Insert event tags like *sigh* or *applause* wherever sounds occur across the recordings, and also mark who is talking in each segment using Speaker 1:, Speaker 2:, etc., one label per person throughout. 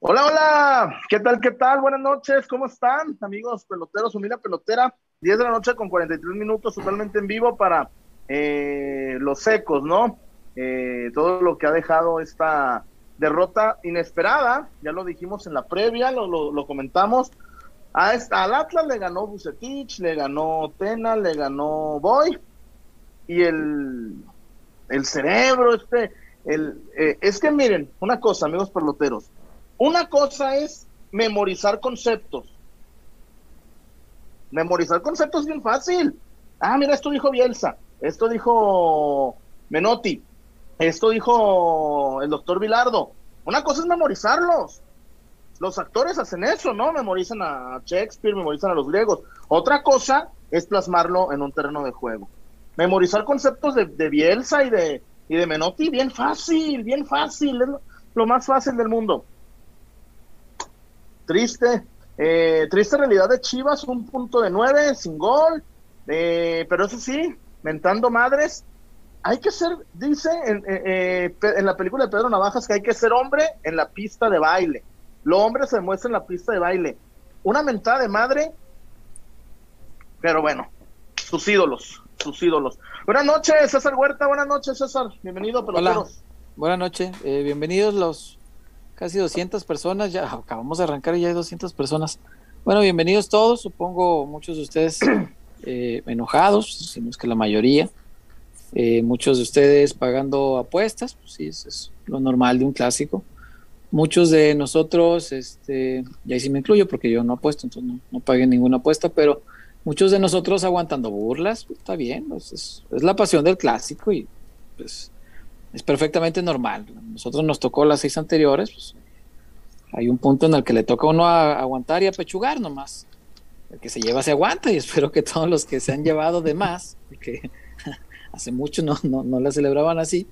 Speaker 1: Hola, hola, ¿qué tal, qué tal? Buenas noches, ¿cómo están, amigos peloteros, humilde pelotera? 10 de la noche con 43 minutos totalmente en vivo para eh, los secos, ¿no? Eh, todo lo que ha dejado esta derrota inesperada, ya lo dijimos en la previa, lo, comentamos. A esta, al Atlas le ganó Bucetich, le ganó Tena, le ganó Boy, y el, el cerebro, este, el, eh, es que miren, una cosa, amigos peloteros, una cosa es memorizar conceptos. Memorizar conceptos es bien fácil. Ah, mira, esto dijo Bielsa, esto dijo Menotti, esto dijo el doctor Vilardo. Una cosa es memorizarlos. Los actores hacen eso, ¿no? Memorizan a Shakespeare, memorizan a los griegos. Otra cosa es plasmarlo en un terreno de juego. Memorizar conceptos de, Bielsa y de, y de Menotti, bien fácil, bien fácil, es lo más fácil del mundo. Triste, eh, triste realidad de Chivas, un punto de nueve, sin gol, eh, pero eso sí, mentando madres, hay que ser, dice en, eh, en, la película de Pedro Navajas que hay que ser hombre en la pista de baile. Lo hombre se muestra en la pista de baile. Una mentada de madre, pero bueno, sus ídolos, sus ídolos. Buenas noches, César Huerta, buenas noches, César. Bienvenido, peloteros.
Speaker 2: Buenas noches, bienvenidos los casi 200 personas, ya acabamos de arrancar y ya hay 200 personas. Bueno, bienvenidos todos, supongo muchos de ustedes *clears throat* eh, enojados, si no es que la mayoría, eh, muchos de ustedes pagando apuestas, pues sí, eso es lo normal de un clásico. Muchos de nosotros, este, y ahí sí me incluyo porque yo no apuesto, entonces no, no pagué ninguna apuesta, pero muchos de nosotros aguantando burlas, pues, está bien, pues es, es la pasión del clásico y pues es perfectamente normal. Nosotros nos tocó las seis anteriores, pues, hay un punto en el que le toca a uno aguantar y apechugar nomás. El que se lleva se aguanta y espero que todos los que se han llevado de más, porque *laughs* hace mucho no, no, no la celebraban así,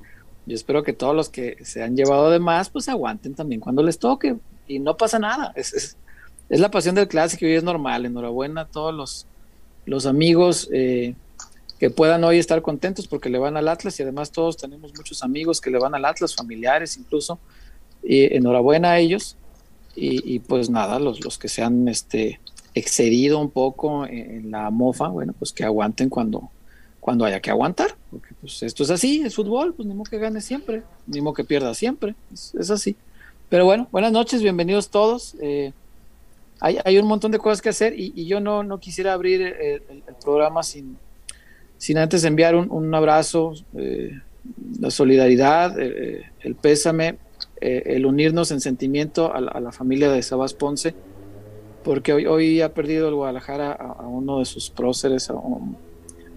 Speaker 2: yo espero que todos los que se han llevado de más, pues aguanten también cuando les toque y no pasa nada. Es, es, es la pasión del clásico y es normal. Enhorabuena a todos los, los amigos. Eh, que puedan hoy estar contentos porque le van al Atlas y además todos tenemos muchos amigos que le van al Atlas, familiares incluso. Y enhorabuena a ellos. Y, pues nada, los, los que se han este, excedido un poco en, la mofa, bueno, pues que aguanten cuando, cuando haya que aguantar. Porque pues esto es así, es fútbol, pues ni modo que gane siempre, ni modo que pierda siempre, es, así. Pero bueno, buenas noches, bienvenidos todos. Eh, hay, hay, un montón de cosas que hacer y, yo no, no quisiera abrir el programa sin, sin antes enviar un, abrazo, eh, la solidaridad, eh, el pésame, eh, el unirnos en sentimiento a la, familia de Sabás Ponce, porque hoy, hoy, ha perdido el Guadalajara a, uno de sus próceres, a,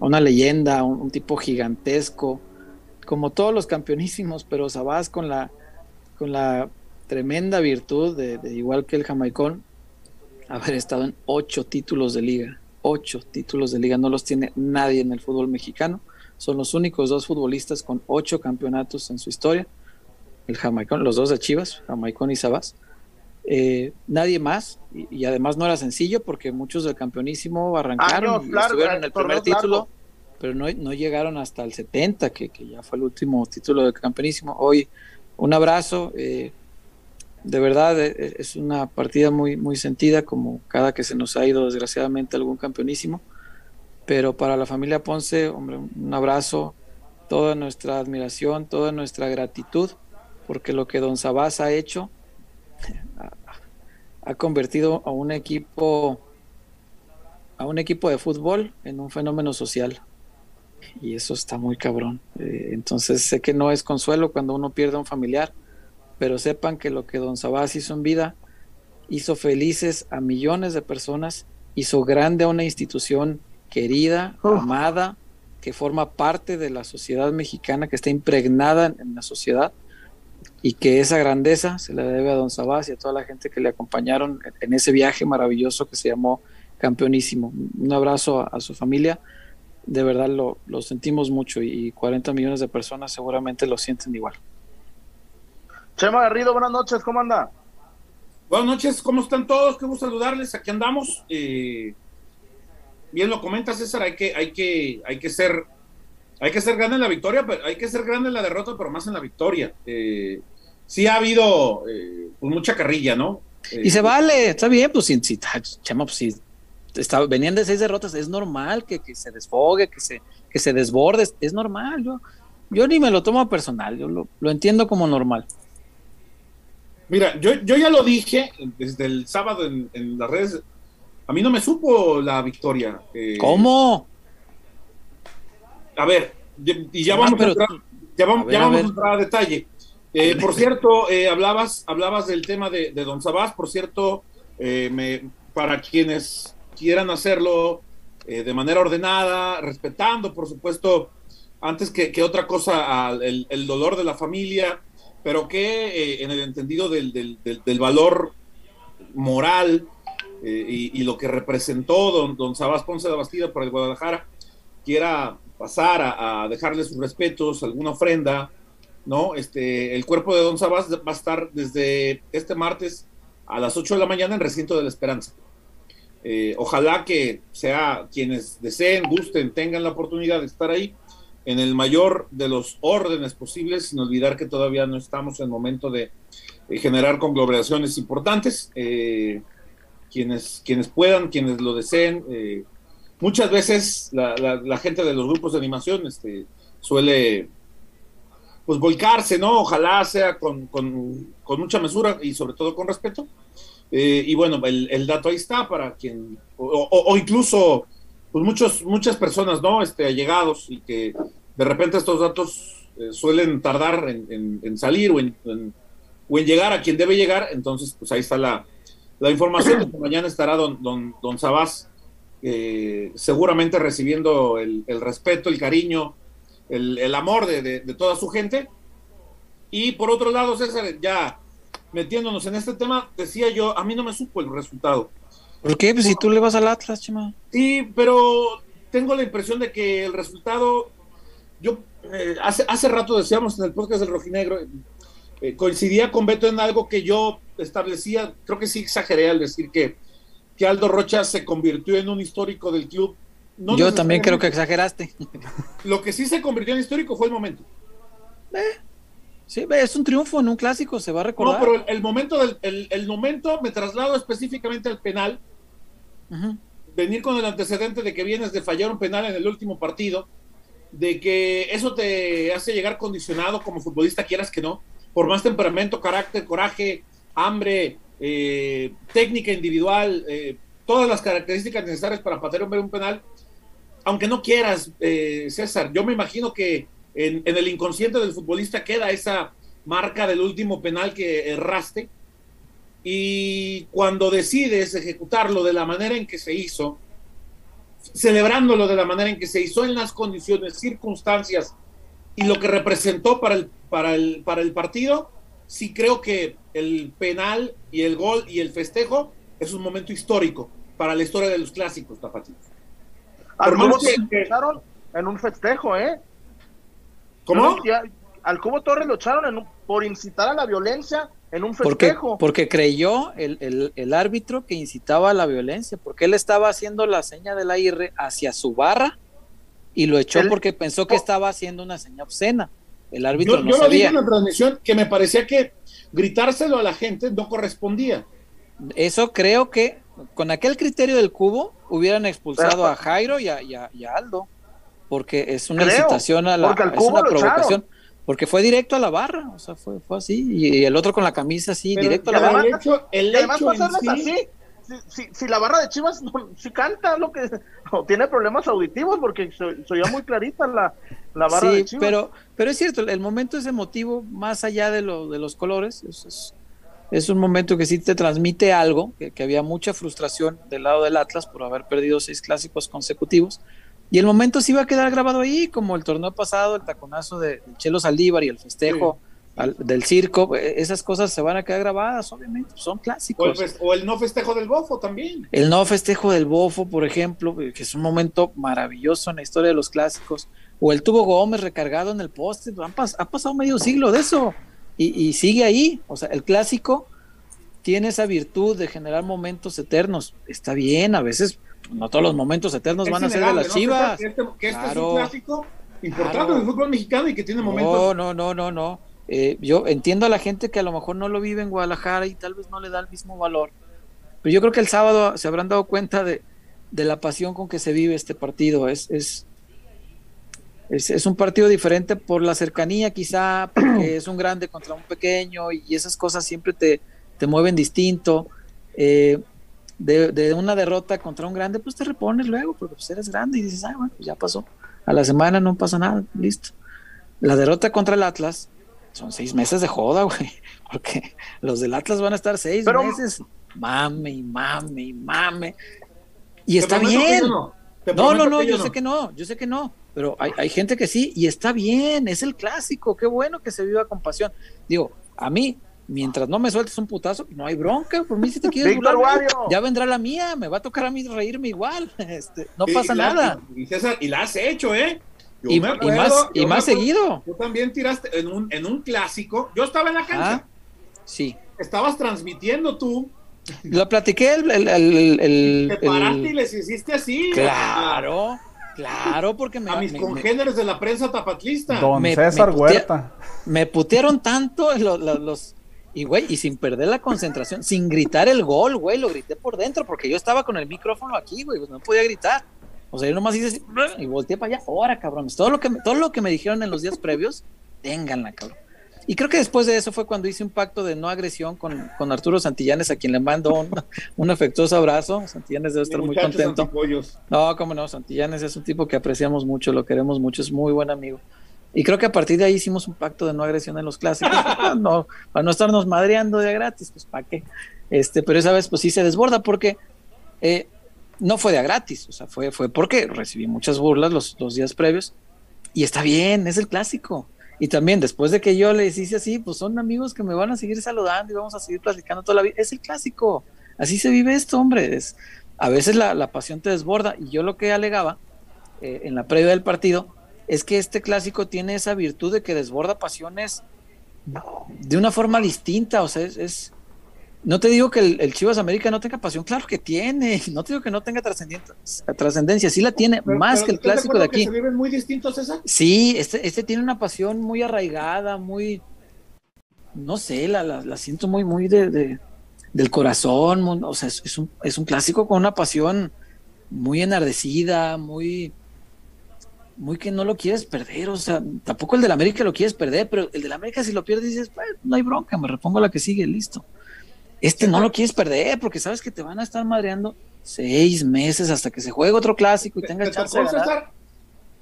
Speaker 2: una leyenda, a un, tipo gigantesco, como todos los campeonísimos, pero Sabás con la, con la tremenda virtud de, de igual que el jamaicón, haber estado en ocho títulos de liga ocho títulos de liga, no los tiene nadie en el fútbol mexicano. Son los únicos dos futbolistas con ocho campeonatos en su historia. El Jamaicón, los dos de Chivas, Jamaicón y Sabas. Eh, nadie más, y, además no era sencillo porque muchos del campeonísimo arrancaron y estuvieron en el primer título, pero no, no, llegaron hasta el 70, que, que, ya fue el último título del campeonísimo. Hoy, un abrazo. Eh, de verdad e, e, es una partida muy, muy sentida, como cada que se nos ha ido desgraciadamente algún campeonísimo. Pero para la familia Ponce, hombre, un abrazo, toda nuestra admiración, toda nuestra gratitud, porque lo que Don Sabás ha hecho *laughs* ha convertido a un equipo a un equipo de fútbol en un fenómeno social y eso está muy cabrón eh, entonces sé que no es consuelo cuando uno pierde a un familiar pero sepan que lo que don Sabás hizo en vida hizo felices a millones de personas, hizo grande a una institución querida, amada, que forma parte de la sociedad mexicana, que está impregnada en, la sociedad y que esa grandeza se la debe a don Sabás y a toda la gente que le acompañaron en ese viaje maravilloso que se llamó Campeonísimo. Un abrazo a, su familia, de verdad lo, lo sentimos mucho y 40 millones de personas seguramente lo sienten igual.
Speaker 1: Chema Garrido, buenas noches, ¿cómo anda?
Speaker 3: Buenas noches, ¿cómo están todos? Qué gusto saludarles, aquí andamos. Eh, bien lo comenta César, hay que, hay que, hay que ser, hay que ser grande en la victoria, pero hay que ser grande en la derrota, pero más en la victoria. Eh, sí ha habido eh, pues, mucha carrilla, ¿no?
Speaker 2: y se vale, está bien, pues si, si, chama, pues, si está, venían de seis derrotas, es normal que, que, se desfogue, que se, que se desborde, es normal. Yo, yo ni me lo tomo personal, yo lo, lo entiendo como normal.
Speaker 3: Mira, yo, yo ya lo dije desde el sábado en, en las redes. A mí no me supo la victoria.
Speaker 2: Eh, ¿Cómo?
Speaker 3: A ver, y ya vamos, a, entrar, ya vamos, a, ya vamos a, entrar a detalle. Eh, por cierto, eh, hablabas, hablabas del tema de, de Don Sabás. Por cierto, eh, me, para quienes quieran hacerlo de manera ordenada, respetando, por supuesto, antes que, que otra cosa, el, el, dolor de la familia, pero que eh, en el entendido del, del, del, valor moral eh, y, lo que representó don, don Sabás Ponce de Bastida para el Guadalajara, quiera pasar a, a, dejarle sus respetos, alguna ofrenda, ¿no? Este, el cuerpo de don Sabás va a estar desde este martes a las 8 de la mañana en Recinto de la Esperanza. Eh, ojalá que sea quienes deseen, gusten, tengan la oportunidad de estar ahí en el mayor de los órdenes posibles, sin olvidar que todavía no estamos en el momento de, generar conglomeraciones importantes. Eh, quienes, quienes puedan, quienes lo deseen. Eh, muchas veces la, la, la, gente de los grupos de animación este, suele pues volcarse, ¿no? Ojalá sea con, con, con mucha mesura y sobre todo con respeto. Eh, y bueno, el, el, dato ahí está para quien, o, o, o incluso pues muchos, muchas personas, ¿no? Este, allegados y que de repente estos datos eh, suelen tardar en, en, en salir o en, o en, llegar a quien debe llegar, entonces pues ahí está la, la información. *clears throat* Mañana estará don, don, don Sabás eh, seguramente recibiendo el, el, respeto, el cariño, el, el amor de, de, de, toda su gente. Y por otro lado, César, ya metiéndonos en este tema, decía yo, a mí no me supo el resultado.
Speaker 2: ¿Por qué? Pues si tú le vas al Atlas, chima.
Speaker 3: Sí, pero tengo la impresión de que el resultado, yo eh, hace, hace rato decíamos en el podcast del Rojinegro, eh, coincidía con Beto en algo que yo establecía, creo que sí exageré al decir que, que Aldo Rocha se convirtió en un histórico del club.
Speaker 2: No yo también creo que exageraste.
Speaker 3: Lo que sí se convirtió en histórico fue el momento.
Speaker 2: Eh, sí, es un triunfo en un clásico, se va a recordar.
Speaker 3: No, pero el, el momento del el, el momento me traslado específicamente al penal Venir con el antecedente de que vienes de fallar un penal en el último partido, de que eso te hace llegar condicionado como futbolista, quieras que no, por más temperamento, carácter, coraje, hambre, eh, técnica individual, eh, todas las características necesarias para patear un penal, aunque no quieras, eh, César, yo me imagino que en el inconsciente del futbolista queda esa marca del último penal que erraste, y cuando decides ejecutarlo de la manera en que se hizo, celebrándolo de la manera en que se hizo en las condiciones, circunstancias y lo que representó para el, para el, para el partido, sí creo que el penal y el gol y el festejo es un momento histórico para la historia de los clásicos tapatíos.
Speaker 1: Al Cubo que, echaron en un festejo, ¿eh?
Speaker 3: ¿Cómo?
Speaker 1: Al Cubo Torres lo echaron en un, por incitar a la violencia en un festejo.
Speaker 2: Porque, porque creyó el, el, el, árbitro que incitaba a la violencia, porque él estaba haciendo la seña de la IR hacia su barra y lo echó él, porque pensó que estaba haciendo una seña obscena. El árbitro
Speaker 3: yo,
Speaker 2: no
Speaker 3: yo
Speaker 2: sabía.
Speaker 3: lo dije en la transmisión que me parecía que gritárselo a la gente no correspondía.
Speaker 2: Eso creo que con aquel criterio del cubo hubieran expulsado a Jairo y a, y, a, y a, Aldo, porque es una creo, incitación a la es una provocación. Echaron porque fue directo a la barra, o sea, fue, fue así, y el otro con la camisa así,
Speaker 1: Pero
Speaker 2: directo a la barra.
Speaker 1: El hecho, el hecho en sí, así. Si, si, si, la barra de Chivas *laughs* no, si canta lo que *laughs* o tiene problemas auditivos porque se, se oía muy clarita la, la barra
Speaker 2: sí,
Speaker 1: de Chivas.
Speaker 2: Pero, pero es cierto, el momento es emotivo, más allá de, lo, de los colores, es, es, es, un momento que sí te transmite algo, que, que había mucha frustración del lado del Atlas por haber perdido seis clásicos consecutivos, y el momento sí va a quedar grabado ahí, como el torneo pasado, el taconazo de, Chelo Saldívar y el festejo sí. al, del circo. E, esas cosas se van a quedar grabadas, obviamente, son clásicos.
Speaker 3: O el, o el, no festejo del bofo también.
Speaker 2: El no festejo del bofo, por ejemplo, que es un momento maravilloso en la historia de los clásicos. O el tubo Gómez recargado en el poste. Han pas, ha pasado medio siglo de eso. Y, y sigue ahí. O sea, el clásico tiene esa virtud de generar momentos eternos. Está bien, a veces no todos los momentos eternos es van a ser de las
Speaker 3: ¿no?
Speaker 2: chivas.
Speaker 3: Que este, que este claro. es un clásico importante claro. del fútbol mexicano y que tiene momentos.
Speaker 2: No, no, no, no, no. eh, yo entiendo a la gente que a lo mejor no lo vive en Guadalajara y tal vez no le da el mismo valor, pero yo creo que el sábado se habrán dado cuenta de, la pasión con que se vive este partido. Es, es, es, un partido diferente por la cercanía quizá, *clears throat* porque es un grande contra un pequeño y esas cosas siempre te, te mueven distinto. Eh, de, una derrota contra un grande, pues te repones luego, porque pues eres grande y dices, ah, bueno, pues ya pasó. A la semana no pasa nada, listo. La derrota contra el Atlas son seis meses de joda, *laughs* güey, porque los del Atlas van a estar seis meses, mame y mame y mame. Y está bien. No, no, no, yo, sé que no, yo sé que no, pero hay, hay gente que sí, y está bien, es el clásico, qué bueno que se viva con pasión. Digo, a mí mientras no me sueltes un putazo, no hay bronca, por mí si te quieres burlar, ya vendrá la mía, me va a tocar a mí reírme igual, *laughs* este, no pasa nada.
Speaker 3: Y, la has hecho, ¿eh?
Speaker 2: y, más, y más seguido.
Speaker 3: Tú también tiraste en un, en un clásico, yo estaba en la cancha. Ah,
Speaker 2: sí.
Speaker 3: Estabas transmitiendo tú.
Speaker 2: Lo platiqué el... el, el,
Speaker 3: Te paraste y les hiciste así.
Speaker 2: Claro. Claro, porque
Speaker 3: me, a mis congéneres de la prensa tapatlista.
Speaker 4: Don César Huerta.
Speaker 2: Me putearon tanto los, y, güey, y sin perder la concentración, sin gritar el gol, güey, lo grité por dentro, porque yo estaba con el micrófono aquí, güey, pues no podía gritar. O sea, yo nomás hice así, y volteé para allá, ahora, cabrones. Todo lo, que me, todo lo que me dijeron en los días previos, ténganla, cabrón. Y creo que después de eso fue cuando hice un pacto de no agresión con, con Arturo Santillanes, a quien le mando un, un afectuoso abrazo. Santillanes debe estar muy contento. No, cómo no, Santillanes es un tipo que apreciamos mucho, lo queremos mucho, es muy buen amigo. Y creo que a partir de ahí hicimos un pacto de no agresión en los clásicos, *laughs* no, para no estarnos madreando de gratis, pues para qué. Este, pero esa vez pues sí se desborda porque eh, no fue de a gratis, o sea, fue, fue porque recibí muchas burlas los, los días previos y está bien, es el clásico. Y también después de que yo les hice así, pues son amigos que me van a seguir saludando y vamos a seguir platicando toda la vida. Es el clásico, así se vive esto, hombre. Es, a veces la, la pasión te desborda y yo lo que alegaba eh, en la previa del partido es que este clásico tiene esa virtud de que desborda pasiones de una forma distinta, o sea, es, no te digo que el, Chivas América no tenga pasión, claro que tiene, *laughs* no te digo que no tenga trascendencia, sí la tiene, más que el clásico de aquí.
Speaker 3: se viven muy distintos, César?
Speaker 2: Sí, este, este tiene una pasión muy arraigada, muy, no sé, la, la, siento muy, muy de, del corazón, o sea, es, un, es un clásico con una pasión muy enardecida, muy, muy que no lo quieres perder, o sea, tampoco el del América lo quieres perder, pero el del América si lo pierdes dices, pues, no hay bronca, me repongo a la que sigue, listo. Este no lo quieres perder porque sabes que te van a estar madreando seis meses hasta que se juegue otro clásico y tenga chance de ganar.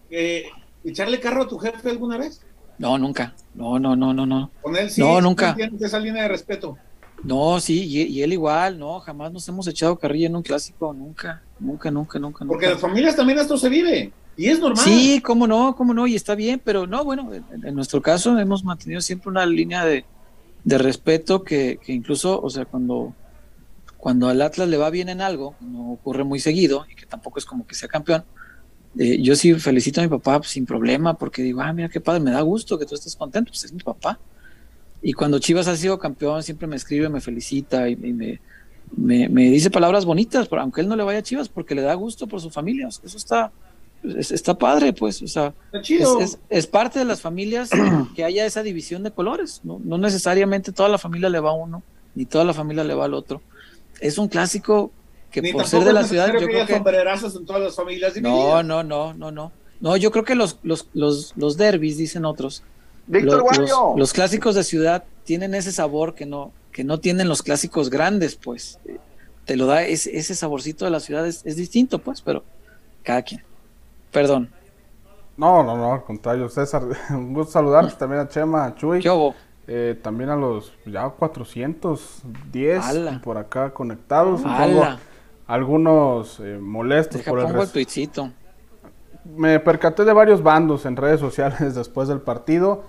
Speaker 3: Eh, ¿Echarle carro a tu jefe alguna vez?
Speaker 2: No, nunca. No, no, no, no, no.
Speaker 3: Con él sí.
Speaker 2: No, nunca.
Speaker 3: esa línea de respeto.
Speaker 2: No, sí, y, él igual, no, jamás nos hemos echado carrilla en un clásico, nunca, nunca, nunca, nunca.
Speaker 3: Porque las familias también esto se vive. Y es normal.
Speaker 2: Sí, cómo no, cómo no, y está bien, pero no, bueno, en, nuestro caso hemos mantenido siempre una línea de, respeto que, incluso, o sea, cuando, cuando al Atlas le va bien en algo, no ocurre muy seguido y que tampoco es como que sea campeón, eh, yo sí felicito a mi papá pues, sin problema porque digo, ah, mira qué padre, me da gusto que tú estés contento, pues es mi papá. Y cuando Chivas ha sido campeón, siempre me escribe, me felicita y, me, me, dice palabras bonitas, aunque él no le vaya a Chivas, porque le da gusto por su familia. eso está, está padre, pues, o sea, es, parte de las familias *clears throat* que haya esa división de colores, ¿no? no necesariamente toda la familia le va a uno, ni toda la familia le va al otro. Es un clásico que por ser de la ciudad, yo creo que...
Speaker 3: en todas las familias
Speaker 2: no, no, no, no, no. No, yo creo que los, los, los, los derbis, dicen otros,
Speaker 1: Víctor
Speaker 2: los, los, clásicos de ciudad tienen ese sabor que no, que no tienen los clásicos grandes, pues. Te lo da ese, ese saborcito de la ciudad, es, es distinto, pues, pero cada quien. Perdón.
Speaker 4: No, no, no, al contrario, César. *laughs* Un gusto saludarte también a Chema, a Chuy.
Speaker 2: ¿Qué
Speaker 4: eh, también a los ya 410 por acá conectados. algunos eh, molestos
Speaker 2: por
Speaker 4: el,
Speaker 2: el
Speaker 4: Me percaté de varios bandos en redes sociales *laughs* después del partido.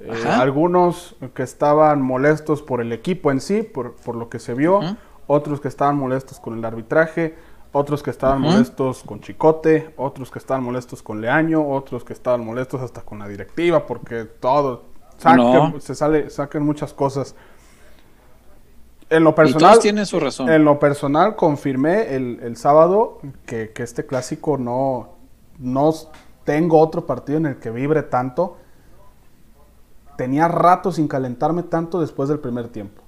Speaker 4: Eh, algunos que estaban molestos por el equipo en sí, por, por lo que se vio. Otros que estaban molestos con el arbitraje otros que estaban molestos con Chicote, otros que estaban molestos con Leaño, otros que estaban molestos hasta con la directiva, porque todo, se sale, saquen muchas cosas. En lo personal,
Speaker 2: tienen su razón.
Speaker 4: En lo personal, confirmé el, sábado que, este clásico no, no tengo otro partido en el que vibre tanto. tenía rato sin calentarme tanto después del primer tiempo.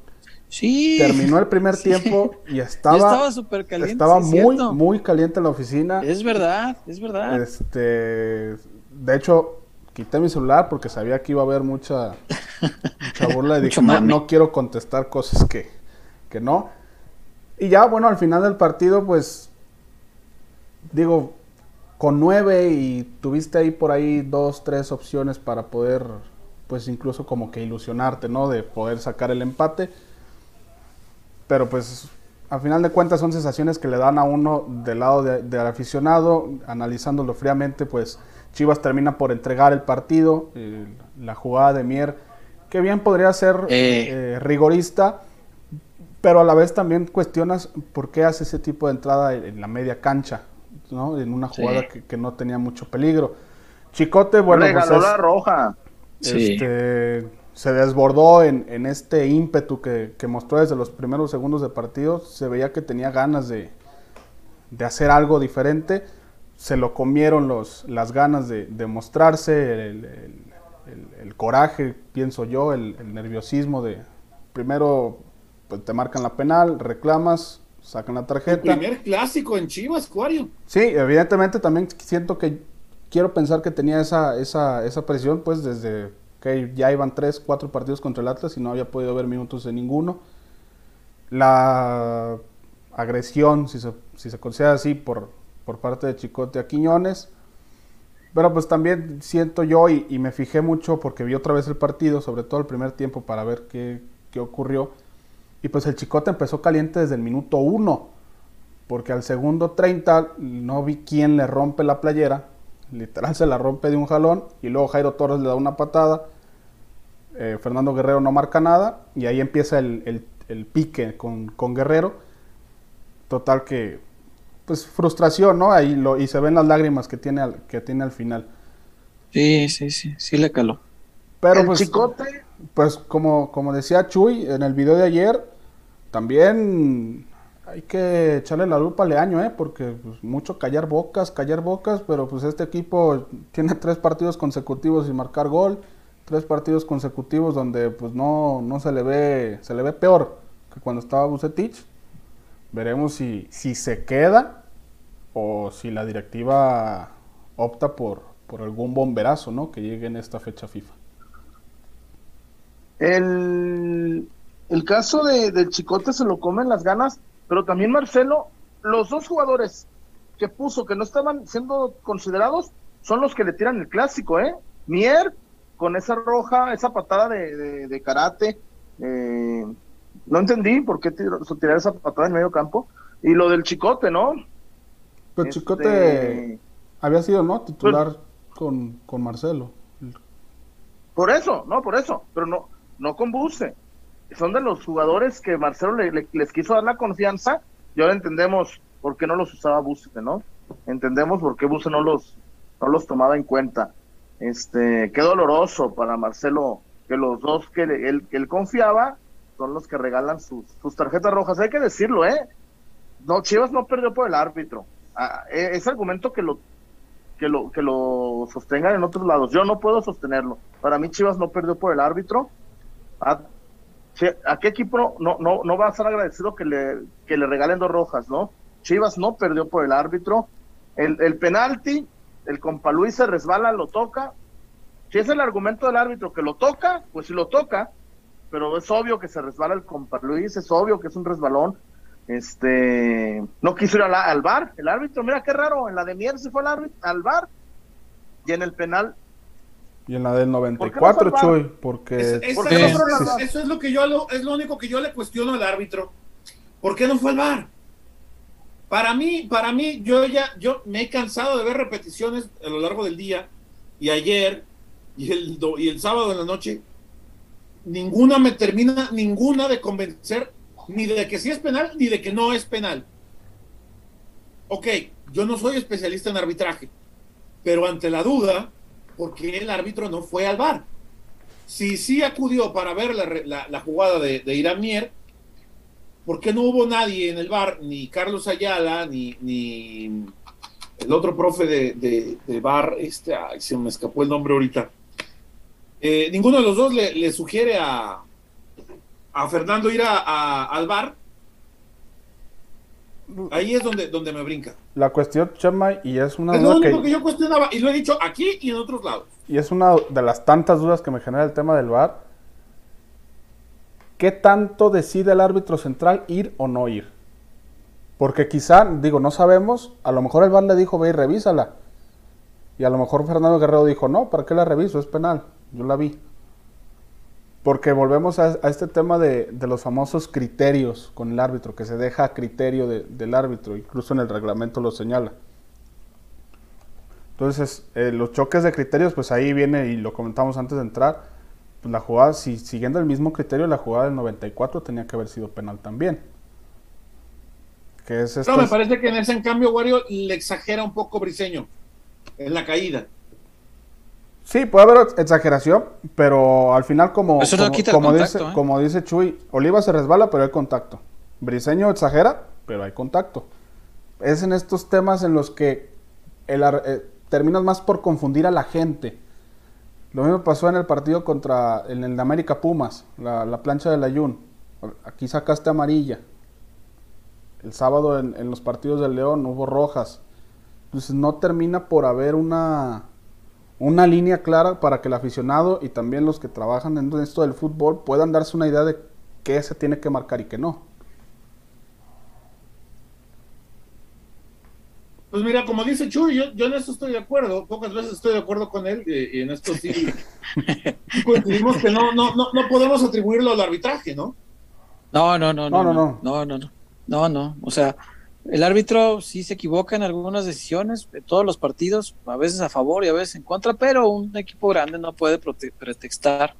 Speaker 2: Sí.
Speaker 4: Terminó el primer *laughs* tiempo y estaba.
Speaker 2: estaba súper caliente.
Speaker 4: Estaba muy, muy caliente la oficina.
Speaker 2: Es verdad, es verdad.
Speaker 4: Este. De hecho, quité mi celular porque sabía que iba a haber mucha, mucha burla y *laughs* dije, no, no, quiero contestar cosas que, que no. Y ya, bueno, al final del partido, pues. Digo, con nueve y tuviste ahí por ahí dos, tres opciones para poder, pues incluso como que ilusionarte, ¿no? De poder sacar el empate pero pues al final de cuentas son sensaciones que le dan a uno del lado del aficionado, analizándolo fríamente, pues Chivas termina por entregar el partido, la jugada de Mier, que bien podría ser eh. Eh, rigorista, pero a la vez también cuestionas por qué hace ese tipo de entrada en la media cancha, ¿no? En una jugada que, no tenía mucho peligro. Chicote, bueno,
Speaker 1: pues la roja.
Speaker 4: Este, se desbordó en, este ímpetu que, mostró desde los primeros segundos de partido. Se veía que tenía ganas de, hacer algo diferente. Se lo comieron los, las ganas de, mostrarse, el, coraje, pienso yo, el, nerviosismo de primero pues, te marcan la penal, reclamas, sacan la tarjeta.
Speaker 3: El primer clásico en Chivas, Cuario.
Speaker 4: Sí, evidentemente también siento que quiero pensar que tenía esa, esa, esa presión pues desde ya iban tres, cuatro partidos contra el Atlas y no había podido ver minutos de ninguno. La agresión, si se, si se considera así, por, por parte de Chicote a Quiñones. Pero pues también siento yo y, me fijé mucho porque vi otra vez el partido, sobre todo el primer tiempo, para ver qué, qué ocurrió. Y pues el Chicote empezó caliente desde el minuto uno, porque al segundo 30 no vi quién le rompe la playera, literal se la rompe de un jalón y luego Jairo Torres le da una patada eh, Fernando Guerrero no marca nada y ahí empieza el, pique con, Guerrero. Total que, pues frustración, ¿no? Ahí lo, y se ven las lágrimas que tiene al, que tiene al final.
Speaker 2: Sí, sí, sí, sí le caló.
Speaker 4: Pero pues, pues como, como decía Chuy en el video de ayer, también hay que echarle la lupa a Leaño, ¿eh? Porque pues, mucho callar bocas, callar bocas, pero pues este equipo tiene tres partidos consecutivos sin marcar gol tres partidos consecutivos donde pues no, no se le ve, se le ve peor que cuando estaba Bucetich. Veremos si, si se queda o si la directiva opta por, por algún bomberazo, ¿no? Que llegue en esta fecha FIFA.
Speaker 1: El, el caso de, del Chicote se lo comen las ganas, pero también Marcelo, los dos jugadores que puso que no estaban siendo considerados son los que le tiran el clásico, ¿eh? Mier con esa roja, esa patada de, de, karate. Eh, no entendí por qué tirar esa patada en medio campo. Y lo del Chicote, ¿no?
Speaker 4: Pues Chicote había sido, ¿no? Titular con, con, Marcelo.
Speaker 1: Por eso, no, por eso. Pero no, no con Buse. Son de los jugadores que Marcelo les quiso dar la confianza y ahora entendemos por qué no los usaba Buse, ¿no? Entendemos por qué Buse no los, no los tomaba en cuenta. Este, qué doloroso para Marcelo que los dos que él, que él confiaba son los que regalan sus, tarjetas rojas. Hay que decirlo, ¿eh? No, Chivas no perdió por el árbitro. Ah, e, ese argumento que lo, que lo, que lo sostengan en otros lados. Yo no puedo sostenerlo. Para mí Chivas no perdió por el árbitro. ¿A, a qué equipo no, no, no va a ser agradecido que le, que le regalen dos rojas, no? Chivas no perdió por el árbitro. El, el penalti el compa Luis se resbala, lo toca. Si es el argumento del árbitro que lo toca, pues si lo toca, pero es obvio que se resbala el compa Luis, es obvio que es un resbalón. Este, no quiso ir al, bar, el árbitro, mira qué raro, en la de Mier se fue al, árbitro, al bar y en el penal.
Speaker 4: Y en la del 94, Chuy, porque...
Speaker 3: eso es lo que yo, es lo único que yo le cuestiono al árbitro. ¿Por qué no fue al bar? Para mí, para mí, yo ya, yo me he cansado de ver repeticiones a lo largo del día y ayer y el, y el sábado en la noche, ninguna me termina, ninguna de convencer ni de que sí es penal ni de que no es penal. Ok, yo no soy especialista en arbitraje, pero ante la duda, ¿por qué el árbitro no fue al bar? Si sí acudió para ver la, jugada de, de Irán Mier, ¿por qué no hubo nadie en el bar, ni Carlos Ayala, ni, ni el otro profe de, de, bar, este, se me escapó el nombre ahorita, Eh, ninguno de los dos le, sugiere a, a Fernando ir a, al bar. Ahí es donde, donde me brinca.
Speaker 4: La cuestión, Chema, y es una
Speaker 3: es lo único que... yo cuestionaba, y lo he dicho aquí y en otros lados.
Speaker 4: Y es una de las tantas dudas que me genera el tema del bar. ¿Qué tanto decide el árbitro central ir o no ir? Porque quizá, digo, no sabemos, a lo mejor el bar le dijo, ve y revísala. Y a lo mejor Fernando Guerrero dijo, no, ¿para qué la reviso? Es penal. Yo la vi. Porque volvemos a, este tema de, los famosos criterios con el árbitro, que se deja a criterio del árbitro, incluso en el reglamento lo señala. Entonces, eh, los choques de criterios, pues ahí viene, y lo comentamos antes de entrar, pues la jugada, si siguiendo el mismo criterio, la jugada del 94 tenía que haber sido penal también.
Speaker 3: Que es no, me parece que en ese en cambio Wario le exagera un poco Briseño en la caída.
Speaker 4: Sí, puede haber exageración, pero al final, como, como, dice, ¿eh? como dice Chuy, Oliva se resbala, pero hay contacto. Briseño exagera, pero hay contacto. Es en estos temas en los que el, eh, terminas más por confundir a la gente. Lo mismo pasó en el partido contra el de América Pumas, la, plancha del Ayun. Aquí sacaste amarilla. El sábado en, en los partidos del León hubo rojas. Entonces no termina por haber una una línea clara para que el aficionado y también los que trabajan en esto del fútbol puedan darse una idea de qué se tiene que marcar y qué no.
Speaker 3: Pues mira, como dice Chuy, yo, en esto estoy de acuerdo, pocas veces estoy de acuerdo con él, eh, y en esto sí *laughs* coincidimos que no, no, no, no podemos atribuirlo al arbitraje, ¿no?
Speaker 2: No, no, no, no, no, no, no, no, no, no, no, o sea, el árbitro sí se equivoca en algunas decisiones, en todos los partidos, a veces a favor y a veces en contra, pero un equipo grande no puede pretextar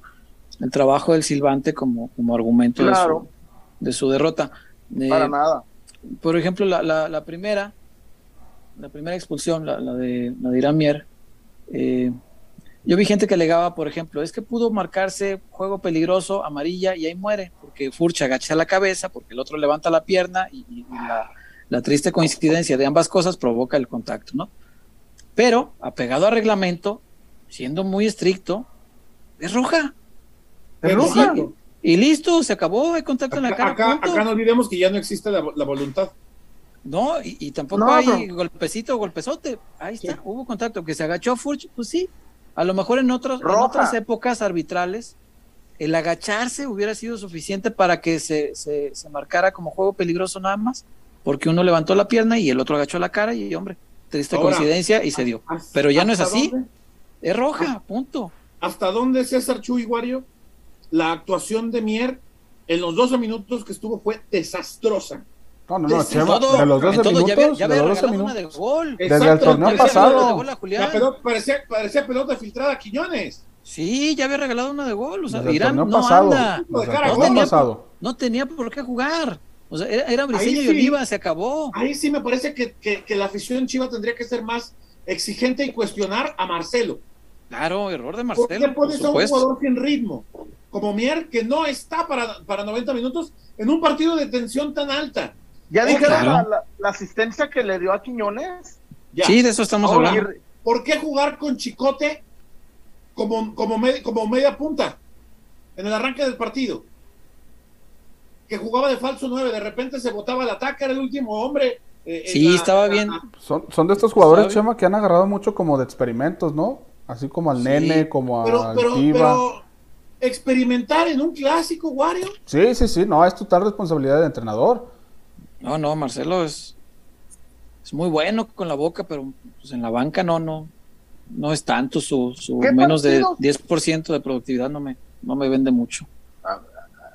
Speaker 2: el trabajo del silbante como, como argumento de, su, derrota.
Speaker 1: Para eh, nada.
Speaker 2: Por ejemplo, la, la, primera, la primera expulsión, la, de, la de Irán Mier, eh, yo vi gente que alegaba, por ejemplo, es que pudo marcarse juego peligroso, amarilla, y ahí muere, porque Furcha agacha la cabeza, porque el otro levanta la pierna y la la triste coincidencia de ambas cosas provoca el contacto, ¿no? Pero, apegado al reglamento, siendo muy estricto, es roja.
Speaker 3: Es roja.
Speaker 2: y listo, se acabó, hay contacto en la cara.
Speaker 3: Acá, acá, no olvidemos que ya no existe la, voluntad.
Speaker 2: No, y, tampoco hay golpecito o golpezote. Ahí está, hubo contacto. Que se agachó Furch, pues sí. A lo mejor en, otros, en otras épocas arbitrales, el agacharse hubiera sido suficiente para que se, se, se marcara como juego peligroso nada más porque uno levantó la pierna y el otro agachó la cara y hombre, triste coincidencia y se dio. Pero ya no es así. Es roja, punto.
Speaker 3: ¿Hasta dónde César Chuy Guario? La actuación de Mier en los 12 minutos que estuvo fue desastrosa.
Speaker 4: No, no, no, Chema, de los 12 minutos, ya había, de los 12 minutos. De gol. Desde el torneo pasado.
Speaker 3: la pelota, parecía, parecía pelota filtrada a Quiñones.
Speaker 2: Sí, ya había regalado una de gol. O sea, Irán no pasado. anda. No, tenía, no tenía por qué jugar. O sea, era, Briseño y Oliva, se acabó.
Speaker 3: Ahí sí me parece que, que, la afición Chiva tendría que ser más exigente y cuestionar a Marcelo.
Speaker 2: Claro, error de Marcelo. ¿Por
Speaker 3: qué pones a un jugador sin ritmo? Como Mier, que no está para, para 90 minutos en un partido de tensión tan alta.
Speaker 1: ¿Ya dijeron la, asistencia que le dio a Quiñones?
Speaker 2: Sí, de eso estamos hablando.
Speaker 3: ¿Por qué jugar con Chicote como, como, como media punta en el arranque del partido? que jugaba de falso 9, de repente se botaba el ataque, era el último hombre.
Speaker 2: Eh, sí, estaba bien.
Speaker 4: Son, son de estos jugadores, Chema, que han agarrado mucho como de experimentos, ¿no? Así como al Nene, como a
Speaker 3: pero, pero, pero, experimentar en un clásico, Wario.
Speaker 4: Sí, sí, sí, no, es total responsabilidad del entrenador.
Speaker 2: No, no, Marcelo es, es muy bueno con la boca, pero pues en la banca no, no, no es tanto su, su menos de 10% de productividad, no me, no me vende mucho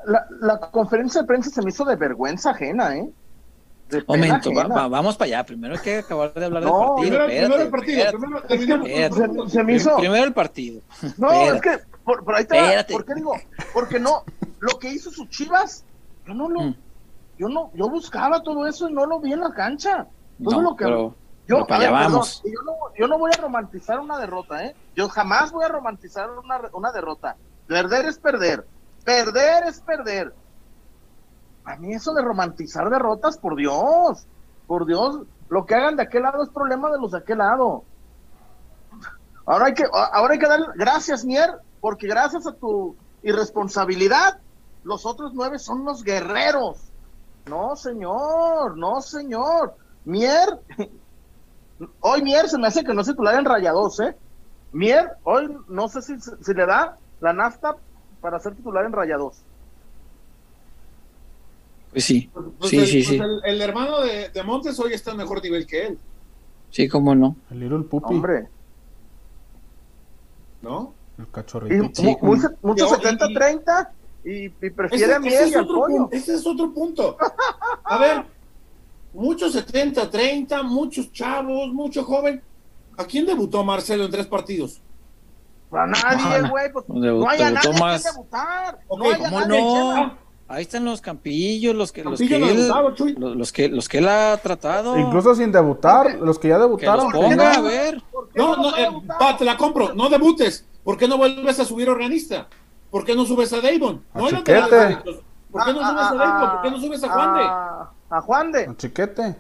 Speaker 1: la, conferencia de prensa se me hizo de vergüenza ajena, ¿eh?
Speaker 2: Momento, vamos para allá. Primero hay que acabar de hablar del partido. Primero, el partido. se, me hizo... primero el partido.
Speaker 1: No, es que por, ahí te ¿Por qué digo? Porque no, lo que hizo sus chivas, yo no lo, mm. Yo no, yo buscaba todo eso y no lo vi en la cancha. Todo lo que
Speaker 2: yo, yo,
Speaker 1: no, yo no voy a romantizar una derrota, ¿eh? Yo jamás voy a romantizar una, una derrota. Perder es perder. Perder es perder. A mí eso de romantizar derrotas, por Dios, por Dios, lo que hagan de aquel lado es problema de los de aquel lado. Ahora hay que, ahora hay que dar gracias, Mier, porque gracias a tu irresponsabilidad, los otros nueve son los guerreros. No, señor, no, señor. Mier, hoy Mier se me hace que no se titular en Rayados, ¿eh? Mier, hoy no sé si, si le da la nafta para ser titular en Rayados.
Speaker 2: Pues sí, pues, pues sí, sí,
Speaker 3: pues El, hermano de, Montes hoy está en mejor nivel que él.
Speaker 2: Sí, cómo no.
Speaker 4: El Little Puppy.
Speaker 1: Hombre.
Speaker 3: ¿No?
Speaker 4: El cachorrito.
Speaker 1: sí, mucho, 70-30 y, y, prefiere ese, miel ese
Speaker 3: Punto, ese es otro punto. A ver, muchos 70-30, muchos chavos, mucho joven. ¿A quién debutó Marcelo en tres partidos?
Speaker 1: A nadie, güey. Pues, no, hay a nadie que debutar.
Speaker 2: no hay ¿Cómo no? Ahí están los campillos, los que, los que, él, los, que, los que él ha tratado.
Speaker 4: Incluso sin debutar, los que ya debutaron.
Speaker 2: Que ponga, a ver.
Speaker 3: No, no, eh, te la compro, no debutes. ¿Por qué no vuelves a subir organista? ¿Por qué no subes a Davon? No
Speaker 4: a Chiquete.
Speaker 3: ¿Por qué no subes a Davon? ¿Por qué no subes a Juan de?
Speaker 1: A Juan de.
Speaker 4: A Chiquete.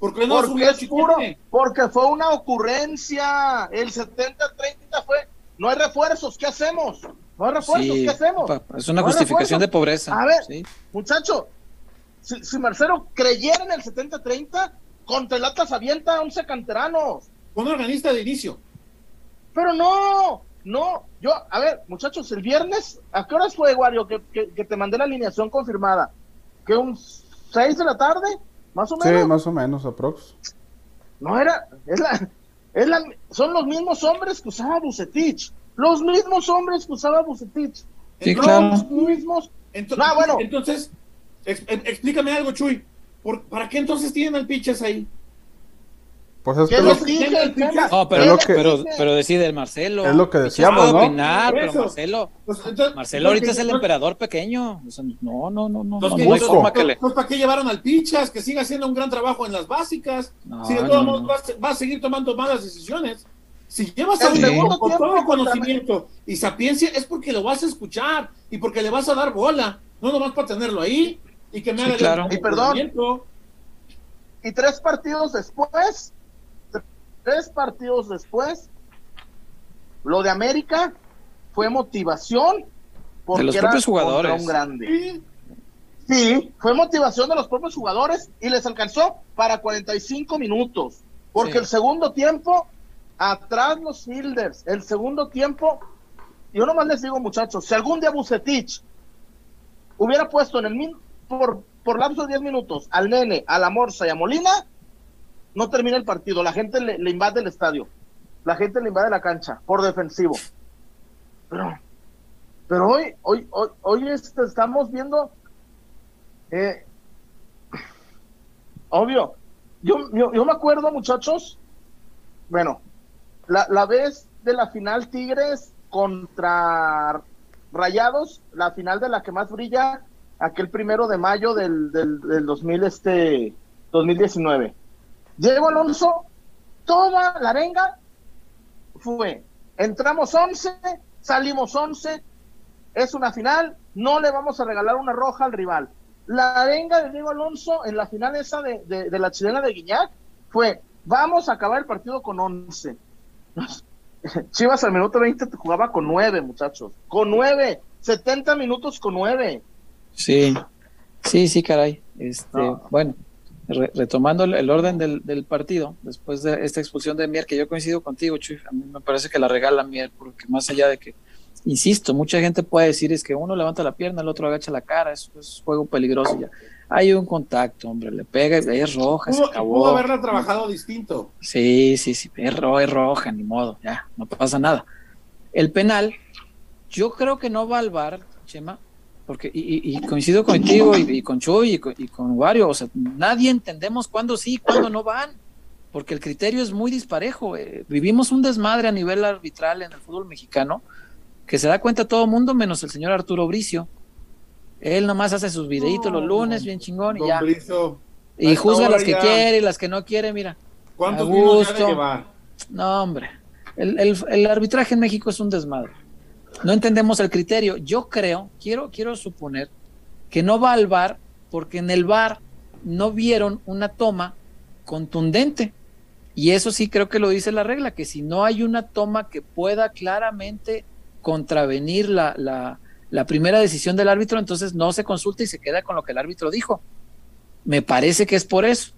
Speaker 3: ¿Por qué no porque a Chiquete?
Speaker 1: Porque fue una ocurrencia. El 70-30 fue. No hay refuerzos, ¿qué hacemos? No hay refuerzos, ¿qué hacemos?
Speaker 2: Es una justificación de pobreza.
Speaker 1: A ver, muchacho, si, Marcelo creyera en el 70-30, contra el Atlas avienta 11 canteranos.
Speaker 3: Un organista de inicio.
Speaker 1: Pero no, no. Yo, a ver, muchachos, el viernes, ¿a qué horas fue, Wario, que, que, te mandé la alineación confirmada? ¿Que un 6 de la tarde? ¿Más o menos?
Speaker 4: Sí, más o menos, aprox.
Speaker 1: No era, es la, es la, son los mismos hombres que usaba Bucetich. Los mismos hombres que usaba Bucetich.
Speaker 2: Sí, claro.
Speaker 1: Los mismos.
Speaker 3: Entonces, ah, bueno. entonces explícame algo, Chuy. ¿Por, ¿Para qué entonces tienen al Pichas ahí?
Speaker 4: Pues es que,
Speaker 2: lo, no, pero, pero, pero, decide el Marcelo.
Speaker 4: Es lo que decíamos, ¿no?
Speaker 2: Opinar, pero Marcelo, pues, Marcelo ahorita es el emperador pequeño. no, no, no, no.
Speaker 3: no, hay forma que le... ¿Para qué llevaron al Pichas? Que siga haciendo un gran trabajo en las básicas. si de todos modos va, a seguir tomando malas decisiones. Si llevas a un con todo conocimiento y sapiencia, es porque lo vas a escuchar y porque le vas a dar bola, no nomás para tenerlo ahí y que me haga
Speaker 1: claro. Y perdón. Y tres partidos después, tres partidos después, lo de América fue motivación
Speaker 2: porque de los propios jugadores.
Speaker 1: Un grande. Sí, fue motivación de los propios jugadores y les alcanzó para 45 minutos. Porque el segundo tiempo atrás los Fielders, el segundo tiempo, yo nomás les digo muchachos, si algún día Bucetich hubiera puesto en el por, por lapso de 10 minutos al nene, a la Morsa y a Molina, no termina el partido, la gente le, invade el estadio, la gente le invade la cancha por defensivo. Pero, pero hoy, hoy, hoy, hoy este, estamos viendo, eh, obvio, yo, yo, yo me acuerdo muchachos, bueno, la, vez de la final Tigres contra Rayados, la final de la que más brilla, aquel primero de mayo del, del, del 2000, este, 2019. Diego Alonso, toda la arenga fue, entramos 11, salimos 11, es una final, no le vamos a regalar una roja al rival. La arenga de Diego Alonso en la final esa de, de, de la chilena de Guiñac fue, vamos a acabar el partido con 11 *laughs* Chivas al minuto 20 te jugaba con nueve, muchachos. Con nueve. 70 minutos con nueve.
Speaker 2: Sí, sí, sí, caray. Este, Bueno, retomando el, orden del, partido, después de esta expulsión de Mier, que yo coincido contigo, Chuy, a mí me parece que la regala Mier, porque más allá de que, insisto, mucha gente puede decir es que uno levanta la pierna, el otro agacha la cara, eso es juego peligroso ya hay un contacto, hombre, le pega y es roja, se acabó.
Speaker 3: Pudo haberla trabajado distinto.
Speaker 2: Sí, sí, sí, es, roja, ni modo, ya, no pasa nada. El penal, yo creo que no va al bar, Chema, porque, y, coincido contigo y, con Chuy y con, Wario, o sea, nadie entendemos cuándo sí y cuándo no van, porque el criterio es muy disparejo. Eh, vivimos un desmadre a nivel arbitral en el fútbol mexicano, que se da cuenta todo el mundo, menos el señor Arturo Bricio él nomás hace sus videitos los lunes, bien chingón, y ya. y juzga las que quiere y las que no quiere, mira.
Speaker 3: ¿Cuántos gusto.
Speaker 2: No, hombre. El, arbitraje en México es un desmadre. No entendemos el criterio. Yo creo, quiero, quiero suponer que no va al bar porque en el bar no vieron una toma contundente. Y eso sí creo que lo dice la regla, que si no hay una toma que pueda claramente contravenir la, la, la primera decisión del árbitro, entonces no se consulta y se queda con lo que el árbitro dijo. Me parece que es por eso.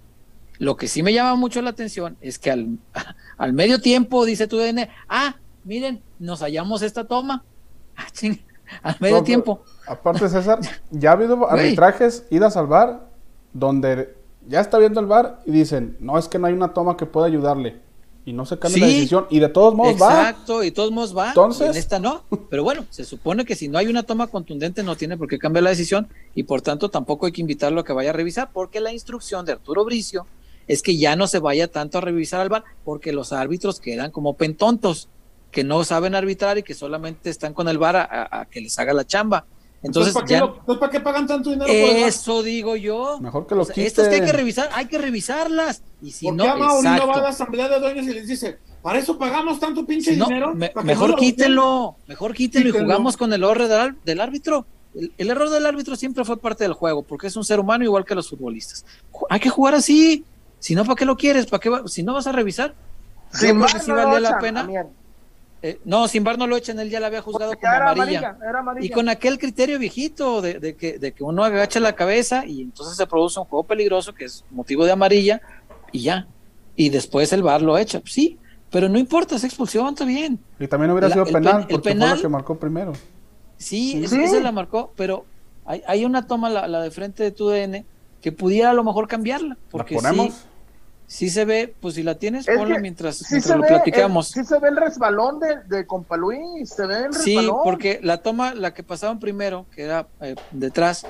Speaker 2: Lo que sí me llama mucho la atención es que al, *laughs* al medio tiempo dice tu DN, ah, miren, nos hallamos esta toma. *laughs* Ah, al medio tiempo.
Speaker 4: Aparte, César, ya ha habido *laughs* arbitrajes, idas al bar, donde ya está viendo el bar y dicen, no, es que no hay una toma que pueda ayudarle y no se cambia la decisión y de todos modos
Speaker 2: va. Exacto, y de todos modos va. Entonces, en esta no. Pero bueno, se supone que si no hay una toma contundente no tiene por qué cambiar la decisión y por tanto tampoco hay que invitarlo a que vaya a revisar porque la instrucción de Arturo Bricio es que ya no se vaya tanto a revisar al bar porque los árbitros quedan como pentontos que no saben arbitrar y que solamente están con el bar a que les haga la chamba. Entonces,
Speaker 3: ¿para qué, pagan tanto dinero?
Speaker 2: Eso digo yo.
Speaker 4: Mejor que los quiten.
Speaker 2: Estas que hay que revisar, hay que revisarlas. Y si
Speaker 3: ¿Por
Speaker 2: no,
Speaker 3: qué no va a la asamblea de dueños y les dice, para eso pagamos tanto pinche dinero?
Speaker 2: mejor quítenlo, mejor quítenlo, y jugamos con el error del, árbitro. El, error del árbitro siempre fue parte del juego, porque es un ser humano igual que los futbolistas. Hay que jugar así. Si no, ¿para qué lo quieres? ¿Para qué si no vas a revisar?
Speaker 1: Sí, si valía la pena.
Speaker 2: Eh, no, sin bar no lo echan, él ya la había juzgado como amarilla. Y con aquel criterio viejito de, que, de que uno agacha la cabeza y entonces se produce un juego peligroso que es motivo de amarilla y ya. Y después el bar lo echa. Sí, pero no importa, es expulsión, está bien.
Speaker 4: Y también hubiera sido penal, porque fue la que marcó primero.
Speaker 2: Sí, ¿Sí? esa la marcó, pero hay, hay una toma, la, la, de frente de tu DN, que pudiera a lo mejor cambiarla. Porque ¿La ponemos? sí se ve, pues si la tienes, ponla mientras, lo platicamos.
Speaker 1: sí se ve el resbalón de, de Compa Luis, se ve el resbalón.
Speaker 2: Sí, porque la toma, la que pasaban primero, que era eh, detrás,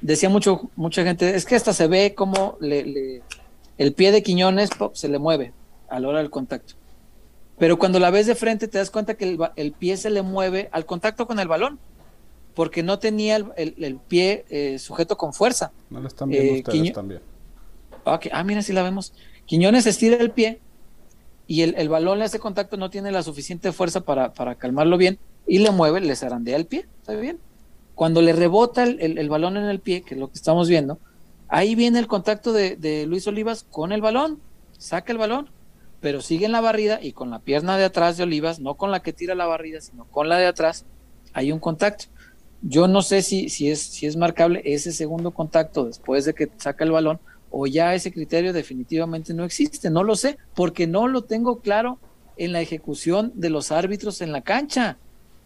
Speaker 2: decía mucho, mucha gente, es que hasta se ve como le, el pie de Quiñones se le mueve a la hora del contacto. Pero cuando la ves de frente te das cuenta que el, pie se le mueve al contacto con el balón, porque no tenía el, pie eh, sujeto con fuerza.
Speaker 4: No lo están viendo eh, ustedes también.
Speaker 2: Ah, mira, si la vemos. Quiñones estira el pie y el, balón le hace contacto, no tiene la suficiente fuerza para, calmarlo bien y le mueve, le zarandea el pie. ¿Está bien? Cuando le rebota el, balón en el pie, que es lo que estamos viendo, ahí viene el contacto de, Luis Olivas con el balón. Saca el balón, pero sigue en la barrida y con la pierna de atrás de Olivas, no con la que tira la barrida, sino con la de atrás, hay un contacto. Yo no sé si, si, es, si es marcable ese segundo contacto después de que saca el balón o ya ese criterio definitivamente no existe, no lo sé, porque no lo tengo claro en la ejecución de los árbitros en la cancha,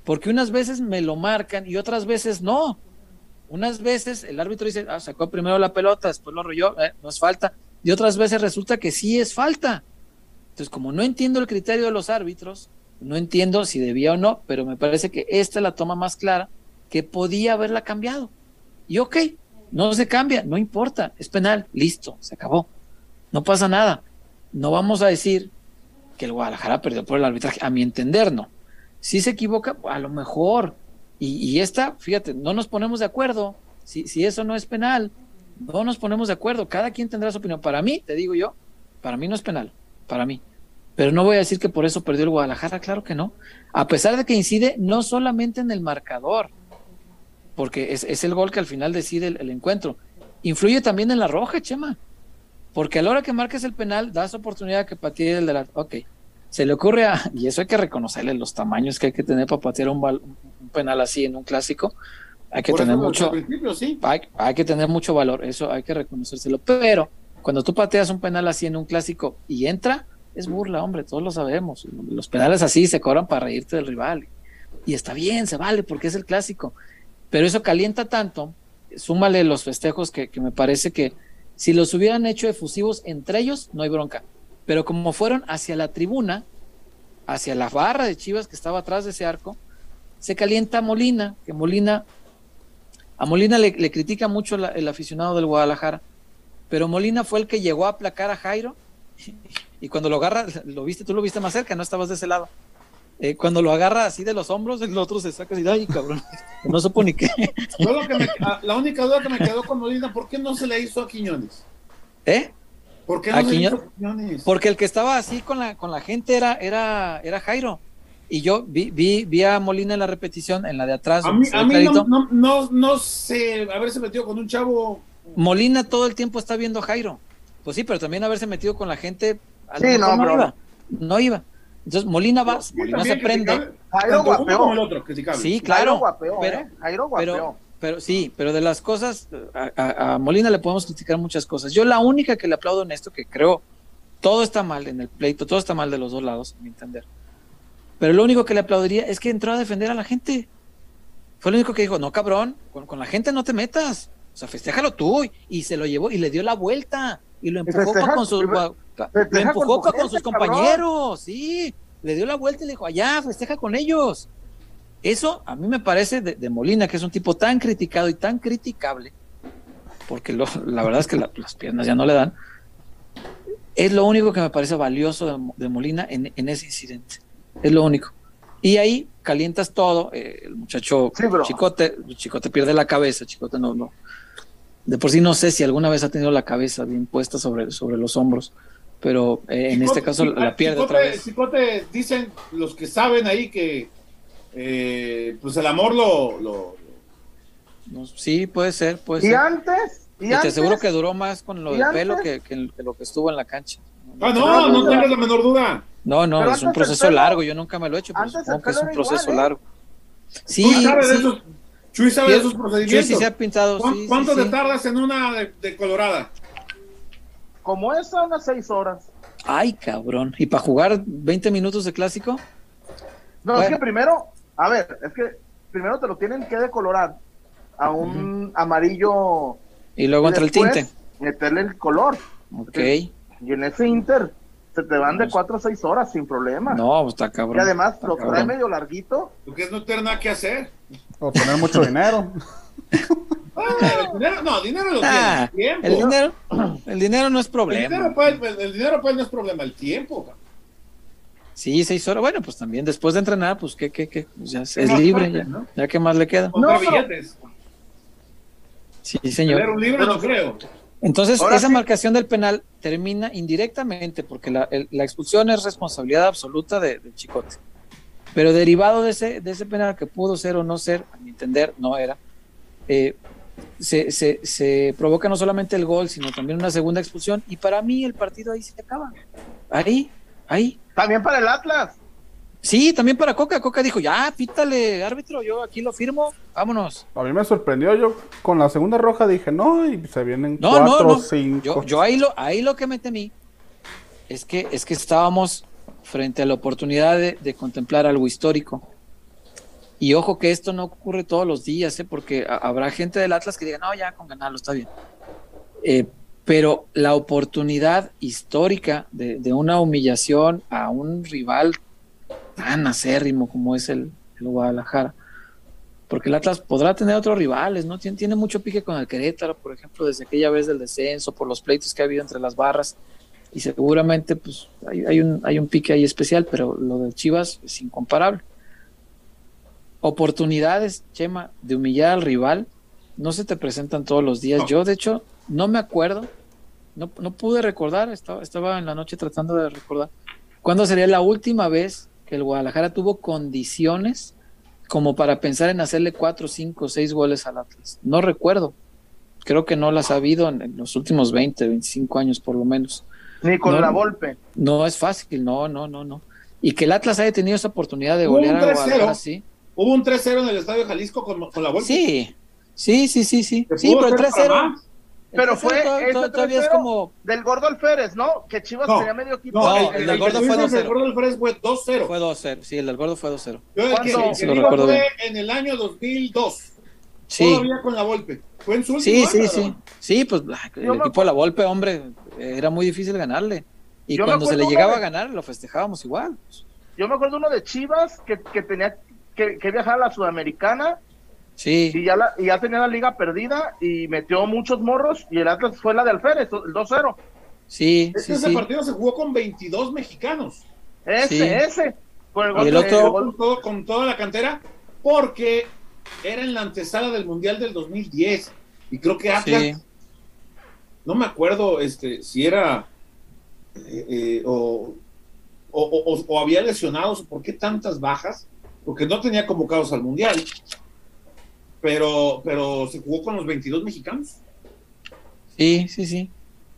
Speaker 2: porque unas veces me lo marcan y otras veces no. Unas veces el árbitro dice, ah, sacó primero la pelota, después lo arrolló, eh, no es falta, y otras veces resulta que sí es falta. Entonces, como no entiendo el criterio de los árbitros, no entiendo si debía o no, pero me parece que esta es la toma más clara que podía haberla cambiado. Y ok, no se cambia, no importa, es penal, listo, se acabó. No pasa nada. No vamos a decir que el Guadalajara perdió por el arbitraje, a mi entender, no. Si se equivoca, a lo mejor. Y, esta, fíjate, no nos ponemos de acuerdo. Si, si eso no es penal, no nos ponemos de acuerdo. Cada quien tendrá su opinión. Para mí, te digo yo, para mí no es penal, para mí. Pero no voy a decir que por eso perdió el Guadalajara, claro que no. A pesar de que incide no solamente en el marcador, porque es, el gol que al final decide el, encuentro. Influye también en la roja, Chema, porque a la hora que marques el penal, das oportunidad que patee el de la... Ok, se le ocurre a... Y eso hay que reconocerle los tamaños que hay que tener para patear un, un penal así en un clásico. Hay que tener mucho... hay, que tener mucho valor, eso hay que reconocérselo. Pero cuando tú pateas un penal así en un clásico y entra, es burla, hombre, todos lo sabemos. Los penales así se cobran para reírte del rival. Y está bien, se vale, porque es el clásico. Pero eso calienta tanto, súmale los festejos que, me parece que si los hubieran hecho efusivos entre ellos, no hay bronca. Pero como fueron hacia la tribuna, hacia la barra de Chivas que estaba atrás de ese arco, se calienta Molina, que Molina, a Molina le, critica mucho el aficionado del Guadalajara, pero Molina fue el que llegó a aplacar a Jairo *laughs* y cuando lo agarra, lo viste, tú lo viste más cerca, no estabas de ese lado. Eh, cuando lo agarra así de los hombros, el otro se saca así, ay, cabrón, *laughs* no supo ni qué.
Speaker 3: Ah, la única duda que me quedó con Molina, ¿por qué no se le hizo a Quiñones?
Speaker 2: ¿Eh?
Speaker 3: ¿Por qué no se le hizo a Quiñones?
Speaker 2: Porque el que estaba así con la, con la gente era, era, era Jairo. Y yo vi, vi, vi a Molina en la repetición, en la de atrás.
Speaker 3: A mí, a mí no, no, no, no sé haberse metido con un chavo.
Speaker 2: Molina todo el tiempo está viendo a Jairo. Pues sí, pero también haberse metido con la gente.
Speaker 1: Sí, no,
Speaker 2: no iba. No iba. Entonces Molina va, Molina se prende. Jairo guapeó. el otro, Sí, claro. Jairo pero, ¿eh? Jairo Pero, pero sí, pero de las cosas, a, Molina le podemos criticar muchas cosas. Yo la única que le aplaudo en esto, que creo, todo está mal en el pleito, todo está mal de los dos lados, a mi entender. Pero lo único que le aplaudiría es que entró a defender a la gente. Fue lo único que dijo, no cabrón, con, la gente no te metas. O sea, festéjalo tú. Y se lo llevó y le dio la vuelta. Y lo empujó con, sus, lo empujó con, sus compañeros. Sí, le dio la vuelta y le dijo, allá, festeja con ellos. Eso a mí me parece de, Molina, que es un tipo tan criticado y tan criticable, porque la verdad es que las piernas ya no le dan. Es lo único que me parece valioso de, Molina en, ese incidente. Es lo único. Y ahí calientas todo. Eh, el muchacho Chicote, Chicote pierde la cabeza. Chicote no, no. De por sí no sé si alguna vez ha tenido la cabeza bien puesta sobre, sobre los hombros. Pero eh, en este caso la pierde
Speaker 3: otra
Speaker 2: vez.
Speaker 3: Chicote, dicen los que saben ahí que eh, pues el amor lo, lo,
Speaker 2: sí, puede ser, puede
Speaker 1: ¿Y
Speaker 2: ser.
Speaker 1: antes?
Speaker 2: ¿Y, te aseguro que duró más con lo del pelo que, lo que estuvo en la cancha.
Speaker 3: Ah, no, no tengas la menor duda.
Speaker 2: No, no, es un proceso largo, yo nunca me lo he hecho, pero supongo que es un proceso ¿eh? largo. Sí,
Speaker 3: Chuy sabe, De, esos, Chuy sabe de esos procedimientos.
Speaker 2: Chuy sí se ha pintado.
Speaker 3: ¿Cuánto te tardas en una de, Colorada?
Speaker 1: Como esa, unas seis horas.
Speaker 2: Ay, cabrón. ¿Y para jugar 20 minutos de clásico?
Speaker 1: No, es que primero a ver, es que primero te lo tienen que decolorar a un amarillo.
Speaker 2: Y luego entra el tinte.
Speaker 1: Meterle el color.
Speaker 2: Ok.
Speaker 1: y en ese inter se te van de 4 a 6 horas sin problema.
Speaker 2: No, pues está cabrón.
Speaker 1: Y además lo trae medio larguito.
Speaker 3: Porque es no tener nada que hacer.
Speaker 4: O tener mucho *laughs* dinero. *laughs*
Speaker 3: Ah, el dinero, no, dinero lo
Speaker 2: ah, tiene. El dinero, el dinero no es problema.
Speaker 3: El dinero, pues, el dinero pues no es problema, el tiempo.
Speaker 2: Sí, seis horas. Bueno, pues también después de entrenar, pues qué, qué, qué, pues ya es, libre, ya, ¿no? ya qué más le queda.
Speaker 3: No, billetes.
Speaker 2: Sí, señor.
Speaker 3: un libro no creo.
Speaker 2: Entonces, esa marcación del penal termina indirectamente, porque la, la expulsión es responsabilidad absoluta de, Chicote. Pero derivado de ese, de ese penal que pudo ser o no ser, a mi entender, no era, eh, se, se, se, provoca no solamente el gol, sino también una segunda expulsión. Y para mí el partido ahí se acaba. Ahí, ahí.
Speaker 1: También para el Atlas.
Speaker 2: Sí, también para Coca. Coca dijo, ya, pítale, árbitro, yo aquí lo firmo, vámonos.
Speaker 4: A mí me sorprendió, yo con la segunda roja dije, no, y se vienen no, cuatro, no, no.
Speaker 2: cinco. Yo, ahí, lo, ahí lo que me temí es que, es que estábamos frente a la oportunidad de, contemplar algo histórico. Y ojo que esto no ocurre todos los días, ¿eh? porque habrá gente del Atlas que diga, no, ya con ganarlo está bien. Eh, pero la oportunidad histórica de, una humillación a un rival tan acérrimo como es el, Guadalajara, porque el Atlas podrá tener otros rivales, ¿no? Tiene, mucho pique con el Querétaro, por ejemplo, desde aquella vez del descenso, por los pleitos que ha habido entre las barras, y seguramente pues hay, un, hay un pique ahí especial, pero lo de Chivas es incomparable. Oportunidades, Chema, de humillar al rival, no se te presentan todos los días. Yo, de hecho, no me acuerdo, no, no pude recordar, estaba, estaba en la noche tratando de recordar, cuándo sería la última vez que el Guadalajara tuvo condiciones como para pensar en hacerle cuatro, cinco, seis goles al Atlas. No recuerdo. Creo que no las ha habido en, los últimos 20, 25 años por lo menos.
Speaker 1: Ni con la golpe.
Speaker 2: No es fácil, no, no, no, no. Y que el Atlas haya tenido esa oportunidad de golear a Guadalajara, sí.
Speaker 3: Hubo un 3-0 en el Estadio Jalisco con, con la golpe.
Speaker 2: Sí, sí, sí, sí, sí. Sí, pero el 3-0
Speaker 1: pero fue todavía es como del Gordo Alférez, ¿no? Que Chivas tenía medio equipo. No,
Speaker 2: el, del Gordo fue 2-0.
Speaker 3: El Gordo Alférez fue 2-0.
Speaker 2: Fue 2-0, sí, el del Gordo fue
Speaker 3: 2-0. Yo el que, sí, lo recuerdo fue en el año 2002. Sí. Todavía con la Volpe. Fue en su último
Speaker 2: Sí, sí, sí. Sí, pues el equipo de la Volpe, hombre, era muy difícil ganarle. Y cuando se le llegaba a ganar, lo festejábamos igual.
Speaker 1: Yo me acuerdo uno de Chivas que, que tenía que, que viajar a la Sudamericana
Speaker 2: Sí.
Speaker 1: Y ya, la, y ya tenía la liga perdida y metió muchos morros y el Atlas fue la de Alférez, el 2-0.
Speaker 2: Sí,
Speaker 3: ese partido se jugó con 22 mexicanos.
Speaker 1: Ese, ese.
Speaker 2: Con el, otro...
Speaker 3: con, toda la cantera, porque era en la antesala del Mundial del 2010. Y creo que Atlas, no me acuerdo este, si era eh, eh, o, o, o, había lesionados, ¿por qué tantas bajas? Porque no tenía convocados al Mundial pero, pero se jugó con los 22 mexicanos.
Speaker 2: Sí, sí, sí.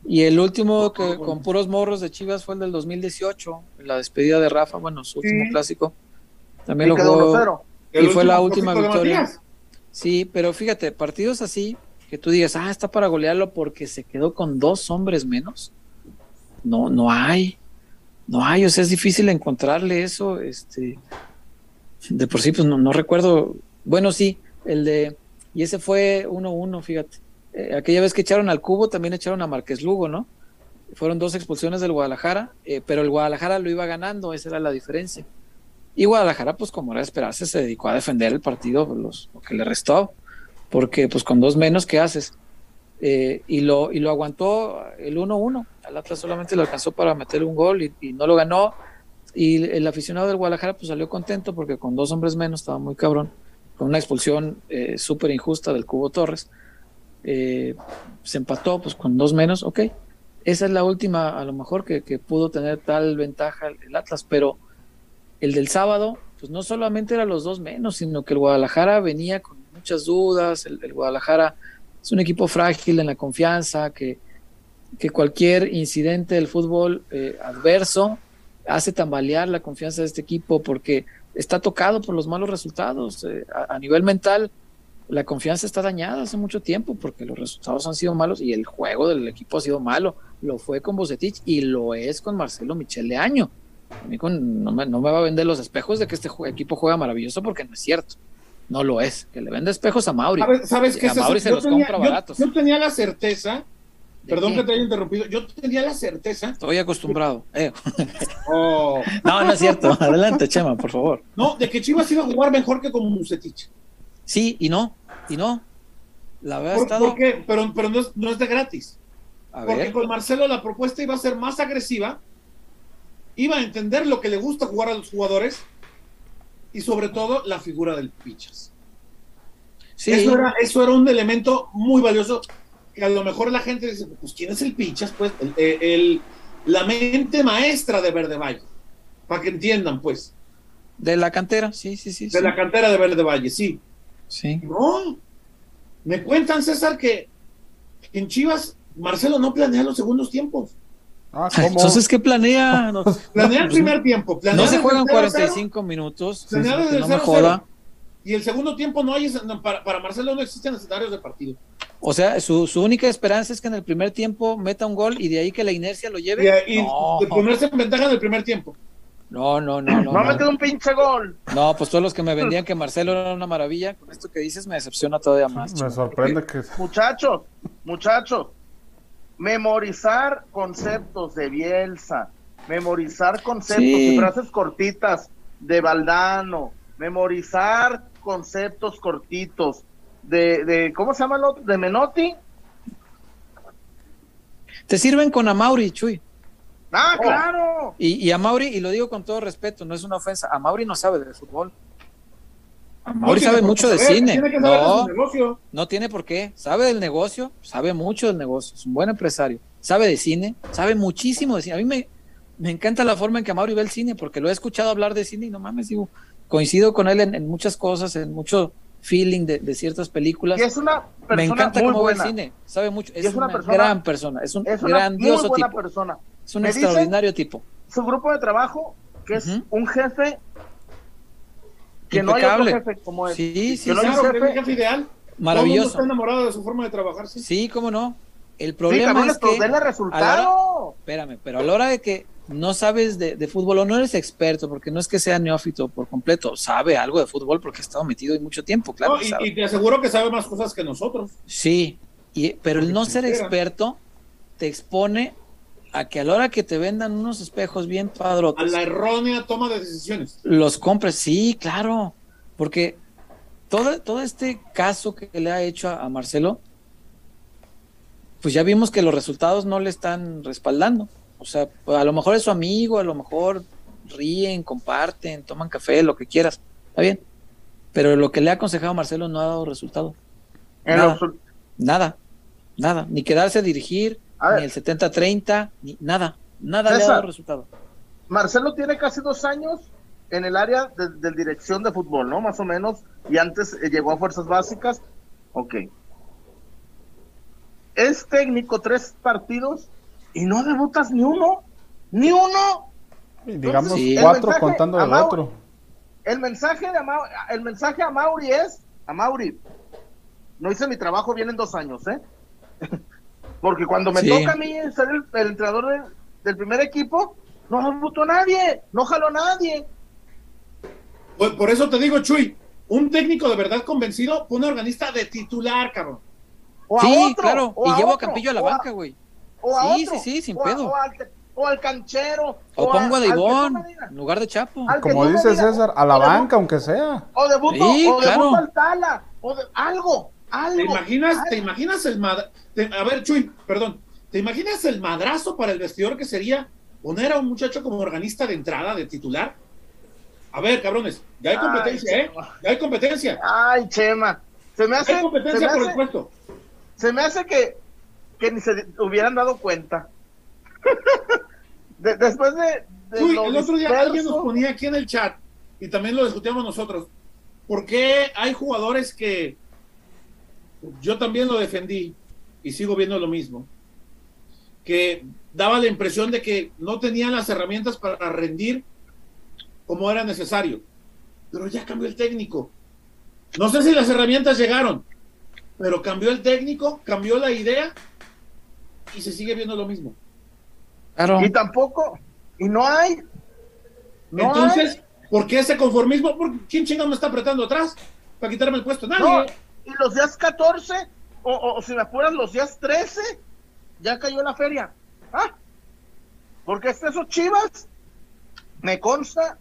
Speaker 2: Y el último que con puros morros de Chivas fue el del 2018, la despedida de Rafa, bueno, su último clásico. También lo jugó. Y fue la última victoria. Sí, pero fíjate, partidos así, que tú digas, ah, está para golearlo porque se quedó con dos hombres menos. No, no hay. No hay, o sea, es difícil encontrarle eso. Este, de por sí, pues no, no recuerdo. Bueno, sí, el de. Y ese fue 1-1, fíjate. Eh, aquella vez que echaron al cubo, también echaron a Márquez Lugo, ¿no? Fueron dos expulsiones del Guadalajara, eh, pero el Guadalajara lo iba ganando, esa era la diferencia. Y Guadalajara, pues como era de esperarse, se dedicó a defender el partido, los, lo que le restó, porque pues con dos menos, ¿qué haces? Eh, y, lo, y lo aguantó el 1-1. Al Atlas solamente le alcanzó para meter un gol y, no lo ganó. Y el aficionado del Guadalajara pues salió contento porque con dos hombres menos estaba muy cabrón, con una expulsión eh, súper injusta del Cubo Torres. Eh, se empató pues con dos menos, ok. Esa es la última, a lo mejor, que, pudo tener tal ventaja el Atlas, pero el del sábado, pues no solamente era los dos menos, sino que el Guadalajara venía con muchas dudas, el, Guadalajara es un equipo frágil en la confianza, que, que cualquier incidente del fútbol eh, adverso hace tambalear la confianza de este equipo porque está tocado por los malos resultados. Eh, a, nivel mental, la confianza está dañada hace mucho tiempo porque los resultados han sido malos y el juego del equipo ha sido malo. Lo fue con Bocetich y lo es con Marcelo Michel de Año. A mí no, me, no me va a vender los espejos de que este equipo juega maravilloso porque no es cierto. No lo es. Que le vende espejos a Mauri.
Speaker 3: ¿Sabes,
Speaker 2: que A Mauri se los compra baratos.
Speaker 3: Yo, tenía la certeza, perdón que te haya interrumpido, yo tenía la certeza.
Speaker 2: Estoy acostumbrado. Eh. *laughs* Oh. No, no es cierto. Adelante, Chema, por favor.
Speaker 3: No, de que Chivas iba a jugar mejor que con Musetich.
Speaker 2: Sí, y no, y no. La verdad
Speaker 3: ¿Por,
Speaker 2: estado...
Speaker 3: qué? Pero, pero no, es, no es de gratis. porque con Marcelo la propuesta iba a ser más agresiva iba a entender lo que le gusta jugar a los jugadores y sobre todo la figura del Pichas. Sí. Eso, era, eso era un elemento muy valioso que a lo mejor la gente dice, pues ¿quién es el Pichas? Pues el, la mente maestra de Verde Valle, para que entiendan pues.
Speaker 2: De la cantera, sí, sí, sí.
Speaker 3: De la cantera de Verde Valle, sí.
Speaker 2: Sí.
Speaker 3: No, me cuentan César que en Chivas Marcelo no planea los segundos tiempos.
Speaker 2: Ah, *laughs* Entonces, ¿qué planea? *laughs*
Speaker 3: planea el primer tiempo.
Speaker 2: no se juegan 45 minutos. Planea no me joda.
Speaker 3: Y el segundo tiempo no hay, para, para, Marcelo no existen escenarios de partido.
Speaker 2: O sea, su, su, única esperanza es que en el primer tiempo meta un gol y de ahí que la inercia lo lleve.
Speaker 3: Y, de ponerse en ventaja en el primer tiempo.
Speaker 2: No, no, no, no.
Speaker 1: No, metido un pinche gol.
Speaker 2: No, pues todos los que me vendían que Marcelo era una maravilla, con esto que dices me decepciona todavía más.
Speaker 4: Me sorprende que.
Speaker 1: Muchachos, muchachos, memorizar conceptos de Bielsa, memorizar conceptos y frases cortitas de Valdano, memorizar conceptos cortitos de, de ¿cómo se llama el otro? De Menotti.
Speaker 2: Te sirven con Amauri, Chuy.
Speaker 1: Ah, claro.
Speaker 2: Y, y a Mauri, y lo digo con todo respeto, no es una ofensa, a Mauri no sabe de fútbol. Mauri sabe mucho de cine. no, no tiene por qué. Sabe del negocio, sabe mucho del negocio. Es un buen empresario. Sabe de cine, sabe muchísimo de cine. A mí me, me encanta la forma en que Mauri ve el cine, porque lo he escuchado hablar de cine y no mames, digo, coincido con él en, muchas cosas, en mucho feeling de, ciertas películas.
Speaker 1: Y es una persona
Speaker 2: me encanta
Speaker 1: cómo
Speaker 2: ve el cine, sabe mucho. Es, una, gran persona, es un grandioso tipo.
Speaker 1: Persona.
Speaker 2: Es un extraordinario tipo.
Speaker 1: Su grupo de trabajo, que es un jefe que no hay otro jefe como él.
Speaker 2: Sí, sí,
Speaker 3: que no hay jefe, jefe ideal.
Speaker 2: Maravilloso.
Speaker 3: Todo está enamorado de su forma de trabajar. Sí,
Speaker 2: sí cómo no. El problema es que.
Speaker 1: resultado.
Speaker 2: espérame, pero a la hora de que no sabes de, de, fútbol o no eres experto, porque no es que sea neófito por completo, sabe algo de fútbol porque ha estado metido en mucho tiempo, claro.
Speaker 3: y, te aseguro que sabe más cosas que nosotros.
Speaker 2: Sí, y, pero el no ser experto te expone a que a la hora que te vendan unos espejos bien padrotes.
Speaker 3: A la errónea toma de decisiones.
Speaker 2: Los compres, sí, claro. Porque todo, todo este caso que le ha hecho a, Marcelo, pues ya vimos que los resultados no le están respaldando. O sea, a lo mejor es su amigo, a lo mejor ríen, comparten, toman café, lo que quieras. Está bien. Pero lo que le ha aconsejado a Marcelo no ha dado resultado. Nada, nada, nada. Ni quedarse a dirigir, ni el 70-30, ni nada, nada le ha dado resultado.
Speaker 1: Marcelo tiene casi dos años en el área de, dirección de fútbol, ¿no? Más o menos, y antes eh, llegó a Fuerzas Básicas. Ok. Es técnico tres partidos y no debutas ni uno, ni uno.
Speaker 4: digamos cuatro contando el otro.
Speaker 1: el mensaje, de el mensaje a Mauri es, a Mauri, no hice mi trabajo bien en dos años, ¿eh? *laughs* Porque cuando me toca a mí ser el, entrenador del primer equipo, no votó nadie, no jaló nadie.
Speaker 3: Por, eso te digo, Chuy, un técnico de verdad convencido, un organista de titular, cabrón.
Speaker 2: sí, claro, y llevo a Campillo a la banca, güey. Sí, sí, sí, sin pedo.
Speaker 1: O al, canchero.
Speaker 2: O, pongo a, Ivón en lugar de Chapo.
Speaker 4: Como dice César, a la banca, aunque sea.
Speaker 1: O de Buto, o de claro. al Tala, o de algo, algo.
Speaker 3: ¿Te imaginas, ¿te imaginas el madrazo? A ver, Chuy, perdón. ¿Te imaginas el madrazo para el vestidor que sería poner a un muchacho como organista de entrada, de titular? A ver, cabrones, ya hay competencia, ¿eh? Ya hay competencia.
Speaker 1: Ay, Chema. Se me hace.
Speaker 3: Hay competencia por el puesto.
Speaker 1: Se me hace que, que ni se hubieran dado cuenta. *laughs* después de.
Speaker 3: Uy, el otro día alguien nos ponía aquí en el chat, y también lo discutíamos nosotros. ¿Por qué hay jugadores que yo también lo defendí y sigo viendo lo mismo? Que daba la impresión de que no tenían las herramientas para rendir como era necesario. Pero ya cambió el técnico. No sé si las herramientas llegaron, pero cambió el técnico, cambió la idea y se sigue viendo lo mismo.
Speaker 1: Y tampoco, y no hay.
Speaker 3: Entonces, ¿por qué ese conformismo? ¿Quién chingado me está apretando atrás para quitarme el puesto? Nadie.
Speaker 1: y los días 14, o, o, si me apuras, los días 13, ya cayó la feria. ¿Ah? Porque es esos chivas, me consta,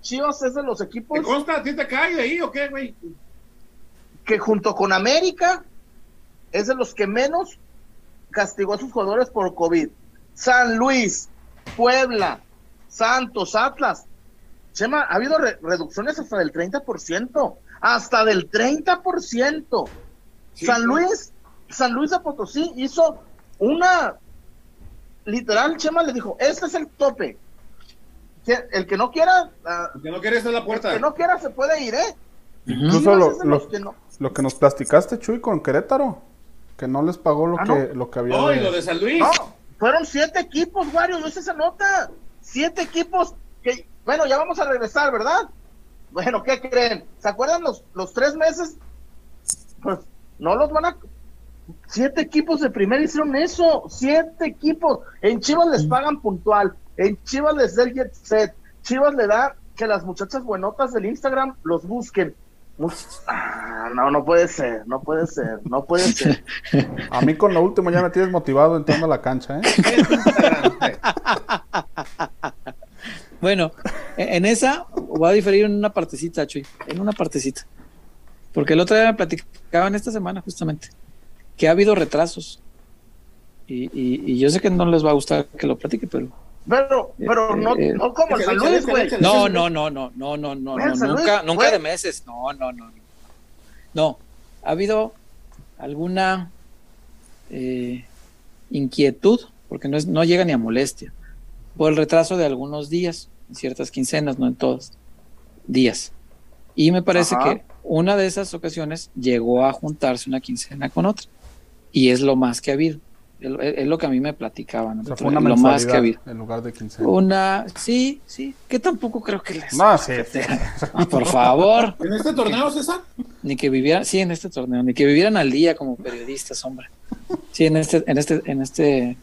Speaker 1: Chivas es de los equipos.
Speaker 3: ¿Te consta? ¿A ti te cae de ahí o qué, güey?
Speaker 1: Que junto con América es de los que menos castigó a sus jugadores por COVID. San Luis, Puebla, Santos, Atlas. Chema, ha habido reducciones hasta del 30%, hasta del 30%. San Luis, San Luis de Potosí hizo una, literal, Chema le dijo, este es el tope, el que no quiera.
Speaker 3: Ah, el que no quiera está la puerta.
Speaker 1: El que no quiera se puede ir, ¿eh?
Speaker 4: Incluso lo, que nos platicaste, Chuy, con Querétaro, que no les pagó lo, ah, que, lo que había.
Speaker 3: No, y lo de San Luis. No,
Speaker 1: fueron siete equipos, Wario, no es esa nota. Siete equipos que, bueno, ya vamos a regresar, ¿verdad? Bueno, ¿qué creen? ¿Se acuerdan los, los tres meses? Pues no los van a. Siete equipos de primera hicieron eso. Siete equipos. En Chivas les pagan puntual. En Chivas les da el jet set. Chivas le da que las muchachas buenotas del Instagram los busquen. Ah, no, no puede ser, no puede ser, no puede ser. *laughs*
Speaker 4: A mí con lo último ya me tienes motivado entrando a la cancha, ¿eh?
Speaker 2: bueno, e-, en esa voy a diferir en una partecita, Chuy, en una partecita. Porque el otro día me platicaban esta semana justamente que ha habido retrasos. Y, y yo sé que no les va a gustar que lo platique, pero
Speaker 1: pero, pero no, no como el San Luis, güey.
Speaker 2: No, no, no, no, no, no, no, no nunca, nunca de meses, no, no, no. No, ha habido alguna eh, inquietud, porque no, es, no llega ni a molestia, por el retraso de algunos días, en ciertas quincenas, no en todas, días. Y me parece Ajá. que una de esas ocasiones llegó a juntarse una quincena con otra, y es lo más que ha habido. Es lo que a mí me platicaban.
Speaker 4: una lo más que había. En lugar de quincena.
Speaker 2: Una, sí, sí, que tampoco creo que les.
Speaker 4: No, sí. *laughs*
Speaker 2: por favor.
Speaker 3: ¿En este torneo, César?
Speaker 2: Ni que vivieran, sí, en este torneo, ni que vivieran al día como periodistas, hombre. Sí, en este, en este, en este,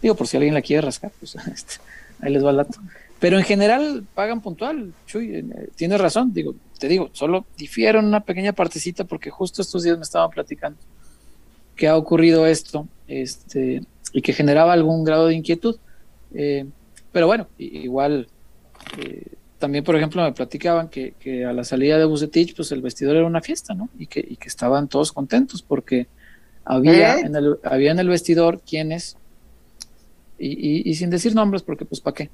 Speaker 2: digo, por si alguien la quiere rascar, pues *laughs* este, ahí les va el dato. Pero en general pagan puntual, Chuy, eh, tienes razón, digo, te digo, solo difieron una pequeña partecita porque justo estos días me estaban platicando que ha ocurrido esto este, y que generaba algún grado de inquietud. Eh, pero bueno, igual, eh, también por ejemplo me platicaban que, a la salida de Bucetich, pues el vestidor era una fiesta, ¿no? Y que, que estaban todos contentos porque había, ¿Eh? en, el, había en el vestidor quienes, y, sin decir nombres porque pues para qué,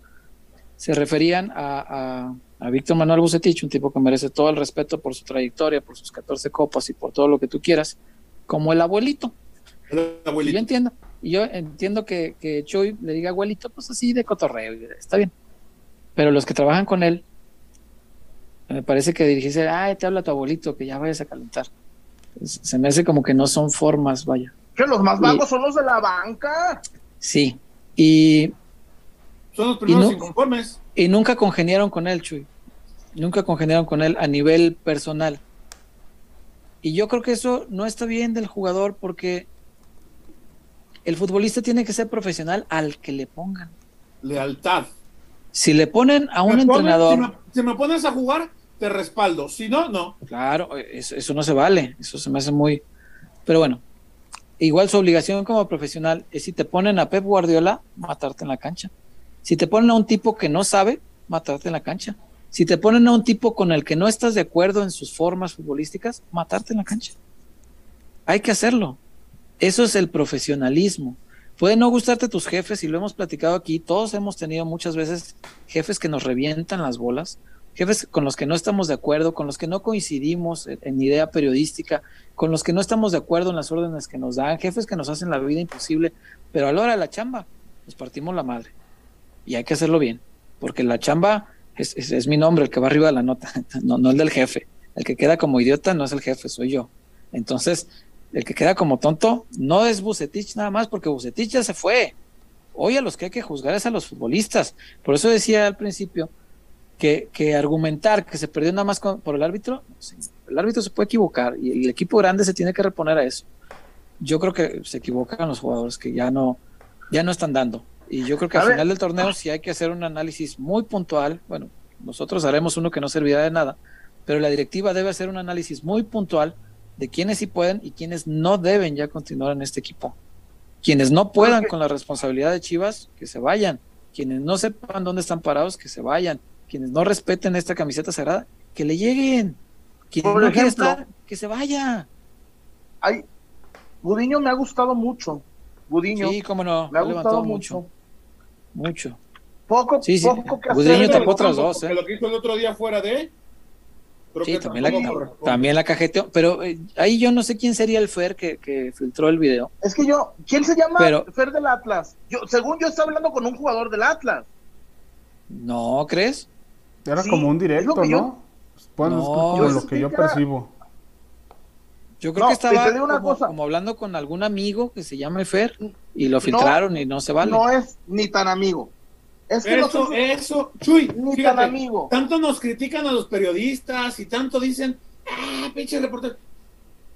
Speaker 2: se referían a, a, a Víctor Manuel Bucetich, un tipo que merece todo el respeto por su trayectoria, por sus 14 copas y por todo lo que tú quieras, como el abuelito. Yo entiendo, y yo entiendo que, que Chuy le diga abuelito, pues así de cotorreo, está bien. Pero los que trabajan con él, me parece que dirigirse, ay, te habla tu abuelito, que ya vayas a calentar. se me hace como que no son formas, vaya.
Speaker 1: Que los más vagos son los de la banca.
Speaker 2: Sí, y.
Speaker 3: Son los primeros inconformes.
Speaker 2: Y nunca congeniaron con él, Chuy. nunca congeniaron con él a nivel personal. Y yo creo que eso no está bien del jugador porque el futbolista tiene que ser profesional al que le pongan.
Speaker 3: Lealtad.
Speaker 2: Si le ponen a un entrenador.
Speaker 3: Si me, pones a jugar, te respaldo. Si no, no.
Speaker 2: Claro, eso, eso, no se vale. Eso se me hace muy. Pero bueno, igual su obligación como profesional es si te ponen a Pep Guardiola, matarte en la cancha. Si te ponen a un tipo que no sabe, matarte en la cancha. Si te ponen a un tipo con el que no estás de acuerdo en sus formas futbolísticas, matarte en la cancha. Hay que hacerlo. Eso es el profesionalismo. Puede no gustarte tus jefes, y lo hemos platicado aquí, todos hemos tenido muchas veces jefes que nos revientan las bolas, jefes con los que no estamos de acuerdo, con los que no coincidimos en, idea periodística, con los que no estamos de acuerdo en las órdenes que nos dan, jefes que nos hacen la vida imposible, pero a la hora de la chamba nos partimos la madre. Y hay que hacerlo bien, porque la chamba es, es mi nombre, el que va arriba de la nota, *laughs* no, no el del jefe. El que queda como idiota no es el jefe, soy yo. Entonces, el que queda como tonto no es Bucetich nada más, porque Bucetich ya se fue. Hoy a los que hay que juzgar es a los futbolistas. Por eso decía al principio que, que argumentar que se perdió nada más por el árbitro, el árbitro se puede equivocar y el equipo grande se tiene que reponer a eso. Yo creo que se equivocan los jugadores que ya no, ya no están dando. Y yo creo que al final del torneo sí hay que hacer un análisis muy puntual. Bueno, nosotros haremos uno que no servirá de nada, pero la directiva debe hacer un análisis muy puntual de quienes sí pueden y quienes no deben ya continuar en este equipo. Quienes no puedan con la responsabilidad de Chivas, que se vayan. Quienes no sepan dónde están parados, que se vayan. Quienes no respeten esta camiseta sagrada, que le lleguen. Quien no quiere estar, que se vaya.
Speaker 1: Ay, Gudiño me ha gustado mucho. Gudiño.
Speaker 2: Sí, cómo no.
Speaker 1: Me ha gustado mucho.
Speaker 2: Mucho.
Speaker 1: Poco,
Speaker 2: sí, sí.
Speaker 1: poco
Speaker 2: que Gudiño tapó otras dos, ¿eh?
Speaker 3: Lo que hizo el otro día fuera de
Speaker 2: sí, también la, también la cajeteó, pero eh, ahí yo no sé quién sería el Fer que, filtró el video.
Speaker 1: Es que yo, ¿quién se llama Fer del Atlas? Yo, según yo estaba hablando con un jugador del Atlas.
Speaker 2: No, ¿crees?
Speaker 4: Era como un directo, ¿no? Bueno, no, lo que yo percibo.
Speaker 2: Yo creo que estaba como, hablando con algún amigo que se llama Fer y lo filtraron y no se vale.
Speaker 1: No es ni tan amigo.
Speaker 3: Es que eso, eso, Chuy, amigo. tanto nos critican a los periodistas y tanto dicen, ah, pinche reportero.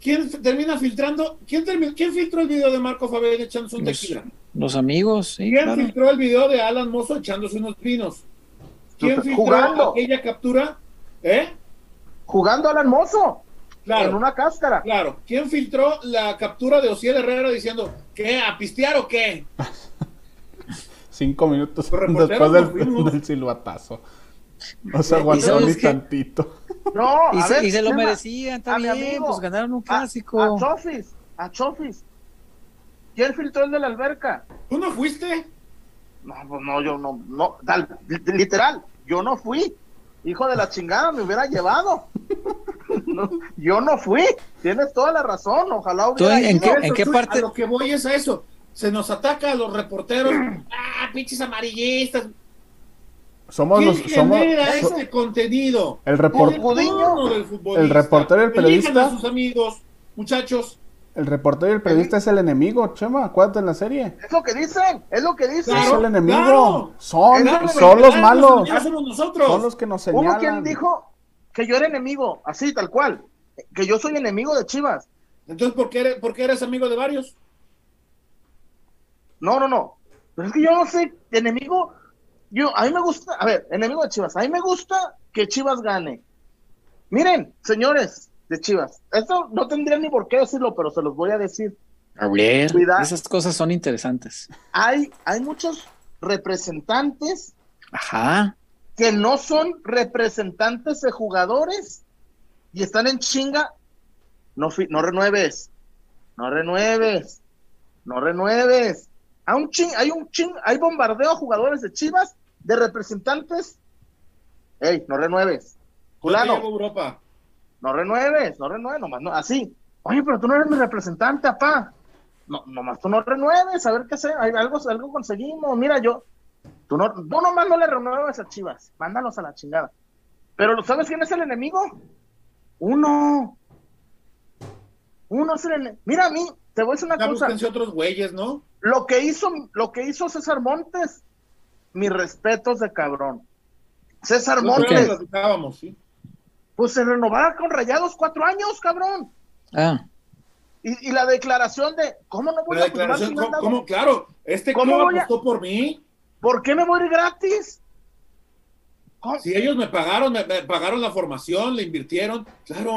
Speaker 3: ¿Quién termina filtrando? ¿Quién, ¿Quién filtró el video de Marco Fabián echándose un tequila?
Speaker 2: Los amigos, sí.
Speaker 3: ¿Quién filtró el video de Alan Mozo echándose unos pinos? ¿Quién filtró aquella captura? ¿Eh?
Speaker 1: Jugando Alan Mozo. Claro. En una cáscara.
Speaker 3: Claro. ¿Quién filtró la captura de Ociel Herrera diciendo, ¿qué? ¿A pistear o qué? *laughs*
Speaker 4: cinco minutos después del, silbatazo. No se aguantó ni tantito.
Speaker 1: No,
Speaker 2: y, se, lo merecían también, pues ganaron un clásico.
Speaker 1: A, Chofis, a Chofis. ¿Quién filtró el de la alberca?
Speaker 3: ¿Tú no fuiste?
Speaker 1: No, pues no, yo no, no, literal, yo no fui. Hijo de la chingada, me hubiera llevado. yo no fui. Tienes toda la razón. Ojalá hubiera
Speaker 2: ¿En, qué, ¿En qué parte?
Speaker 3: A lo que voy es a eso se nos ataca a los reporteros, ah, pinches amarillistas.
Speaker 4: Somos
Speaker 3: ¿Quién
Speaker 4: los somos
Speaker 3: este contenido.
Speaker 4: El reportero el reportero y el periodista
Speaker 3: a sus amigos, muchachos.
Speaker 4: El reportero y el periodista es el enemigo, Chema, acuérdate en la serie.
Speaker 1: Es lo que dicen, es lo que dicen.
Speaker 4: es el enemigo. son, son los malos.
Speaker 3: nosotros.
Speaker 4: Son los que nos señalan.
Speaker 1: Hubo quien dijo que yo era enemigo, así, tal cual. Que yo soy enemigo de Chivas.
Speaker 3: Entonces, ¿por qué eres, por qué eres amigo de varios?
Speaker 1: No, no, no. Pero es que yo no sé, enemigo, yo, a mí me gusta, a ver, enemigo de Chivas, a mí me gusta que Chivas gane. Miren, señores de Chivas, esto no tendría ni por qué decirlo, pero se los voy a decir.
Speaker 2: A ver, esas cosas son interesantes.
Speaker 1: Hay, hay muchos representantes
Speaker 2: Ajá.
Speaker 1: que no son representantes de jugadores y están en chinga. No, no renueves, no renueves, no renueves. Hay un ching, hay un ching, hay bombardeo a jugadores de Chivas, de representantes. Ey, no renueves. Fulano.
Speaker 3: Europa.
Speaker 1: No renueves, no renueves, nomás, no, así. Oye, pero tú no eres mi representante, papá. No, nomás tú no renueves, a ver qué sé, algo, algo conseguimos. Mira, yo, tú no, tú nomás no le renueves a Chivas, mándalos a la chingada. Pero ¿sabes quién es el enemigo? Uno. Uno es el enemigo. Mira a mí, te voy a decir una cosa.
Speaker 3: otros güeyes, ¿no?
Speaker 1: Lo que hizo, lo que hizo César Montes, mis respetos de cabrón. César Montes. Pues se renovaba con rayados cuatro años, cabrón. Ah. Y, la declaración de, ¿cómo no voy a
Speaker 3: declaración, ¿cómo, Claro, este ¿cómo apostó por mí.
Speaker 1: ¿Por qué me voy gratis?
Speaker 3: Si ellos me pagaron, me, pagaron la formación, le invirtieron, claro.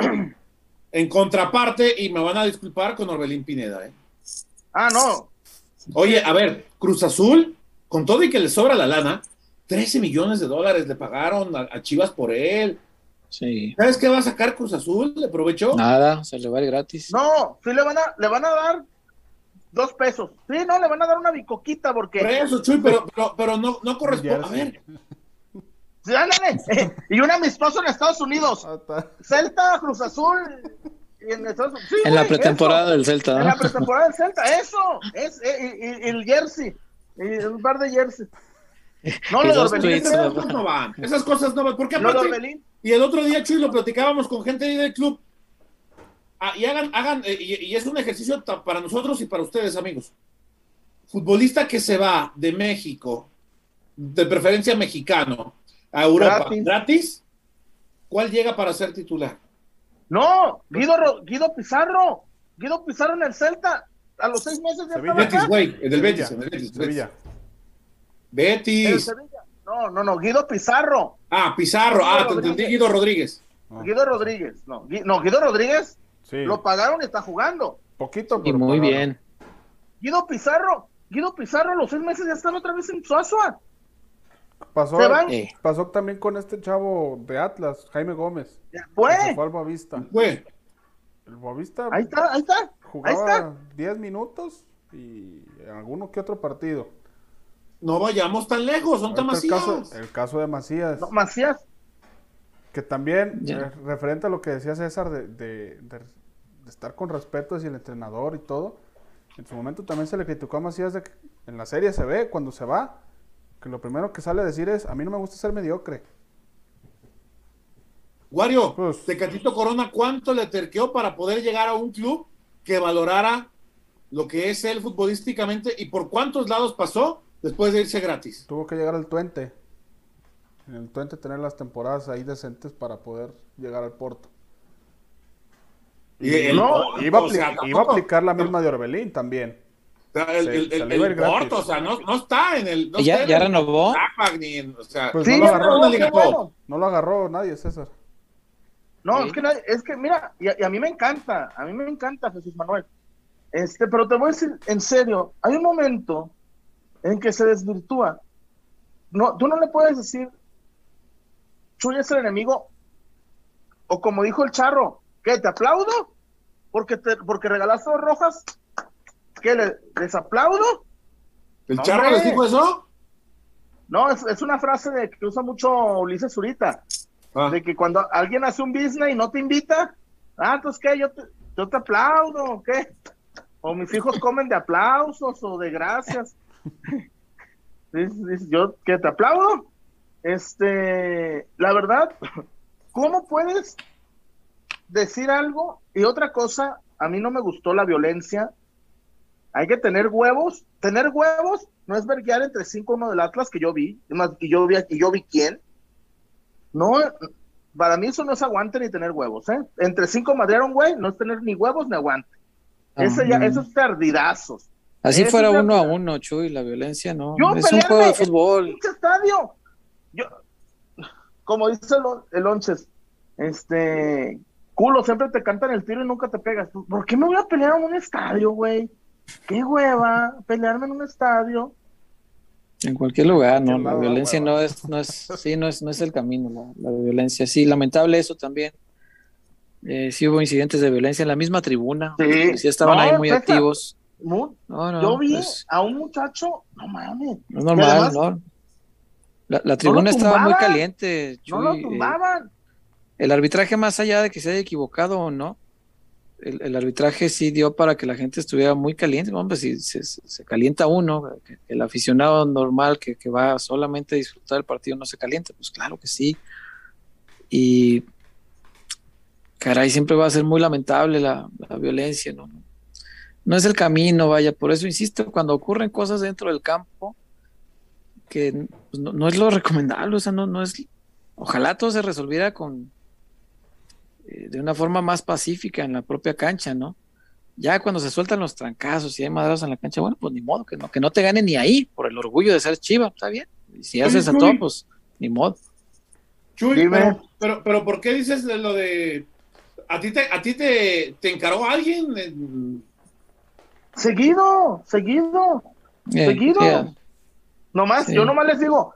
Speaker 3: En contraparte, y me van a disculpar con Orbelín Pineda, ¿eh?
Speaker 1: Ah, no.
Speaker 3: Oye, a ver, Cruz Azul, con todo y que le sobra la lana, 13 millones de dólares le pagaron a, Chivas por él. Sí. ¿Sabes qué va a sacar Cruz Azul? ¿Le aprovechó?
Speaker 2: Nada, se le va a ir gratis.
Speaker 1: No, sí le van a, le van a dar dos pesos. Sí, no, le van a dar una bicoquita porque.
Speaker 3: eso, Chuy, pero, pero, no, no corresponde. A ver.
Speaker 1: Sí, ándale. y un amistoso en Estados Unidos. Celta, Cruz Azul. en,
Speaker 2: en la pretemporada del Celta.
Speaker 1: En la pretemporada del Celta, eso. Es, eh, el jersey. un par de jersey.
Speaker 3: No, lo de no van. Esas cosas no van. ¿Por qué Y el otro día, Chuy, lo platicábamos con gente del club. Ah, y hagan, hagan, eh, y, es un ejercicio para nosotros y para ustedes, amigos. Futbolista que se va de México, de preferencia mexicano, a Europa gratis, ¿cuál llega para ser titular?
Speaker 1: No, Guido, Guido Pizarro. Guido Pizarro en el Celta. A los seis meses
Speaker 3: ya Sevilla. Betis, güey. El del Betis. En el Betis. Sevilla. Betis.
Speaker 1: No, no, no. Guido Pizarro.
Speaker 3: Ah, Pizarro. ah, te entendí Guido Rodríguez.
Speaker 1: Guido Rodríguez. No, no Guido Rodríguez lo pagaron y está jugando.
Speaker 4: Poquito,
Speaker 2: pero. Y muy bien.
Speaker 1: Guido Pizarro. Guido Pizarro a los seis meses ya estaba otra vez en Suazua.
Speaker 4: Pasó, pasó también con este chavo de Atlas, Jaime Gómez.
Speaker 1: Fue.
Speaker 4: Fue al Boavista.
Speaker 3: Fue.
Speaker 4: El Boavista.
Speaker 1: Ahí está, ahí está.
Speaker 4: Jugaba 10 minutos y en alguno que otro partido.
Speaker 3: No vayamos tan lejos, son tan
Speaker 4: El caso, el caso de Macías.
Speaker 1: Macías.
Speaker 4: Que también, referente a lo que decía César, de, de, estar con respeto hacia el entrenador y todo, en su momento también se le criticó a Macías de que en la serie se ve cuando se va, que lo primero que sale a decir es, a mí no me gusta ser mediocre.
Speaker 3: Wario, pues, Tecatito Corona, ¿cuánto le terqueó para poder llegar a un club que valorara lo que es él futbolísticamente y por cuántos lados pasó después de irse gratis?
Speaker 4: Tuvo que llegar al Tuente. En el Tuente tener las temporadas ahí decentes para poder llegar al Porto. Y no, iba, a aplicar la misma de Orbelín también.
Speaker 3: El, Porto, o sea, no, no, está en el.
Speaker 2: ¿Ya, ya renovó?
Speaker 4: pues no, lo agarró, no, lo agarró, nadie, César.
Speaker 1: No, es que, es que mira, y a, mí me encanta, a mí me encanta Jesús Manuel. Este, pero te voy a decir en serio, hay un momento en que se desvirtúa. No, tú no le puedes decir, Chuy es el enemigo, o como dijo el charro, ¿qué? ¿Te aplaudo? Porque, te, porque regalaste dos rojas, ¿qué? ¿Les, les aplaudo?
Speaker 3: ¿El charro les dijo eso?
Speaker 1: No, es, es, una frase de, que usa mucho Ulises Zurita. Ah. De que cuando alguien hace un business y no te invita, ah, entonces qué, yo te, yo te aplaudo, ¿qué? O mis hijos comen de aplausos o de gracias. *laughs* yo que te aplaudo. Este, la verdad, *laughs* ¿cómo puedes decir algo? Y otra cosa, a mí no me gustó la violencia. Hay que tener huevos. Tener huevos no es verguear entre cinco uno del Atlas que yo vi, y yo vi, y yo vi quién. No, para mí eso no es aguante ni tener huevos, ¿eh? Entre cinco madrearon, güey, no es tener ni huevos ni aguante. Ese ya, esos perdidazos.
Speaker 2: Así fuera uno a uno, Chuy, la violencia no. es un juego de fútbol.
Speaker 1: estadio. Yo, como dice el, el Onches, este, culo, siempre te cantan el tiro y nunca te pegas. ¿Por qué me voy a pelear en un estadio, güey? Qué hueva, pelearme en un estadio.
Speaker 2: En cualquier lugar, no, la violencia no es, no es, sí, no es, no es el camino, la, violencia. Sí, lamentable eso también. Eh, sí hubo incidentes de violencia en la misma tribuna. Sí, estaban ahí muy activos.
Speaker 1: yo vi pues a un muchacho, no mames.
Speaker 2: No es normal, ¿no? La, tribuna estaba muy caliente.
Speaker 1: no lo eh, tumbaban.
Speaker 2: el arbitraje, más allá de que se haya equivocado o no, el, arbitraje sí dio para que la gente estuviera muy caliente. Hombre, si se, calienta uno, el aficionado normal que, va solamente a disfrutar del partido no se calienta, pues claro que sí. Y caray, siempre va a ser muy lamentable la, violencia, ¿no? No es el camino, vaya, por eso insisto, cuando ocurren cosas dentro del campo, que pues, no, es lo recomendable, o sea, no, no es ojalá todo se resolviera con eh, de una forma más pacífica en la propia cancha, ¿no? Ya cuando se sueltan los trancazos y hay madrazos en la cancha, bueno, pues ni modo, que no, que no te gane ni ahí, por el orgullo de ser chiva, está bien. Y si haces a todo, pues ni modo.
Speaker 3: Chuy, pero, pero, ¿por qué dices lo de ¿A ti te, a ti te, te encaró alguien?
Speaker 1: Seguido, seguido, seguido. Nomás, yo nomás les digo,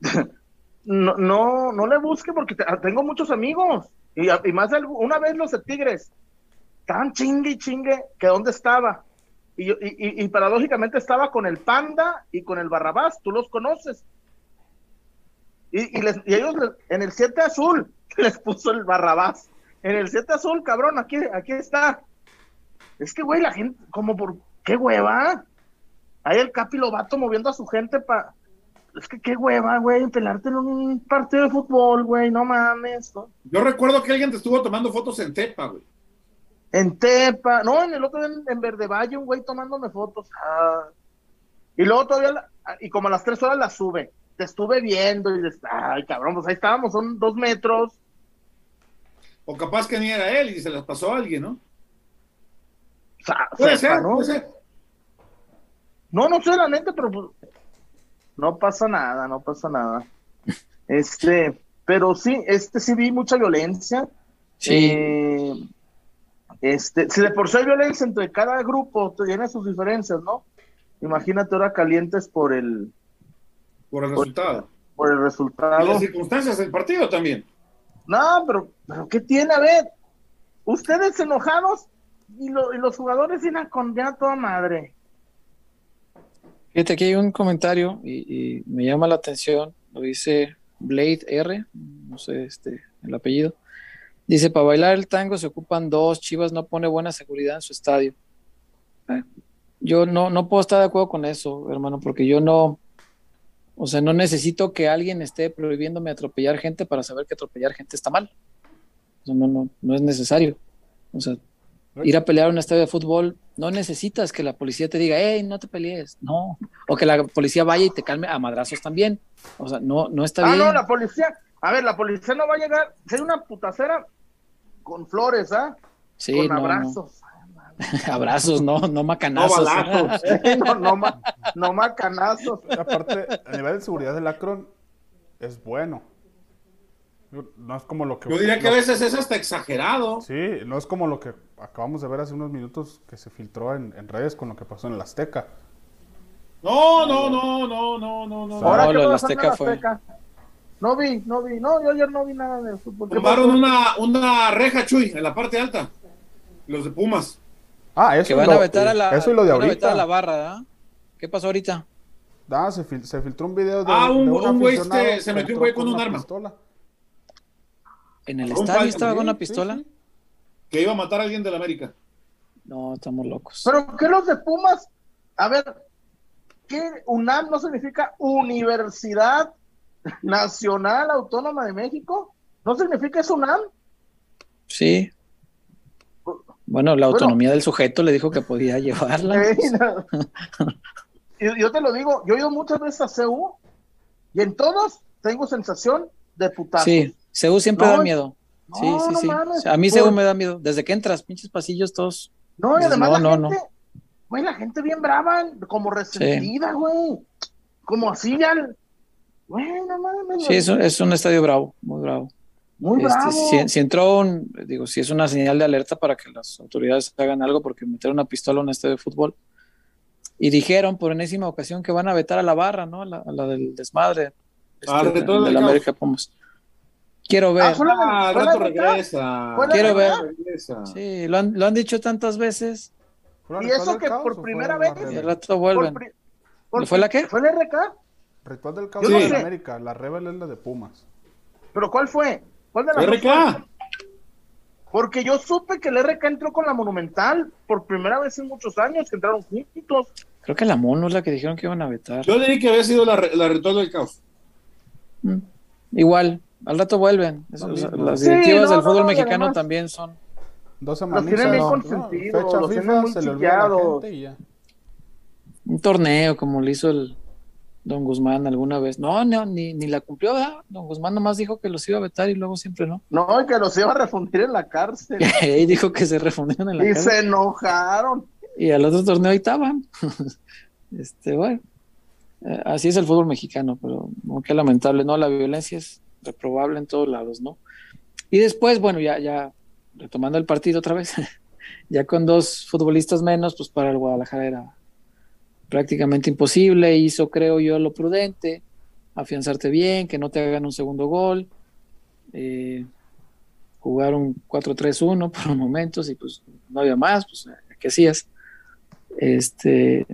Speaker 1: *laughs* no, no, no le busque porque tengo muchos amigos. Y, más de, una vez los de Tigres, tan chingue y chingue que dónde estaba. Y, y, y, paradójicamente estaba con el Panda y con el Barrabás, tú los conoces. Y, les, ellos en el 7 azul *laughs* les puso el Barrabás en el Z azul, cabrón, aquí, aquí está. Es que, güey, la gente, como por, qué hueva. Ahí el Capi Lobato moviendo a su gente para... Es que qué hueva, güey, pelarte en un partido de fútbol, güey, no mames.
Speaker 3: Yo recuerdo que alguien te estuvo tomando fotos en Tepa, güey.
Speaker 1: En Tepa, no, en el otro en, en Verde Valle, un güey tomándome fotos. Ah. Y luego todavía, y como a las tres horas la sube. Te estuve viendo y dices, ay, cabrón, pues ahí estábamos, son dos metros
Speaker 3: o capaz que ni era él y se las pasó a alguien, ¿no?
Speaker 1: puede, ser, ¿no? No, no sé la neta, pero pues, no pasa nada, no pasa nada. Este, pero sí, este sí vi mucha violencia. Sí. Eh, este, si de por sí hay violencia entre cada grupo, tiene sus diferencias, ¿no? Imagínate ahora calientes por el
Speaker 3: por el resultado.
Speaker 1: Por el resultado. Y
Speaker 3: las circunstancias del partido también.
Speaker 1: No, pero, pero ¿qué tiene? A ver, ustedes enojados y, los jugadores vienen con ya toda madre.
Speaker 2: Fíjate, aquí hay un comentario y, me llama la atención, lo dice Blade R, no sé este, el apellido. Dice, para bailar el tango se ocupan dos, Chivas no pone buena seguridad en su estadio. Eh, yo no, no puedo estar de acuerdo con eso, hermano, porque yo no, o sea, no necesito que alguien esté prohibiéndome atropellar gente para saber que atropellar gente está mal. No, no, no es necesario. O sea, ir a pelear a un estadio de fútbol, no necesitas que la policía te diga, hey, no te pelees. No. O que la policía vaya y te calme a madrazos también. O sea, no, no está bien.
Speaker 1: Ah, no, la policía. A ver, la policía no va a llegar. Si hay una putacera con flores, ¿ah?
Speaker 2: Sí,
Speaker 1: con abrazos. *laughs*
Speaker 2: Abrazos, no, no macanazos.
Speaker 1: No, *laughs* no, macanazos.
Speaker 4: Aparte, a nivel de seguridad del Acron es bueno. No es como lo que.
Speaker 3: Yo diría que a veces es hasta exagerado.
Speaker 4: Sí, no es como lo que acabamos de ver hace unos minutos que se filtró en, redes con lo que pasó en el Azteca.
Speaker 3: No, no, no, no, no, no, no.
Speaker 1: Ahora que el Azteca fue. No vi, no vi, no, yo ayer no vi nada de fútbol.
Speaker 3: Tomaron una, una reja, Chuy, en la parte alta. Los de Pumas.
Speaker 4: Ah, eso
Speaker 2: que van a vetar a la,
Speaker 4: eso y lo de ahorita.
Speaker 2: a la barra, ¿eh? ¿Qué pasó ahorita?
Speaker 4: Ah, se, se, filtró un video de.
Speaker 3: Ah, un, un güey este, se metió un güey con, un arma.
Speaker 4: Pistola.
Speaker 2: ¿En el estadio estaba con una pistola?
Speaker 3: Que iba a matar a alguien de la América.
Speaker 2: No, estamos locos.
Speaker 1: Pero ¿qué los de Pumas? A ver, ¿qué UNAM no significa Universidad Nacional Autónoma de México? ¿No significa eso UNAM?
Speaker 2: Sí. Bueno, la autonomía del sujeto le dijo que podía llevarla. *laughs*
Speaker 1: yo te lo digo, yo he ido muchas veces a CEU y en todos tengo sensación de putazo.
Speaker 2: Sí, CEU siempre da miedo. Sí, sí, sí. a mí CEU me da miedo. Desde que entras, pinches pasillos todos.
Speaker 1: No, y además la gente, güey, la gente bien brava, como resentida, güey. Como así ya. Güey, no mames.
Speaker 2: Sí, es es un estadio bravo, muy bravo. Este, si, entró, un, digo, si es una señal de alerta para que las autoridades hagan algo, porque meter una pistola en un estadio de fútbol. Y dijeron por enésima ocasión que van a vetar a la barra, ¿no? A la, del desmadre.
Speaker 3: Ah, este, de, de, la América Pumas.
Speaker 2: Quiero ver.
Speaker 3: Ah, rato regresa.
Speaker 2: Quiero ver. Sí, lo han, lo han dicho tantas veces.
Speaker 1: Y eso que por primera vez.
Speaker 2: El rato vuelven. ¿Fue la qué?
Speaker 1: ¿Fue el RK?
Speaker 4: Ritual del caos de América. La rebel es la de Pumas.
Speaker 1: ¿Pero cuál fue? ¿Cuál de
Speaker 3: las RK.
Speaker 1: Porque yo supe que el RK entró con la Monumental por primera vez en muchos años, que entraron juntos.
Speaker 2: Creo que la Mono es la que dijeron que iban a vetar.
Speaker 3: Yo diría que había sido la, la ritual del caos.
Speaker 2: Mm, igual, al rato vuelven. las directivas del fútbol mexicano también son.
Speaker 4: Dos semanas.
Speaker 1: Los tienen bien consentidos, los tienen muy chillados.
Speaker 2: Un torneo como lo hizo el, Don Guzmán alguna vez. No, no ni, ni la cumplió, ¿verdad? Don Guzmán nomás dijo que los iba a vetar y luego siempre no.
Speaker 1: No, y que los iba a refundir en la cárcel. *laughs*
Speaker 2: y dijo que se refundieron en la
Speaker 1: cárcel. Y se enojaron.
Speaker 2: Y al otro torneo ahí estaban. *laughs* este, bueno. Eh, así es el fútbol mexicano, pero no, qué lamentable, ¿no? La violencia es reprobable en todos lados, ¿no? Y después, bueno, ya, ya retomando el partido otra vez, *laughs* ya con dos futbolistas menos, pues para el Guadalajara era prácticamente imposible. Hizo, creo yo, lo prudente, afianzarte bien, que no te hagan un segundo gol. Eh, jugar un 4-3-1 por momentos y pues no había más, pues ¿qué hacías? Este,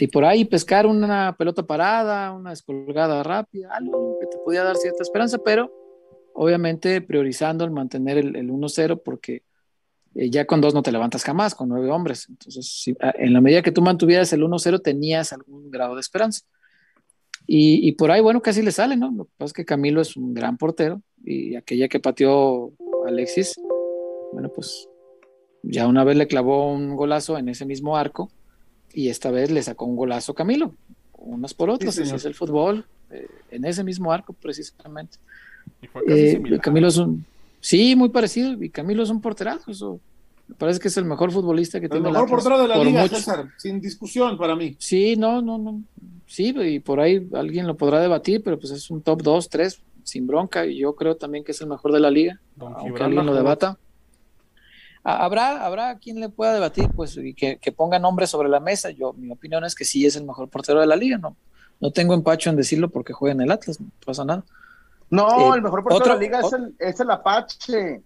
Speaker 2: y por ahí pescar una pelota parada, una descolgada rápida, algo que te podía dar cierta esperanza, pero obviamente priorizando el mantener el, 1-0 porque eh, ya con dos no te levantas jamás, con nueve hombres. Entonces, ah, en la medida que tú mantuvieras el 1-0 tenías algún grado de esperanza. Y, por ahí, bueno, casi le sale, ¿no? Lo que pasa es que Camilo es un gran portero y aquella que pateó Alexis, bueno, pues ya una vez le clavó un golazo en ese mismo arco y esta vez le sacó un golazo Camilo, unas por otras, así es el fútbol, eh, en ese mismo arco precisamente. Eh, Camilo es un, sí, muy parecido, y Camilo es un porterazo, eso me parece que es el mejor futbolista que tiene
Speaker 3: el mejor portero de la liga, César, sin discusión para mí.
Speaker 2: Sí, no, no, no, sí, y por ahí alguien lo podrá debatir, pero pues es un top 2, 3, sin bronca, y yo creo también que es el mejor de la liga, aunque alguien lo debata. Habrá, habrá quien le pueda debatir, pues, y que, ponga nombres sobre la mesa. Yo, mi opinión es que sí es el mejor portero de la liga, no, no tengo empacho en decirlo porque juega en el Atlas, no pasa nada.
Speaker 1: No, eh, el mejor portero de la liga es el, es el Apache,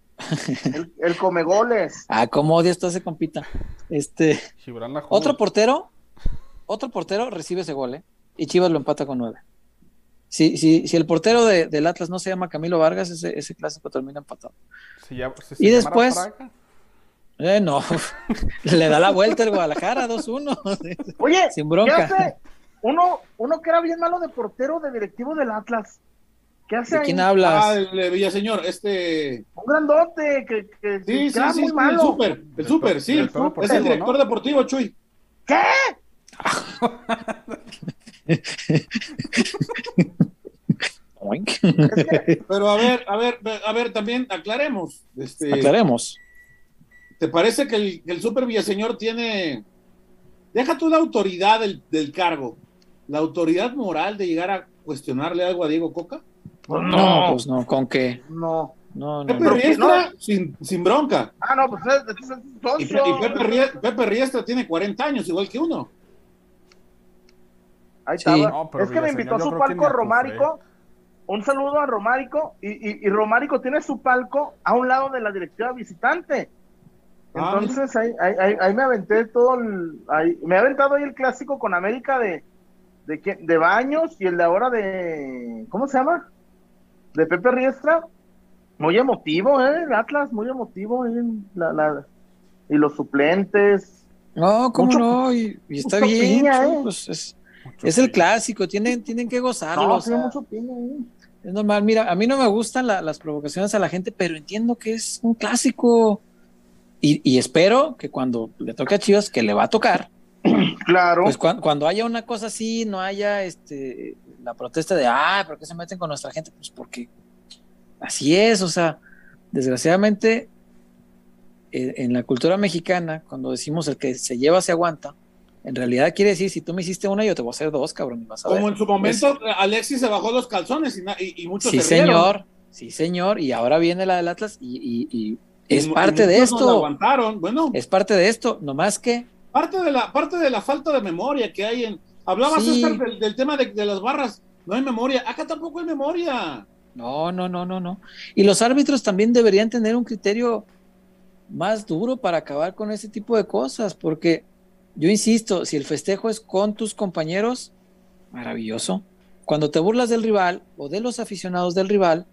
Speaker 1: el, come goles. *laughs*
Speaker 2: Ah, cómo odia esto ese compita. Este, otro portero, otro portero recibe ese gol, ¿eh? Y Chivas lo empata con nueve. Si, si, si el portero de, del Atlas no se llama Camilo Vargas, ese, ese clásico termina empatado. y después, eh, no, *laughs* le da la vuelta el Guadalajara 2-1. *laughs*
Speaker 1: Oye, sin bronca. Uno, uno que era bien malo de portero de directivo del Atlas. ¿Qué hace
Speaker 2: ¿De quién hablas?
Speaker 3: Ah, el Villaseñor, este.
Speaker 1: Un grandote que, que,
Speaker 3: sí, sí, sí, muy malo. El super, el super, sí. es el director deportivo, Chuy.
Speaker 1: ¿Qué? *laughs*
Speaker 3: Pero a ver, a ver, a ver, también aclaremos. Este,
Speaker 2: aclaremos.
Speaker 3: ¿Te parece que el, el Super Villaseñor tiene, deja tú la autoridad del, cargo, la autoridad moral de llegar a cuestionarle algo a Diego Coca?
Speaker 2: Pues no, pues no, ¿con qué?
Speaker 1: No.
Speaker 2: No,
Speaker 3: Pepe Riestra sin, sin, bronca.
Speaker 1: Ah, no, pues es,
Speaker 3: Y, Pepe, Riestra, tiene 40 años, igual que uno.
Speaker 1: Ahí está. es que me invitó a su palco Romárico. Un saludo a Romárico. Y, y, y Romárico tiene su palco a un lado de la directiva visitante. Ah, Entonces ahí, ahí, ahí, me aventé todo el, ahí, me he aventado ahí el clásico con América de de, de Baños y el de ahora de ¿cómo se llama? de Pepe Riestra. Muy emotivo, eh, el Atlas, muy emotivo eh, la, la, y los suplentes.
Speaker 2: No, cómo no, y, está bien, eh. pues es, es el clásico, tienen, tienen que gozarlo. No, es normal, mira, a mí no me gustan las provocaciones a la gente, pero entiendo que es un clásico. Y, espero que cuando le toque a Chivas, que le va a tocar, *clears throat*
Speaker 1: claro.
Speaker 2: Pues cuando haya una cosa así, no haya este la protesta de, ah, ¿por qué se meten con nuestra gente? Pues porque así es, o sea, desgraciadamente eh, en la cultura mexicana, cuando decimos el que se lleva se aguanta, en realidad quiere decir, si tú me hiciste una, yo te voy a hacer dos, cabrón.
Speaker 3: Como en su momento, Alexis se bajó los calzones y, y, muchos
Speaker 2: Sí, señor, sí, señor, y ahora viene la del Atlas y, es parte de esto.
Speaker 3: aguantaron, bueno.
Speaker 2: Es parte de esto, nomás que.
Speaker 3: Parte de la, parte de la falta de memoria que hay en. Hablabas del, tema de, las barras. No hay memoria. Acá tampoco hay memoria.
Speaker 2: No, no, no, no, no. Y los árbitros también deberían tener un criterio más duro para acabar con ese tipo de cosas, porque yo insisto, si el festejo es con tus compañeros, maravilloso. Cuando te burlas del rival o de los aficionados del rival,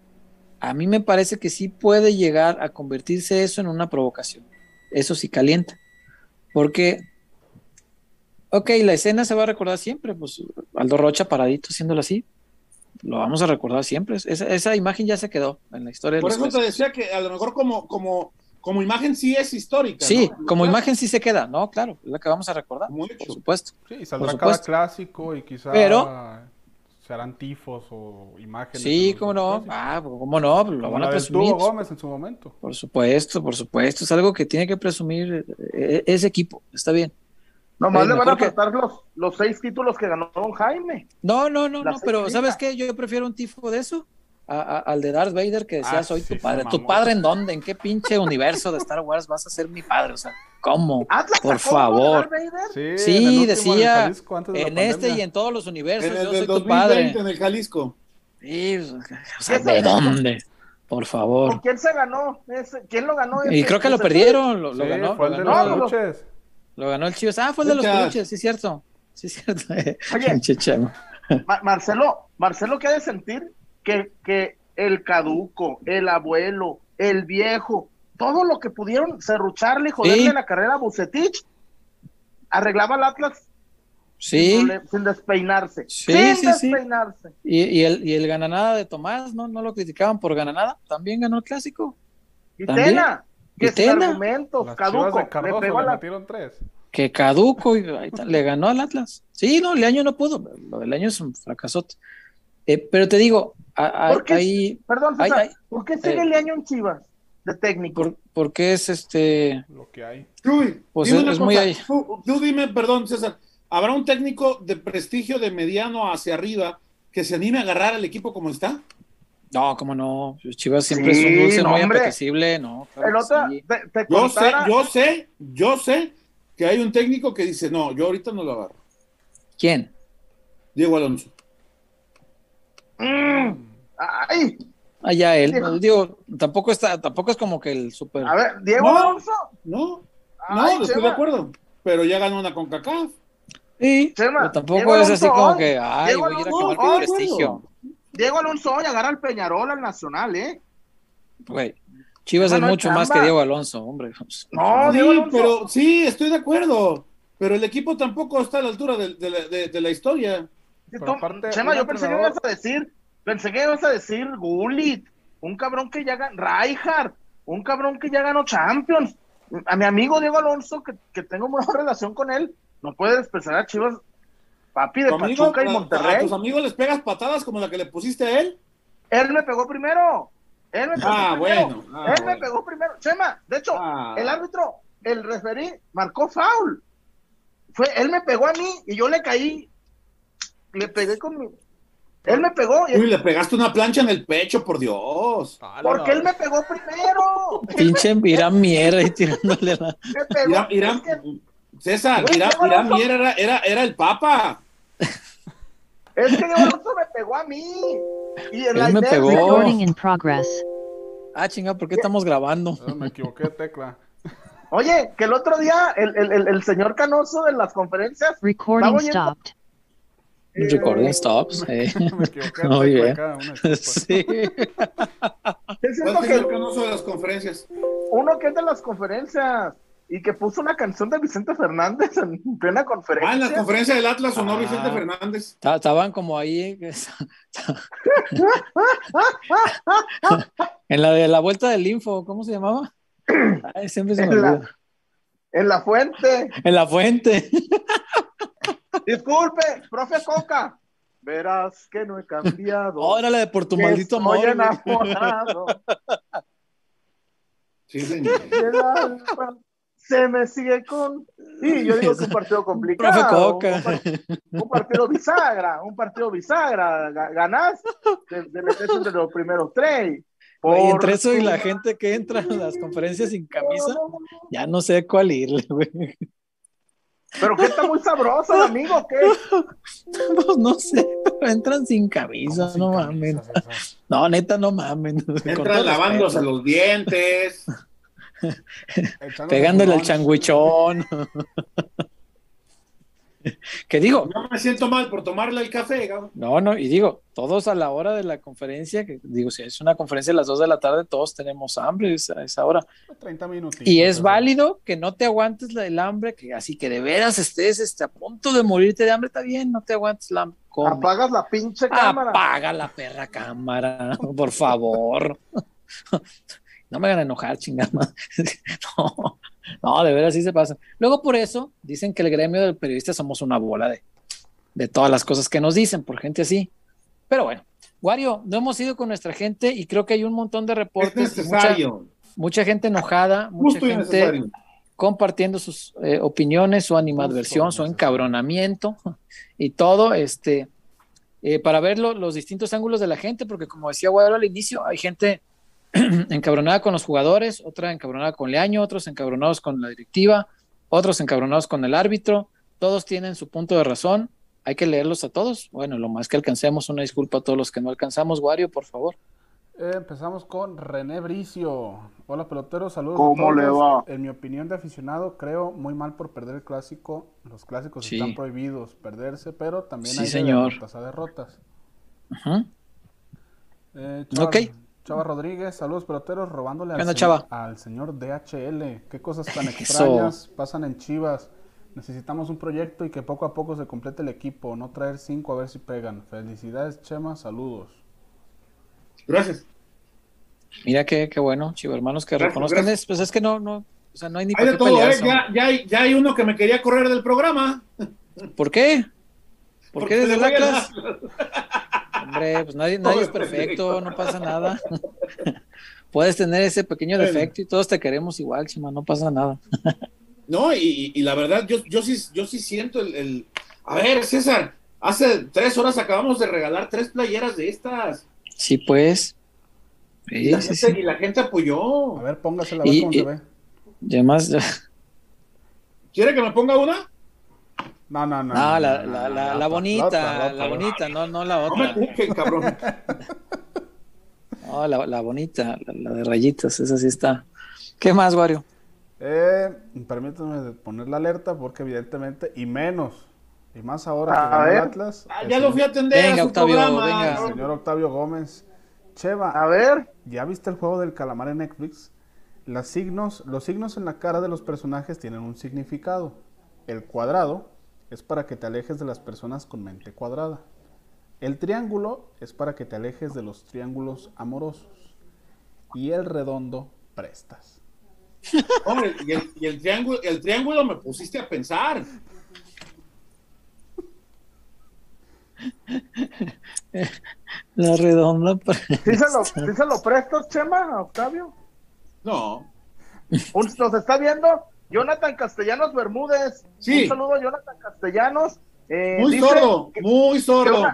Speaker 2: a mí me parece que sí puede llegar a convertirse eso en una provocación. Eso sí calienta. Porque, ok, la escena se va a recordar siempre, pues Aldo Rocha paradito haciéndolo así, lo vamos a recordar siempre. Esa, imagen ya se quedó en la historia.
Speaker 3: Por eso te decía que a lo mejor como, como, como imagen sí es histórica.
Speaker 2: Sí, como imagen sí se queda, ¿no? Claro, es la que vamos a recordar, por supuesto.
Speaker 4: Sí, saldrá cada clásico y quizá...
Speaker 2: Pero
Speaker 4: se harán tifos o imágenes.
Speaker 2: Sí, cómo no. Ah, cómo no, lo van a presumir.
Speaker 4: Gómez en su momento.
Speaker 2: Por supuesto, por supuesto. Es algo que tiene que presumir eh, ese equipo. Está bien.
Speaker 1: Nomás le van a faltar los, los seis títulos que ganó Don Jaime.
Speaker 2: No, no, no, no, pero ¿sabes qué? Yo prefiero un tifo de eso al de Darth Vader que decía, ah, soy tu padre. ¿Tu padre en dónde? ¿En qué pinche universo de Star Wars vas a ser mi padre? O sea, ¿cómo? *laughs* Por favor. Sí, decía en este y en todos los universos. En el yo soy tu padre.
Speaker 3: En el Jalisco.
Speaker 2: Sí, o sea, ¿de dónde? Por favor.
Speaker 1: quién se ganó? ¿Quién lo ganó?
Speaker 2: y creo que lo perdieron. Lo, ganó. Fue el de los luches. Lo ganó el Chivas. Ah, fue el de los luches, sí, es cierto. Sí, es cierto. *laughs*
Speaker 1: Oye, Marcelo, Marcelo, ¿qué ha de sentir? Que, que el caduco, el abuelo, el viejo, todo lo que pudieron serrucharle y joderle la carrera a Bucetich, arreglaba el Atlas
Speaker 2: Sí.
Speaker 1: Sin, despeinarse. sin despeinarse.
Speaker 2: Y, y, el, y el gananada de Tomás, ¿no? ¿no? lo criticaban por gananada. También ganó el clásico.
Speaker 1: Y Tena. Que sin argumentos. caduco. le pegó a la...
Speaker 4: tres.
Speaker 2: Que caduco y le ganó al Atlas. Sí, no, el año no pudo. Lo del año es un fracasote. Eh, pero te digo,
Speaker 1: ¿Por qué, perdón, ¿por qué sigue eh, el año en Chivas de técnico?
Speaker 2: porque es este.
Speaker 4: Lo que hay.
Speaker 3: pues es, muy ahí. tú, dime, perdón, César ¿Habrá un técnico de prestigio de mediano hacia arriba que se anime a agarrar al equipo como está?
Speaker 2: No, como no. Chivas siempre es un dulce muy apetecible, ¿no?
Speaker 3: yo sé, yo sé, yo sé que hay un técnico que dice, no, yo ahorita no lo agarro.
Speaker 2: ¿Quién?
Speaker 3: Diego Alonso.
Speaker 1: Mm. Ay.
Speaker 2: Allá él, digo, tampoco está, tampoco es como que el super.
Speaker 1: A ver, Diego Alonso.
Speaker 3: No, no, estoy de acuerdo. Pero ya ganó una con CACAF.
Speaker 2: Sí, pero tampoco es así como que, ay, voy a ir a quemar mi prestigio.
Speaker 1: Diego Alonso hoy agarra al Peñarol al Nacional, ¿eh?
Speaker 2: Güey, Chivas es mucho más que Diego Alonso, hombre.
Speaker 3: No, Diego Alonso. pero sí, estoy de acuerdo. Pero el equipo tampoco está a la altura de, de, la historia.
Speaker 1: Chema, yo pensé que ibas a decir, pensé que ibas a decir Gullit, un cabrón que ya ganó, Rijkaard, un cabrón que ya ganó Champions. A mi amigo Diego Alonso, que, que tengo buena *laughs* relación con él, no puedes expresar a Chivas, papi, de Pachuca y Monterrey.
Speaker 3: ¿A tus amigos les pegas patadas como la que le pusiste a él?
Speaker 1: Él me pegó primero. Él me pegó
Speaker 3: ah,
Speaker 1: primero.
Speaker 3: bueno.
Speaker 1: Ah, él me pegó primero. Chema, de hecho, ah. el árbitro, el referí, marcó foul. Fue, él me pegó a mí y yo le caí. Le pegué con mi. Él me pegó.
Speaker 3: Uy, le pegaste una plancha en el pecho, por Dios.
Speaker 1: Porque él me pegó primero.
Speaker 2: Pinche Irán mierda y tirándole la. *laughs*
Speaker 1: Me pegó.
Speaker 3: Irán, César, Irán, Mier era, era, era, el Papa.
Speaker 1: Es que Alonso me pegó a mí.
Speaker 2: Y en Él me pegó. In progress. Ah, chinga, ¿por qué estamos grabando?
Speaker 4: me equivoqué, tecla.
Speaker 1: Oye, que el otro día el, el, el, señor Canoso de las conferencias.
Speaker 2: Recording stopped. Eh, Recording stops. Eh. *laughs* me equivoqué. *laughs* Muy bien. *laughs* sí.
Speaker 3: Es el Canoso de las conferencias?
Speaker 1: Uno que es de las conferencias y que puso una canción de Vicente Fernández en plena conferencia.
Speaker 3: Ah, en la conferencia del Atlas sonó Vicente ah. Fernández.
Speaker 2: Estaban como ahí. en la de la vuelta del info, ¿cómo se llamaba? *clears throat* Ay, siempre se me
Speaker 1: en, la, en la fuente.
Speaker 2: En la fuente.
Speaker 1: Disculpe, profe Coca. Verás que no he cambiado.
Speaker 2: Órale, de por tu maldito amor.
Speaker 1: enamorado. Sí, señor se me sigue con. Y yo digo que es un partido complicado. Un, partido bisagra, un partido bisagra. Ganás, te, metes entre los primeros tres.
Speaker 2: Y entre eso y la gente que entra a las conferencias sin camisa, ya no sé cuál irle, güey.
Speaker 1: Pero que está muy sabroso, amigo, ¿qué?
Speaker 2: Pues no sé, pero entran sin camisa, no mames. No, neta, no mames. *laughs*
Speaker 3: Entran lavándose los dientes. *laughs*
Speaker 2: Pegándole al changuichón. *laughs* *laughs* que digo.
Speaker 3: No me siento mal por tomarle el café.
Speaker 2: No, no, y digo, todos a la hora de la conferencia, que digo, si es una conferencia a las 2 de la tarde, todos tenemos hambre a esa hora.
Speaker 4: 30 minutos.
Speaker 2: Y es válido que no te aguantes la del hambre, que así que de veras estés este, a punto de morirte de hambre, está bien, no te aguantes la hambre.
Speaker 1: Apagas la pinche cámara.
Speaker 2: Apaga la perra cámara, *laughs* por favor. *laughs* no me hagan enojar, chingada. no, no, de veras sí se pasa. Luego por eso dicen que el gremio del periodista somos una bola de, de todas las cosas que nos dicen por gente así. Pero bueno, Wario, no hemos ido con nuestra gente y creo que hay un montón de reportes.
Speaker 3: Es necesario.
Speaker 2: Mucha, gente enojada, mucha gente compartiendo sus eh, opiniones, su animadversión, su encabronamiento *laughs* y todo, este, eh, para ver los distintos ángulos de la gente, porque como decía Wario al inicio, hay gente *clears throat* encabronada con los jugadores, otra encabronada con Leaño, otros encabronados con la directiva, otros encabronados con el árbitro, todos tienen su punto de razón, hay que leerlos a todos. Bueno, lo más que alcancemos, una disculpa a todos los que no alcanzamos. Wario, por favor.
Speaker 4: Eh, empezamos con René Bricio. Hola peloteros, saludos.
Speaker 1: ¿Cómo le va?
Speaker 4: En mi opinión de aficionado, creo muy mal por perder el clásico. Los clásicos están prohibidos perderse, pero también hay derrotas a derrotas. Eh, ok. Chava Rodríguez, saludos peloteros, robándole al, al, señor DHL. Qué cosas tan *laughs* extrañas pasan en Chivas. Necesitamos un proyecto y que poco a poco se complete el equipo, no traer cinco a ver si pegan. Felicidades, Chema, saludos.
Speaker 3: Gracias.
Speaker 2: Mira qué, qué bueno, chivo hermanos, que reconozcan. pues es que no, no, o sea, no hay ni
Speaker 3: hay de todo, ¿eh? ya, ya, hay, ya hay uno que me quería correr del programa.
Speaker 2: ¿Por qué? ¿Por qué desde la clase? Hombre, pues nadie, nadie es perfecto, no pasa nada. *laughs* Puedes tener ese pequeño defecto y todos te queremos igual, Chima, no pasa nada.
Speaker 3: no, y, y, la verdad, yo, yo, sí, yo sí siento el, el... A ver, César, hace tres horas acabamos de regalar tres playeras de estas.
Speaker 2: Sí, pues.
Speaker 3: y, la gente, y, la gente, apoyó.
Speaker 4: A ver, póngasela a ver cómo se ve.
Speaker 2: Y además. *laughs*
Speaker 3: ¿Quiere que me ponga una?
Speaker 4: No, no, no.
Speaker 2: No, la, la, *laughs* la, la bonita, la, bonita, no, no la otra.
Speaker 3: No me cabrón.
Speaker 2: no, la, bonita, la, de rayitas, esa sí está. ¿Qué más, Wario?
Speaker 4: Eh, permítame poner la alerta porque evidentemente, y menos, y más ahora que ganó el Atlas.
Speaker 3: Ah, ya lo fui a atender.
Speaker 2: Venga, Octavio, venga.
Speaker 4: El señor Octavio Gómez. Cheva,
Speaker 1: a ver.
Speaker 4: ¿Ya viste el juego del calamar en Netflix? Las signos, los signos en la cara de los personajes tienen un significado. El cuadrado es para que te alejes de las personas con mente cuadrada. El triángulo es para que te alejes de los triángulos amorosos. Y el redondo prestas. *laughs*
Speaker 3: Hombre, y el, triángulo, el triángulo me pusiste a pensar.
Speaker 2: La redonda.
Speaker 1: ¿Sí se lo, presto, Chema, Octavio?
Speaker 3: No.
Speaker 1: ¿Nos está viendo? Jonathan Castellanos Bermúdez.
Speaker 3: Sí.
Speaker 1: Un saludo a Jonathan Castellanos.
Speaker 3: Eh, muy sordo, muy sordo.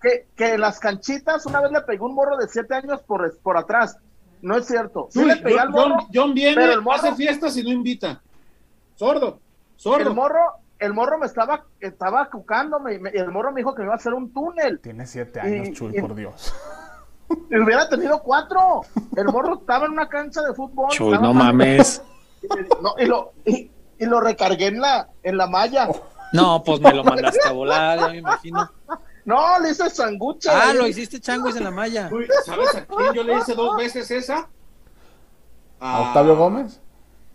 Speaker 1: Que, que, las canchitas, una vez le pegó un morro de siete años por, por atrás. No es cierto.
Speaker 3: Sí, le pegué al morro. John, viene, el morro, hace fiestas y no invita. Sordo, sordo.
Speaker 1: El morro, el morro me estaba, estaba cucándome y el morro me dijo que me iba a hacer un túnel.
Speaker 4: Tiene siete años, Chuy, por Dios.
Speaker 1: Y *laughs* hubiera tenido cuatro. El morro estaba en una cancha de fútbol.
Speaker 2: Chuy, no mames.
Speaker 1: Y, lo, y, lo recargué en la, en la malla.
Speaker 2: No, pues me lo mandaste a volar, ya me imagino.
Speaker 1: No, le hice sangucha.
Speaker 2: Ah, lo hiciste changuis en la malla.
Speaker 3: ¿Sabes a quién yo le hice dos veces esa?
Speaker 4: ¿A Octavio Gómez?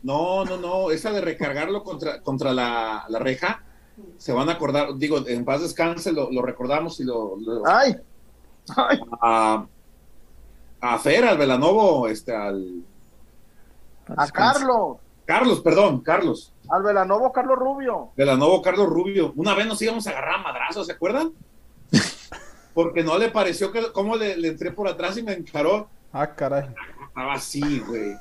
Speaker 3: No, no, no, esa de recargarlo contra, contra la, la reja. Se van a acordar, digo, en paz descanse, lo, lo recordamos y lo.
Speaker 1: ¡Ay! ¡Ay!
Speaker 3: A, a Fer, al Velanovo, este, al
Speaker 1: a Carlos.
Speaker 3: Carlos, perdón, Carlos.
Speaker 1: Al Velanovo Carlos Rubio.
Speaker 3: Velanovo Carlos Rubio. Una vez nos íbamos a agarrar a madrazos, ¿se acuerdan? *laughs* Porque no le pareció que cómo le, entré por atrás y me encaró.
Speaker 4: Ah, caray.
Speaker 3: Estaba así, güey.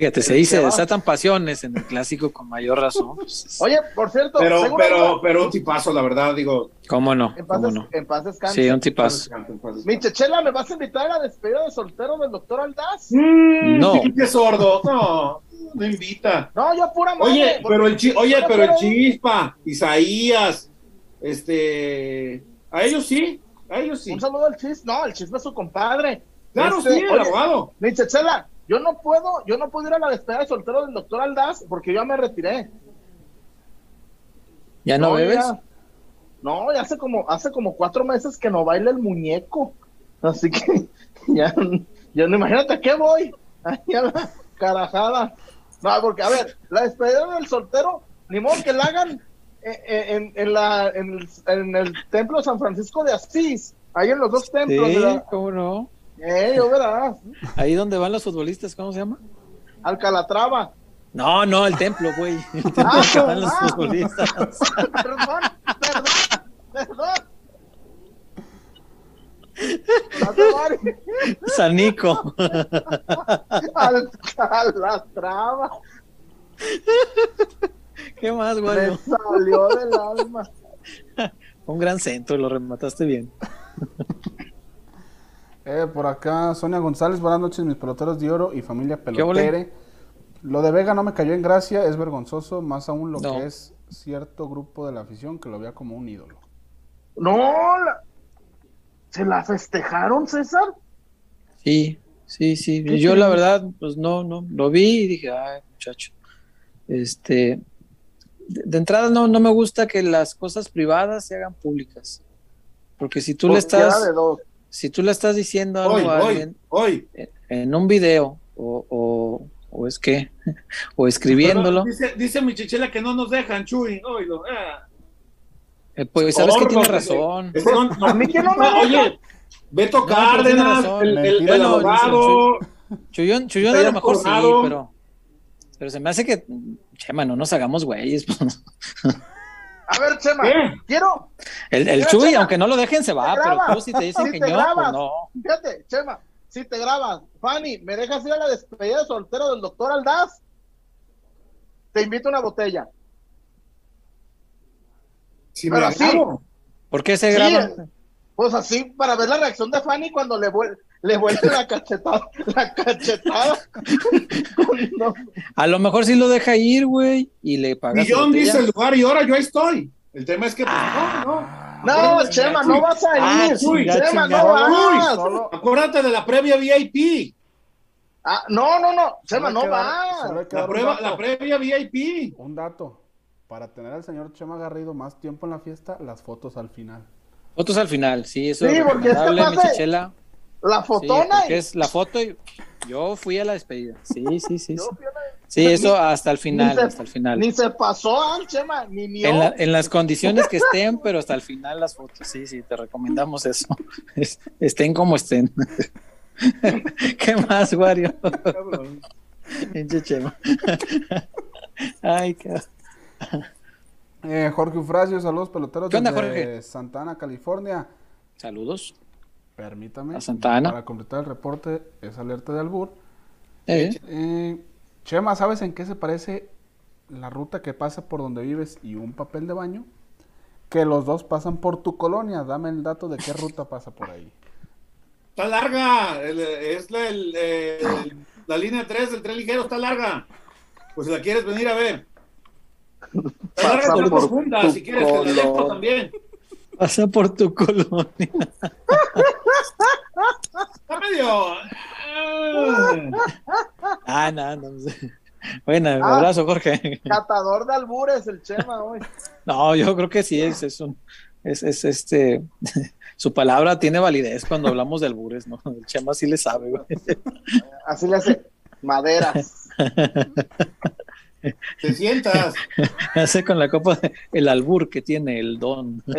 Speaker 2: Fíjate, se dice, desatan pasiones en el clásico con mayor razón.
Speaker 1: Oye, por cierto.
Speaker 3: Pero, pero, pero un tipazo, la verdad, digo.
Speaker 2: ¿Cómo no?
Speaker 1: En paz,
Speaker 2: no?
Speaker 1: En paz
Speaker 2: Sí, un tipazo.
Speaker 1: Mi Chechela, ¿me vas a invitar a la despedida de soltero del doctor Aldaz?
Speaker 3: Mm, no. Qué sordo. No, no invita.
Speaker 1: No, yo pura
Speaker 3: madre. Oye, pero el, oye, pero el Chispa, Isaías, este. A ellos sí, a ellos sí.
Speaker 1: Un saludo al Chispa. No, el Chispa es su compadre.
Speaker 3: Claro, este, sí, el abogado.
Speaker 1: Mi Chechela, yo no puedo, yo no puedo ir a la despedida de soltero del doctor Aldaz porque yo ya me retiré.
Speaker 2: ¿Ya no, bebes?
Speaker 1: no, ya hace como, hace como cuatro meses que no baila el muñeco. Así que *laughs* ya, ya no imagínate a qué voy. Ahí a la carajada. No, porque a ver, la despedida del soltero, ni modo que la hagan en, en, la, en, el, en el templo de San Francisco de Asís, ahí en los dos templos.
Speaker 2: Sí, ¿cómo no?
Speaker 1: Eh, yo verás.
Speaker 2: Ahí donde van los futbolistas, ¿cómo se llama?
Speaker 1: Alcalatrava.
Speaker 2: No, no, el templo, güey. *laughs* El templo ah, que van los futbolistas. *laughs*
Speaker 1: perdón, perdón, perdón.
Speaker 2: Sanico.
Speaker 1: Al Calatrava.
Speaker 2: ¿Qué más, güey?
Speaker 1: Me salió del alma.
Speaker 2: Un gran centro, lo remataste bien.
Speaker 4: Eh, por acá, Sonia González, buenas noches, mis peloteros de oro y familia pelotere. Lo de Vega no me cayó en gracia, es vergonzoso, más aún lo que es cierto grupo de la afición que lo vea como un ídolo.
Speaker 1: No, ¿se la festejaron, César?
Speaker 2: Sí, sí, sí. Yo la verdad, pues no, no, lo vi y dije, ay, muchacho. Este, de, entrada no, no me gusta que las cosas privadas se hagan públicas. Porque si tú le estás, si tú le estás diciendo algo a alguien
Speaker 3: hoy.
Speaker 2: En, un video o o es que, *laughs* o escribiéndolo.
Speaker 3: dice, dice mi chichela que no nos dejan, Chuy,
Speaker 2: eh, pues sabes que tiene razón.
Speaker 1: a mí que no me
Speaker 3: Oye, Beto Cárdenas, el, el, el, abogado.
Speaker 2: Chuyón, Chuyón a lo mejor sí, pero, pero se me hace que, Chema, no nos hagamos güeyes.
Speaker 1: Pues. *laughs* A ver, Chema, quiero.
Speaker 2: El, el Chuy, aunque no lo dejen, se va, pero tú si te dicen que no, pues no.
Speaker 1: Fíjate, Chema, si te grabas, Fanny, ¿me dejas ir a la despedida de soltero del doctor Aldaz? Te invito a una botella.
Speaker 2: Sí, Pero así. ¿Por qué se graba?
Speaker 1: pues así, para ver la reacción de Fanny cuando le, vuelve le vuelve la cachetada. La cachetada.
Speaker 2: A lo mejor sí lo deja ir, güey, y le paga.
Speaker 3: Y John dice el lugar y ahora yo estoy. El tema es que, pues, no,
Speaker 1: no. No, Chema, no vas a ah, ir. Chema, no vas.
Speaker 3: Acuérdate de la previa VIP.
Speaker 1: Ah, no, no, no. Chema, no vas.
Speaker 3: La, prueba, la previa VIP.
Speaker 4: Un dato. Para tener al señor Chema Garrido más tiempo en la fiesta, las fotos al final.
Speaker 2: Fotos al final, sí, eso
Speaker 1: sí, es porque
Speaker 2: es
Speaker 1: La fotona.
Speaker 2: Sí, es la foto y yo fui a la despedida. Sí, sí, sí. sí. Sí, eso hasta el final, hasta el final.
Speaker 1: Ni se pasó, Chema, ni ni
Speaker 2: en, en, las condiciones que estén, pero hasta el final las fotos. Sí, sí, te recomendamos eso. *laughs* estén como estén. *laughs* ¿Qué más, Wario? Chema. *laughs* Ay, qué.
Speaker 4: Eh, Jorge Ufrasio, saludos peloteros de Santana, California.
Speaker 2: Saludos.
Speaker 4: Permítame.
Speaker 2: A Santana.
Speaker 4: Para completar el reporte, es alerta de albur. Eh. eh Chema, ¿sabes en qué se parece la ruta que pasa por donde vives y un papel de baño? Que los dos pasan por tu colonia. Dame el dato de qué ruta pasa por ahí.
Speaker 3: Está larga. es la, la línea 3 del tren ligero. Está larga. Pues si la quieres venir a ver. Está larga con profunda. Si quieres, te la también.
Speaker 2: Pasa por tu colonia. *laughs*
Speaker 3: Está medio.
Speaker 2: Ah, no, no sé. Bueno, un ah, abrazo, Jorge.
Speaker 1: Catador de albures, el Chema hoy.
Speaker 2: No, yo creo que sí es, es un, es, es este, *laughs* su palabra tiene validez cuando hablamos de albures, ¿no? El Chema sí le sabe, güey.
Speaker 1: Así le hace maderas.
Speaker 3: Te sientas. *laughs*
Speaker 2: Hace con la copa el albur que tiene el don. *laughs*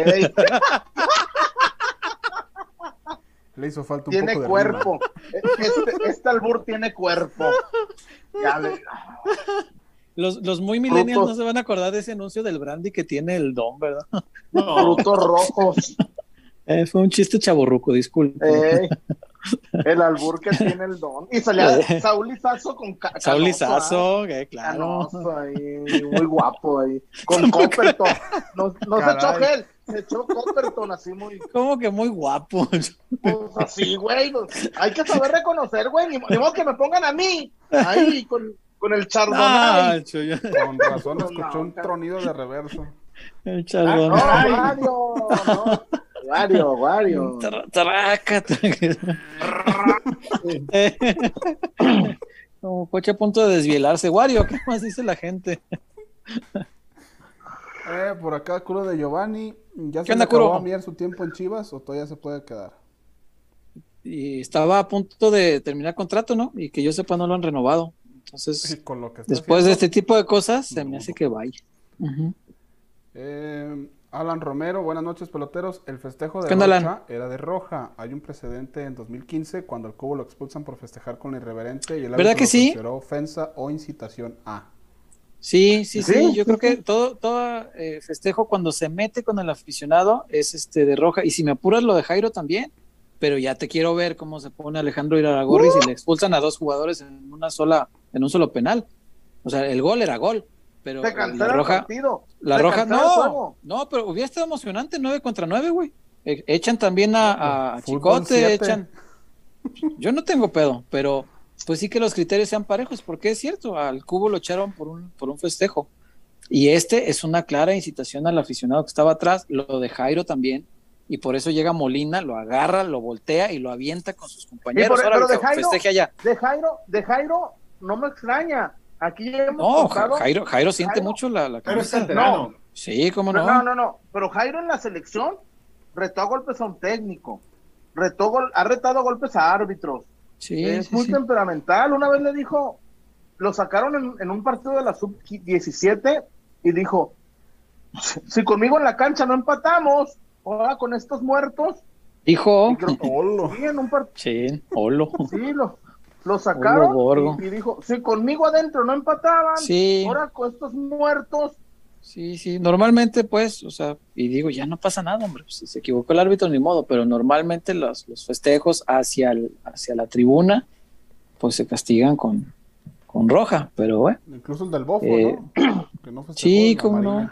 Speaker 4: Le hizo falta un
Speaker 1: tiene
Speaker 4: poco de
Speaker 1: cuerpo. *laughs* Este, este, albur tiene cuerpo.
Speaker 2: Los, los muy millennials no se van a acordar de ese anuncio del brandy que tiene el don, ¿verdad?
Speaker 1: Frutos rojos. *laughs*
Speaker 2: Eh, fue un chiste chaborruco, disculpe. *laughs*
Speaker 1: el albur que tiene el don. Y salía eh. Saúl Lizazo con
Speaker 2: Saúl Lizazo, ¿eh? claro.
Speaker 1: muy guapo ahí. Con Copperton. No, no se echó gel, se echó Copperton así muy.
Speaker 2: Como que muy guapo.
Speaker 1: Pues así, güey. Hay que saber reconocer, güey. Ni, modo que me pongan a mí. Ahí con, con el chardonnay. Ah,
Speaker 4: con razón escuchó un tronido de reverso.
Speaker 2: El chardonnay.
Speaker 1: Ah, no, no. Wario, Wario. *laughs*
Speaker 2: Como coche a punto de desvielarse. Wario, ¿qué más dice la gente?
Speaker 4: Eh, por acá, Curo de Giovanni. ¿Ya se le acabó a su tiempo en Chivas o todavía se puede quedar?
Speaker 2: Y estaba a punto de terminar contrato, ¿no? Y que yo sepa no lo han renovado. Entonces, después de este tipo de cosas, se me hace que vaya.
Speaker 4: eh, Alan Romero, buenas noches peloteros. El festejo de Rocha era de Roja. Hay un precedente en 2015 cuando al cubo lo expulsan por festejar con irreverente y el
Speaker 2: ¿Verdad que sí?
Speaker 4: ofensa o incitación a.
Speaker 2: Sí, sí, sí, Yo creo que todo, todo eh, festejo cuando se mete con el aficionado es este de Roja. Y si me apuras lo de Jairo también. pero ya te quiero ver cómo se pone Alejandro Iraragorri si le expulsan a dos jugadores en una sola, en un solo penal. O sea, el gol era gol, pero la roja, la roja no, no, pero hubiera estado emocionante nueve contra nueve, güey. E, echan también a, a Chicote, echan. Yo no tengo pedo, pero pues sí que los criterios sean parejos, porque es cierto, al cubo lo echaron por un, por un festejo. Y este es una clara incitación al aficionado que estaba atrás, lo de Jairo también, y por eso llega Molina, lo agarra, lo voltea y lo avienta con sus compañeros.
Speaker 1: pero de Jairo, De Jairo, de Jairo, no me extraña. Aquí hemos
Speaker 2: No, Jairo, Jairo siente mucho la, la
Speaker 1: No.
Speaker 2: Sí, cómo no.
Speaker 1: No, no, no. Pero Jairo en la selección retó golpes a un técnico. Retó ha retado golpes a árbitros. Sí, es muy temperamental. Una vez le dijo, lo sacaron en, en un partido de la sub-17 y dijo, si conmigo en la cancha no empatamos, ahora con estos muertos.
Speaker 2: Dijo.
Speaker 1: Sí, en un
Speaker 2: Sí, Olo.
Speaker 1: Sí, lo, lo sacaron y, dijo, si conmigo adentro no empataban, sí. ahora con estos muertos.
Speaker 2: Sí, sí, normalmente pues, o sea, y digo, ya no pasa nada, hombre, si se equivocó el árbitro ni modo, pero normalmente los, los festejos hacia, el, hacia la tribuna, pues se castigan con, con roja, pero bueno.
Speaker 4: Incluso el del bofo, ¿no? Eh,
Speaker 2: que no sí, cómo no.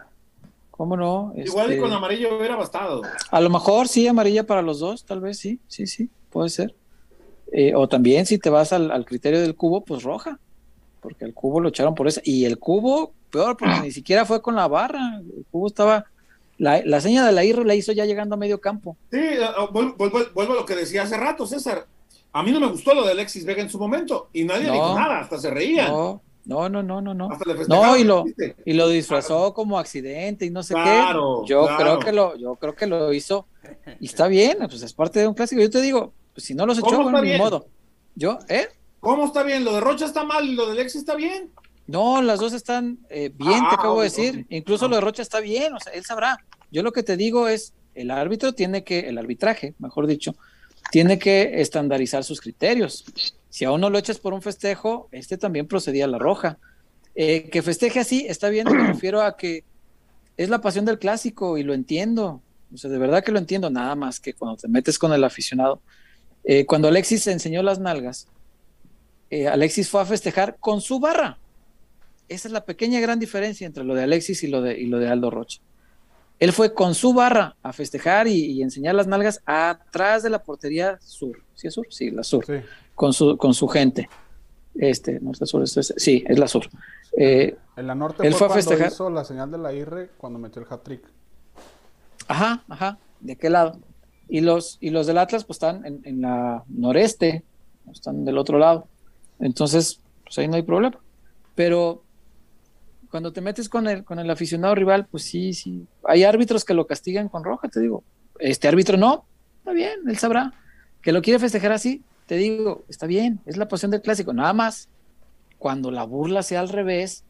Speaker 2: ¿Cómo no?
Speaker 3: Igual este, con amarillo hubiera bastado.
Speaker 2: A lo mejor sí, amarilla para los dos, tal vez sí, sí, sí, puede ser. Eh, o también si te vas al, criterio del cubo, pues roja, porque el cubo lo echaron por eso. Y el cubo, peor, porque ni siquiera fue con la barra, el cubo estaba... La, la seña de la IR la hizo ya llegando a medio campo.
Speaker 3: Sí, eh, vuelvo, vuelvo, a lo que decía hace rato, César. A mí no me gustó lo de Alexis Vega en su momento y nadie dijo nada, hasta se reían.
Speaker 2: No, no, no, no, no, no. No, y lo, y lo disfrazó como accidente y no sé qué. Yo creo que lo, yo creo que lo hizo y está bien, pues es parte de un clásico. Yo te digo, pues si no los echó, con mi modo. Yo, ¿eh?
Speaker 3: ¿Cómo está bien? ¿Lo de Rocha está mal y lo de Lexi está bien?
Speaker 2: No, las dos están eh, bien, te ah, acabo de decir. Incluso lo de Rocha está bien, o sea, él sabrá. Yo lo que te digo es, el árbitro tiene que, el arbitraje, mejor dicho, tiene que estandarizar sus criterios. Si a uno lo echas por un festejo, este también procedía a la roja. Eh, que festeje así, está bien, me *clears throat* refiero a que es la pasión del clásico y lo entiendo. O sea, de verdad que lo entiendo, nada más que cuando te metes con el aficionado. Eh, cuando Alexis enseñó las nalgas, eh, Alexis fue a festejar con su barra. Esa es la pequeña gran diferencia entre lo de Alexis y lo de, y lo de Aldo Rocha. Él fue con su barra a festejar y, enseñar las nalgas atrás de la portería sur. ¿Sí es sur? Sí, la sur. Con, su, con su gente. Este, norte sur, este, sí, es la sur.
Speaker 4: Eh, en la norte él fue, a festejar. hizo la señal de la IR cuando metió el hat-trick.
Speaker 2: Ajá, ajá. ¿De qué lado? Y los, y los del Atlas, pues están en, en la noreste, están del otro lado. Entonces, pues ahí no hay problema. Pero cuando te metes con el, con el aficionado rival, pues sí, sí. Hay árbitros que lo castigan con roja, te digo. Este árbitro no, está bien, él sabrá. Que lo quiere festejar así, te digo, está bien, es la posición del clásico. Nada más, cuando la burla sea al revés,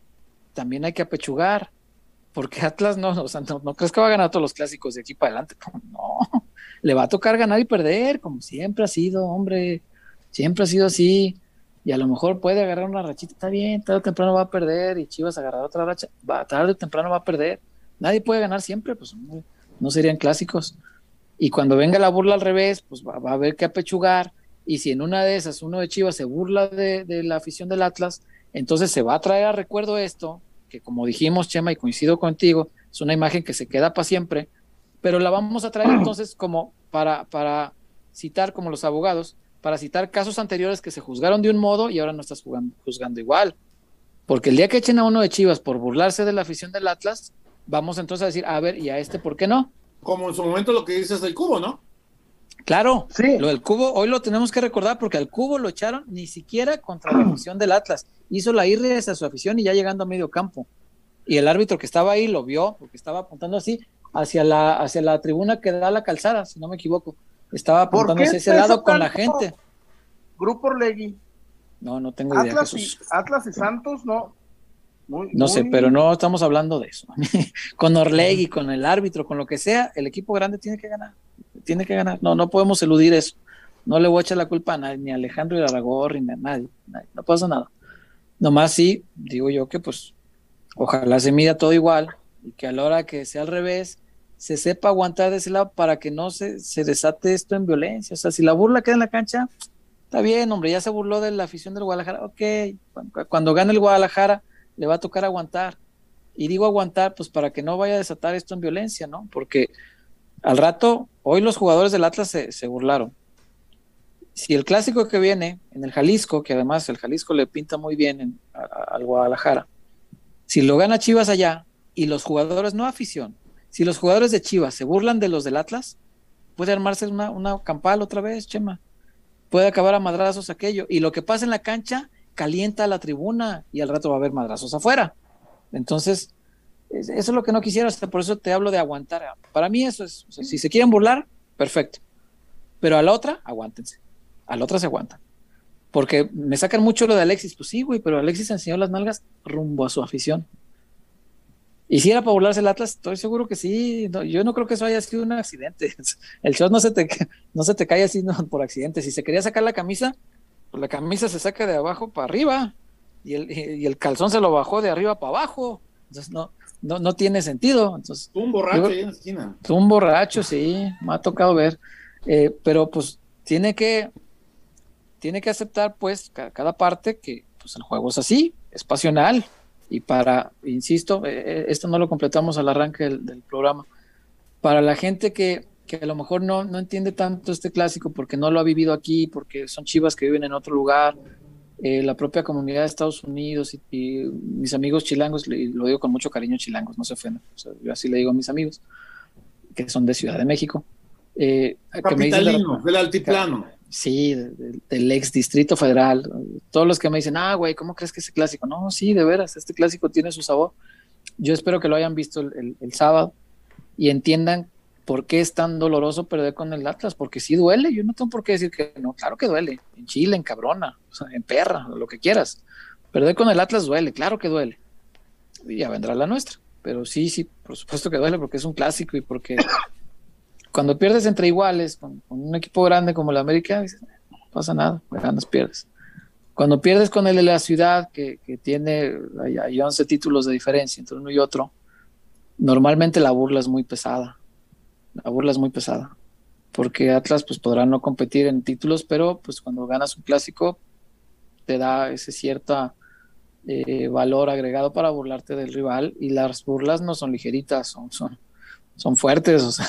Speaker 2: también hay que apechugar. Porque *laughs* Atlas no, o sea, no, crees que va a ganar todos los clásicos de aquí para adelante. *laughs* No, le va a tocar ganar y perder, como siempre ha sido, hombre. Siempre ha sido así y a lo mejor puede agarrar una rachita, está bien, tarde o temprano va a perder y Chivas agarrar otra racha, va, tarde o temprano va a perder. Nadie puede ganar siempre, pues no serían clásicos. Y cuando venga la burla al revés, pues va, a haber que apechugar. Y si en una de esas uno de Chivas se burla de, la afición del Atlas, entonces se va a traer a recuerdo esto, que como dijimos, Chema, y coincido contigo, es una imagen que se queda para siempre, pero la vamos a traer *clears throat* entonces como para, para citar como los abogados, para citar casos anteriores que se juzgaron de un modo y ahora no estás jugando, juzgando igual. Porque el día que echen a uno de Chivas por burlarse de la afición del Atlas, vamos entonces a decir, a ver, ¿y a este por qué no?
Speaker 3: Como en su momento lo que dices del cubo, ¿no?
Speaker 2: Claro, sí. lo del cubo hoy lo tenemos que recordar porque al cubo lo echaron ni siquiera contra la afición del Atlas. Hizo la irre a su afición y ya llegando a medio campo. Y el árbitro que estaba ahí lo vio porque estaba apuntando así hacia la, hacia la tribuna que da la calzada, si no me equivoco. Estaba apuntándose ese lado con la gente.
Speaker 1: Grupo Orlegui.
Speaker 2: No, no tengo idea.
Speaker 1: Atlas, y, Atlas y Santos, no.
Speaker 2: no sé, pero no estamos hablando de eso. *laughs* con Orlegui, con el árbitro, con lo que sea, el equipo grande tiene que ganar. Tiene que ganar. No, no podemos eludir eso. No le voy a echar la culpa a nadie, ni a Alejandro a ni a nadie, No pasa nada. Nomás sí, digo yo que pues ojalá se mida todo igual y que a la hora que sea al revés, se sepa aguantar de ese lado para que no se, se desate esto en violencia. O sea, si la burla queda en la cancha, está bien, hombre, ya se burló de la afición del Guadalajara, ok, cuando, gane el Guadalajara le va a tocar aguantar. Y digo aguantar, pues para que no vaya a desatar esto en violencia, ¿no? Porque al rato, hoy los jugadores del Atlas se, burlaron. Si el clásico que viene en el Jalisco, que además el Jalisco le pinta muy bien al Guadalajara, si lo gana Chivas allá y los jugadores, no afición, si los jugadores de Chivas se burlan de los del Atlas, puede armarse una, una campal otra vez, Chema. Puede acabar a madrazos aquello. Y lo que pasa en la cancha calienta la tribuna y al rato va a haber madrazos afuera. Entonces, eso es lo que no quisiera, por eso te hablo de aguantar. Para mí eso es, si se quieren burlar, perfecto. Pero a la otra, aguántense. A la otra se aguantan. Porque me sacan mucho lo de Alexis. Pues sí, güey, pero Alexis enseñó las nalgas rumbo a su afición. Y si era para burlarse el Atlas, estoy seguro que sí. yo no creo que eso haya sido un accidente. *laughs* El shot no se te, no se te cae así por accidente. Si se quería sacar la camisa, pues la camisa se saca de abajo para arriba y el, y el calzón se lo bajó de arriba para abajo. Entonces no, no, no tiene sentido. Entonces,
Speaker 3: un borracho ahí en la esquina.
Speaker 2: Un borracho, sí, me ha tocado ver. Eh, pero pues tiene que, tiene que aceptar pues cada parte que pues el juego es así, es pasional, y para, insisto, eh, eh, esto no lo completamos al arranque del, programa, para la gente que, que, a lo mejor no, no entiende tanto este clásico porque no lo ha vivido aquí, porque son chivas que viven en otro lugar, eh, la propia comunidad de Estados Unidos y, mis amigos chilangos, y lo digo con mucho cariño chilangos, no se ofendan, yo así le digo a mis amigos, que son de Ciudad de México.
Speaker 3: Eh, del altiplano
Speaker 2: Sí, del, ex Distrito Federal. Todos los que me dicen, ah, güey, ¿cómo crees que ese clásico? No, sí, de veras, este clásico tiene su sabor. Yo espero que lo hayan visto el, sábado y entiendan por qué es tan doloroso perder con el Atlas, porque sí duele. Yo no tengo por qué decir que no, claro que duele. En Chile, en Cabrona, en Perra, lo que quieras. Perder con el Atlas duele, claro que duele. Y ya vendrá la nuestra. Pero sí, sí, por supuesto que duele porque es un clásico y porque cuando pierdes entre iguales, con, un equipo grande como la América, no pasa nada, ganas, pierdes. Cuando pierdes con el de la ciudad, que, tiene, hay, 11 títulos de diferencia entre uno y otro, normalmente la burla es muy pesada. La burla es muy pesada. Porque Atlas pues podrá no competir en títulos, pero pues cuando ganas un clásico te da ese cierto eh, valor agregado para burlarte del rival y las burlas no son ligeritas, son, son, son fuertes, o sea,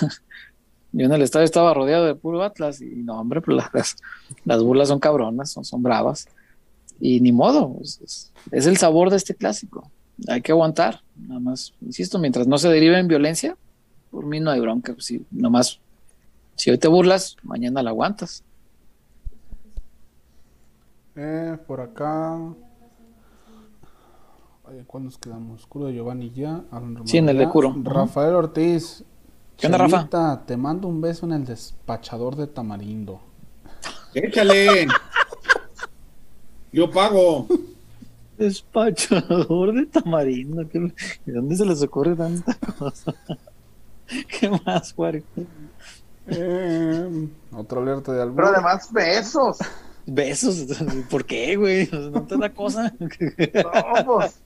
Speaker 2: yo en el estadio estaba rodeado de puro Atlas y no, hombre, pues las, las burlas son cabronas, son, son bravas. Y ni modo, es, el sabor de este clásico. Hay que aguantar, nada más, insisto, mientras no se derive en violencia, por mí no hay bronca. Pues, si, nomás, si hoy te burlas, mañana la aguantas.
Speaker 4: Eh, por acá. ¿Cuándo nos quedamos? Curo de Giovanni ya.
Speaker 2: Sí, en el de Curo.
Speaker 4: Rafael Ortiz.
Speaker 2: ¿Qué onda, Rafa?
Speaker 4: Te mando un beso en el despachador de tamarindo.
Speaker 3: Échale. Yo pago.
Speaker 2: Despachador de tamarindo. ¿De dónde se les ocurre tanta cosa? *laughs* ¿Qué más, Juárez?
Speaker 4: Eh, otro alerta de algo.
Speaker 1: Pero además, besos.
Speaker 2: Besos. ¿Por qué, güey? No te da cosa.
Speaker 1: no, pues.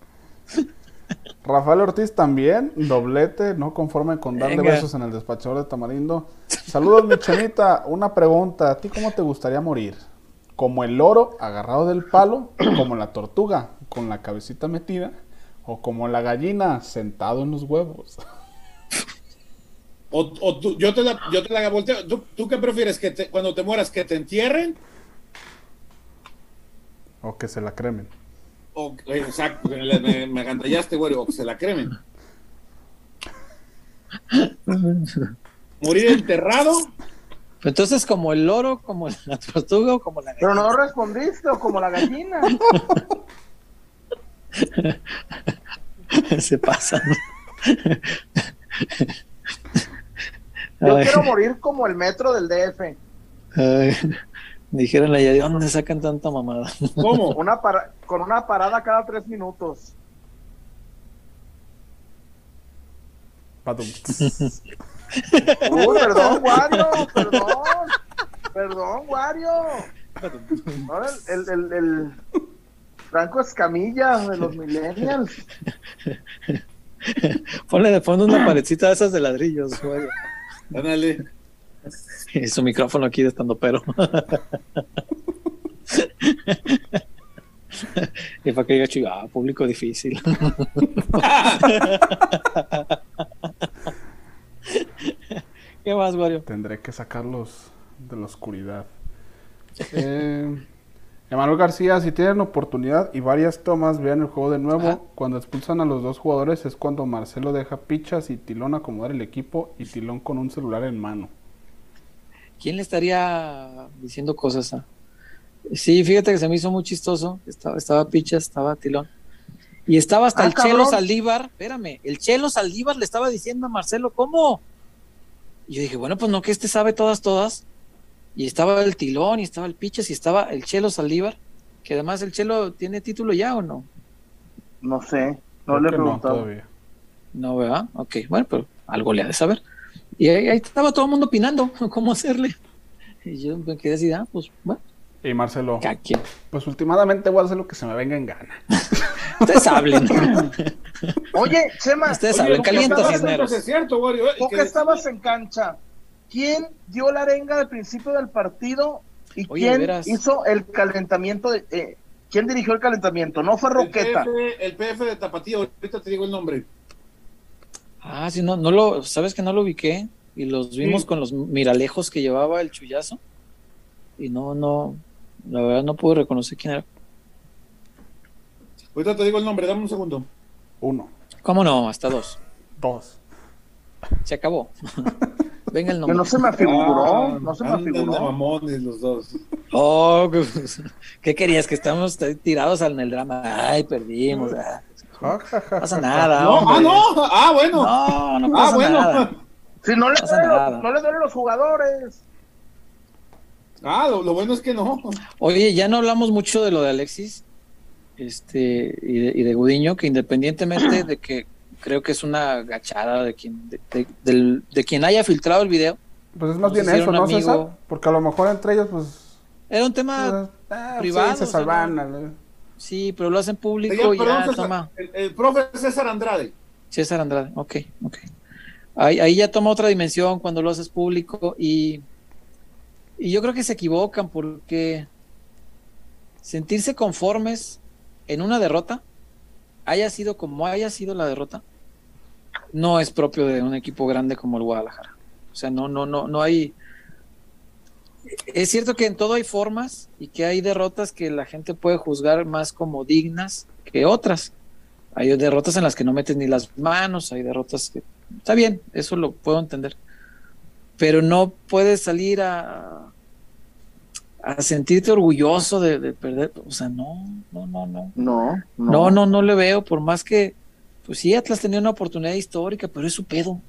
Speaker 4: Rafael Ortiz también, doblete, no conforme con darle besos en el despachador de Tamarindo. Saludos, Michelita. Una pregunta, ¿a ti cómo te gustaría morir? ¿Como el loro agarrado del palo? ¿Como la tortuga con la cabecita metida? ¿O como la gallina sentado en los huevos?
Speaker 3: O, yo, te la, yo te la volteo. ¿Tú, qué prefieres? que Cuando te mueras, que te entierren?
Speaker 4: O que se la cremen.
Speaker 3: O, exacto, me, me agantallaste, güey, o que se la cremen. Morir enterrado.
Speaker 2: Entonces, como el loro, como la tortuga o como la
Speaker 1: gallina. Pero no respondiste, o como la gallina. *laughs*
Speaker 2: se pasa.
Speaker 1: Yo quiero morir como el metro del DF.
Speaker 2: Ay. Dijeron la ¿de dónde sacan tanta mamada? *laughs*
Speaker 1: ¿Cómo? Una con una parada cada tres minutos. Uy, perdón, Wario, perdón. Perdón, Wario. Ahora el, el, el, Franco Escamilla de los millennials.
Speaker 2: Ponle de fondo una parecita de esas de ladrillos, güey.
Speaker 3: Ándale.
Speaker 2: Y su micrófono aquí de estando pero. y para que diga chido, ah, público difícil. ¿Qué más, Mario?
Speaker 4: Tendré que sacarlos de la oscuridad. Eh, Emanuel García, si tienen oportunidad y varias tomas, vean el juego de nuevo. Cuando expulsan a los dos jugadores es cuando Marcelo deja pichas y Tilón acomodar el equipo y Tilón con un celular en mano.
Speaker 2: ¿Quién le estaría diciendo cosas a, Sí, fíjate que se me hizo muy chistoso. Estaba, estaba Picha, estaba Tilón. Y estaba hasta ah, el Chelo Saldívar. Espérame, el Chelo Saldívar le estaba diciendo a Marcelo, ¿cómo? Y yo dije, bueno, pues no, que este sabe todas, todas. Y estaba el Tilón, y estaba el Pichas, y estaba el Chelo Saldívar. Que además el Chelo tiene título ya o no?
Speaker 1: No sé, no le he preguntado. No, todavía.
Speaker 2: no, ¿verdad? Ok, bueno, pero algo le ha de saber. Y ahí, estaba todo el mundo opinando *laughs* cómo hacerle. Y yo me quedé así, ah, pues bueno
Speaker 4: y Marcelo, pues últimamente voy a hacer lo que se me venga en gana. *laughs*
Speaker 2: Ustedes hablen. *laughs*
Speaker 1: Oye, Chema.
Speaker 2: Ustedes hablen, calienta Cisneros.
Speaker 3: Es cierto, Wario.
Speaker 1: ¿Por qué estabas en cancha? ¿Quién dio la arenga al principio del partido y quién hizo el calentamiento? De, eh, ¿Quién dirigió el calentamiento? No fue Roqueta.
Speaker 3: El PF, de Tapatío, ahorita te digo el nombre.
Speaker 2: Ah, sí, no, no lo, ¿sabes que no lo ubiqué? Y los vimos con los miralejos que llevaba el chullazo. Y no, no, la verdad no pude reconocer quién era.
Speaker 3: Ahorita te digo el nombre, dame un segundo.
Speaker 4: Uno.
Speaker 2: ¿Cómo no? Hasta dos.
Speaker 4: Dos.
Speaker 2: Se acabó. *laughs* Venga el nombre.
Speaker 1: Que no se me figuró. Ah, no se me figuró.
Speaker 3: mamones los dos.
Speaker 2: Oh, *laughs* ¿qué querías? Que estamos tirados en el drama. Ay, perdimos. *laughs* no pasa nada.
Speaker 3: No, ah, no. Ah, bueno.
Speaker 2: No, no pasa ah, bueno. nada.
Speaker 1: Si no le, duele, no le duelen los jugadores.
Speaker 3: Ah, lo, bueno es que no.
Speaker 2: Oye, ya no hablamos mucho de lo de Alexis este, y, de, y de Gudiño, que independientemente de que creo que es una gachada de quien, de, quien haya filtrado el video.
Speaker 4: Pues es más bien eso, ¿no, César? Porque a lo mejor entre ellos, pues...
Speaker 2: Era un tema pues, ah, privado.
Speaker 4: Sí, se salvan.
Speaker 2: Sí, pero lo hacen público y ya, toma.
Speaker 3: El, profe César Andrade.
Speaker 2: César Andrade, ok, ok. Ahí, ahí ya toma otra dimensión cuando lo haces público y y yo creo que se equivocan porque sentirse conformes en una derrota, haya sido como haya sido la derrota, no es propio de un equipo grande como el Guadalajara. O sea, no, no, no, no hay. Es cierto que en todo hay formas y que hay derrotas que la gente puede juzgar más como dignas que otras. Hay derrotas en las que no metes ni las manos, hay derrotas que. Está bien, eso lo puedo entender pero no puedes salir a, a sentirte orgulloso de, perder. O sea, no, no, no, no.
Speaker 1: No,
Speaker 2: no, no, no, le veo, por más que, pues sí, Atlas tenía una oportunidad histórica, pero es su pedo.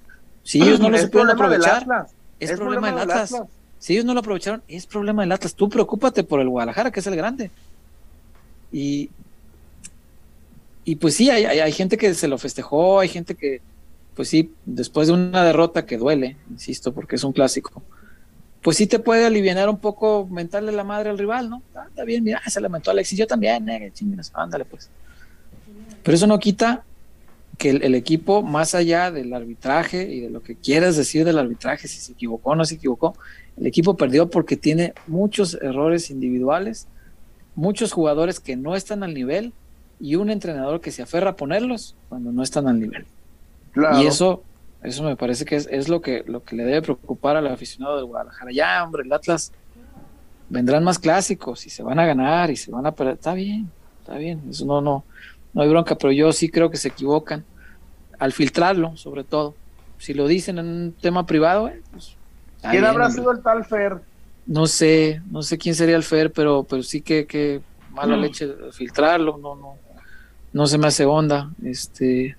Speaker 2: Si ellos no *clears throat* lo supieron aprovechar, es, problema, del Atlas. Si ellos no lo aprovecharon, es problema del Atlas. Tú preocúpate por el Guadalajara, que es el grande. Y, y pues sí, hay, hay gente que se lo festejó, hay gente que, pues sí, después de una derrota que duele, insisto, porque es un clásico, pues sí te puede aliviar un poco mentarle la madre al rival, ¿no? Ah, está bien, mira, se lamentó Alexis, yo también, eh, ándale pues. Pero eso no quita que el, equipo, más allá del arbitraje y de lo que quieras decir del arbitraje, si se equivocó o no se equivocó, el equipo perdió porque tiene muchos errores individuales, muchos jugadores que no están al nivel y un entrenador que se aferra a ponerlos cuando no están al nivel. Y eso, eso me parece que es, lo que lo que le debe preocupar al aficionado del Guadalajara. Ya, hombre, el Atlas vendrán más clásicos y se van a ganar y se van a perder. Está bien, está bien. Eso no, no, no hay bronca, pero yo sí creo que se equivocan al filtrarlo, sobre todo. Si lo dicen en un tema privado, eh, pues,
Speaker 1: ¿Quién habrá sido el tal Fer?
Speaker 2: No sé, no sé quién sería el Fer, pero, pero sí que, que mala mm. leche filtrarlo, no, no, no se me hace onda. Este,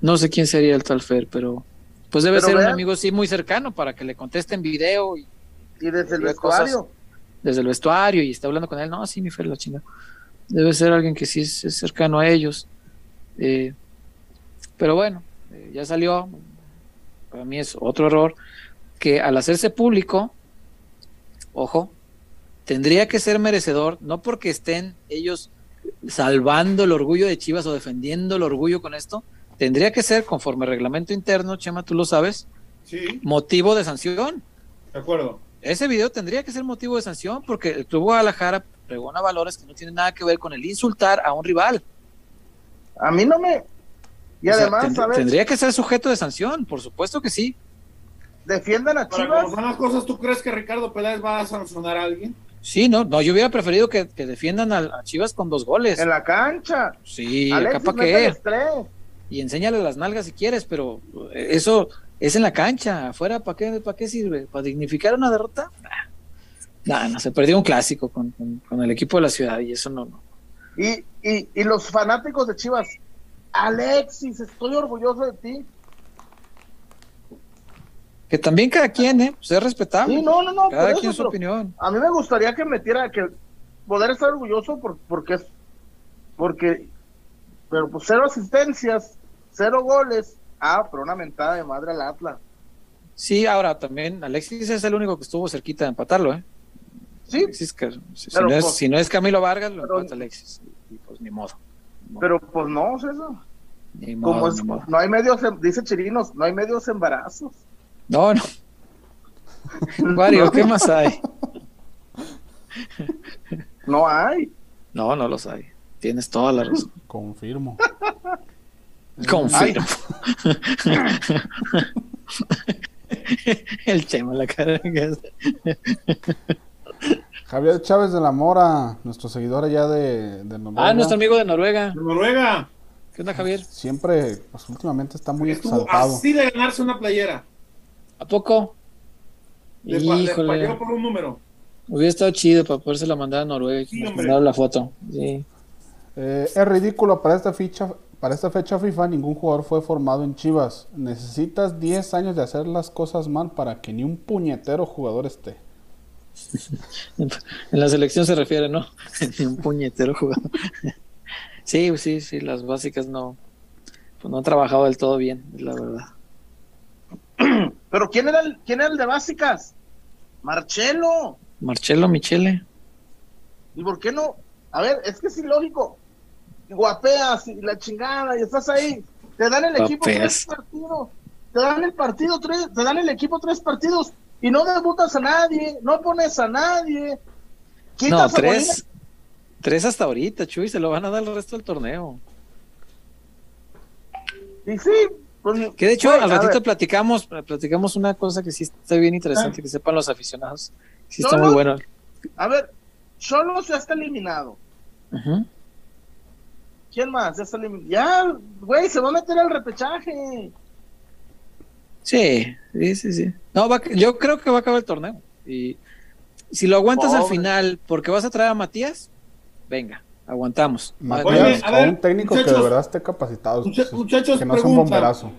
Speaker 2: no sé quién sería el tal Fer, pero pues debe ser un amigo sí muy cercano para que le conteste en video y,
Speaker 1: y desde el vestuario.
Speaker 2: desde el vestuario y está hablando con él. No, sí, mi Fer, la chingada. Debe ser alguien que sí es, cercano a ellos. Eh, pero bueno, eh, ya salió. Para mí es otro error que al hacerse público, ojo, tendría que ser merecedor, no porque estén ellos salvando el orgullo de Chivas o defendiendo el orgullo con esto, tendría que ser, conforme reglamento interno, Chema, tú lo sabes,
Speaker 3: sí.
Speaker 2: motivo de sanción.
Speaker 3: De acuerdo.
Speaker 2: Ese video tendría que ser motivo de sanción porque el Club Guadalajara pregona valores que no tienen nada que ver con el insultar a un rival.
Speaker 1: A mí no me... Y además,
Speaker 2: Tendría que ser sujeto de sanción, por supuesto que sí.
Speaker 1: Defiendan a Chivas.
Speaker 3: Para como las cosas, ¿tú crees que Ricardo Peláez va a sancionar a alguien?
Speaker 2: Sí, no, no, yo hubiera preferido que, defiendan a, Chivas con dos goles.
Speaker 1: En la cancha.
Speaker 2: Sí, capa que Y enséñale las nalgas si quieres, pero eso es en la cancha, afuera, ¿para qué, para qué sirve? ¿Para dignificar una derrota? Nah. no, se perdió un clásico con, el equipo de la ciudad y eso no, no.
Speaker 1: Y, y, y los fanáticos de Chivas, Alexis, estoy orgulloso de ti.
Speaker 2: Que también cada quien, ¿eh? Pues es respetable.
Speaker 1: Sí, no, no, no.
Speaker 2: Cada quien su opinión.
Speaker 1: A mí me gustaría que metiera, que poder estar orgulloso por, porque es, porque, pero pues cero asistencias, cero goles. Ah, pero una mentada de madre al Atlas.
Speaker 2: Sí, ahora también Alexis es el único que estuvo cerquita de empatarlo, ¿eh?
Speaker 1: Sí.
Speaker 2: si, no es, pues si, no es, Camilo Vargas, lo empata Alexis. Y pues ni modo.
Speaker 1: Pero pues no, eso. Como es, no hay medios, dice Chirinos, no hay medios embarazos.
Speaker 2: No, no. *laughs* Mario, ¿qué más hay?
Speaker 1: No hay.
Speaker 2: No, no los hay. Tienes toda la razón.
Speaker 4: Confirmo.
Speaker 2: Confirmo. *laughs* El chema, la cara.
Speaker 4: Javier Chávez de la Mora, nuestro seguidor allá de, de
Speaker 2: Noruega. Ah, nuestro amigo de Noruega.
Speaker 3: De Noruega.
Speaker 2: ¿Qué onda, Javier?
Speaker 4: Siempre, pues últimamente está muy
Speaker 3: Estuvo
Speaker 4: exaltado.
Speaker 3: Así de ganarse una playera.
Speaker 2: ¿A poco?
Speaker 3: Le, Híjole. por un número.
Speaker 2: Hubiera estado chido para poderse la mandar a Noruega y mandar la foto. Sí.
Speaker 4: Eh, es ridículo para esta ficha, para esta fecha FIFA ningún jugador fue formado en Chivas. Necesitas 10 años de hacer las cosas mal para que ni un puñetero jugador esté. *laughs*
Speaker 2: en la selección se refiere, ¿no? *laughs* ni un puñetero jugador. *laughs* sí, sí, sí, las básicas no, pues no han trabajado del todo bien, la verdad. *clears throat*
Speaker 1: Pero ¿quién era el, quién era el de básicas? Marcelo.
Speaker 2: Marcelo Michele.
Speaker 1: ¿Y por qué no? A ver, es que es ilógico. Guapeas y la chingada y estás ahí. Te dan el equipo tres partidos. Te dan el partido tres, te dan el equipo tres partidos y no debutas a nadie, no pones a nadie.
Speaker 2: No, tres. Tres hasta ahorita, Chuy, se lo van a dar el resto del torneo.
Speaker 1: Y sí,
Speaker 2: pues, que de hecho al ratito platicamos, platicamos una cosa que sí está bien interesante, ah. que sepan los aficionados. Sí está muy bueno.
Speaker 1: A ver, solo ya está eliminado. ¿Quién más? Ya está eliminado. Ya, güey, se va a meter al repechaje.
Speaker 2: Sí, sí, sí, sí. No, yo creo que va a acabar el torneo. Y si lo aguantas al final porque vas a traer a Matías, venga aguantamos.
Speaker 4: Matías, un técnico que de verdad esté capacitado.
Speaker 3: muchachos,
Speaker 4: que no pregunta, un bomberazo.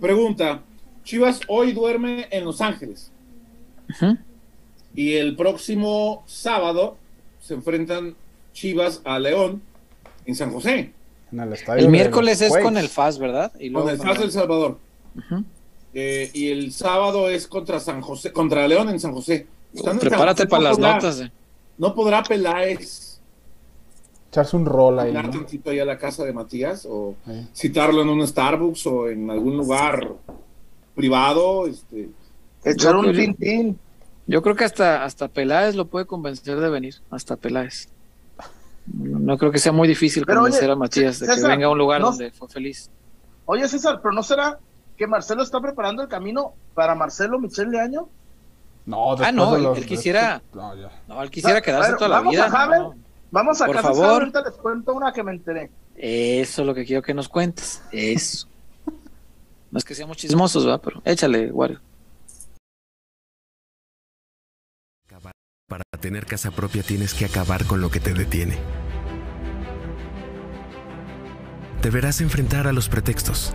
Speaker 3: Pregunta: Chivas hoy duerme en Los Ángeles. Y el próximo sábado se enfrentan Chivas a León en San José.
Speaker 2: el, miércoles es con el FAS, ¿verdad?
Speaker 3: Y con el FAS del Salvador. Eh, y el sábado es contra San José, contra León en San José.
Speaker 2: Prepárate para las notas. Eh.
Speaker 3: No podrá Peláez
Speaker 4: echarse un rol ahí.
Speaker 3: ¿no? tantito ahí a la casa de Matías o citarlo en un Starbucks o en algún lugar privado. Este.
Speaker 1: Echar un tintín.
Speaker 2: Yo creo que hasta, hasta Peláez lo puede convencer de venir, hasta Peláez. No, creo que sea muy difícil convencer a Matías de que venga a un lugar donde fue feliz.
Speaker 1: Oye, César, pero ¿no será que Marcelo está preparando el camino para Marcelo Michel de Año?
Speaker 2: No, ah, no, él, quisiera, no, él quisiera quedarse toda la vida.
Speaker 1: Vamos a Por favor. ahorita les cuento una que me enteré.
Speaker 2: Eso es lo que quiero que nos cuentes. Eso. no es que seamos chismosos, ¿verdad? Pero échale, Wario.
Speaker 5: Para tener casa propia tienes que acabar con lo que te detiene. Deberás enfrentar a los pretextos.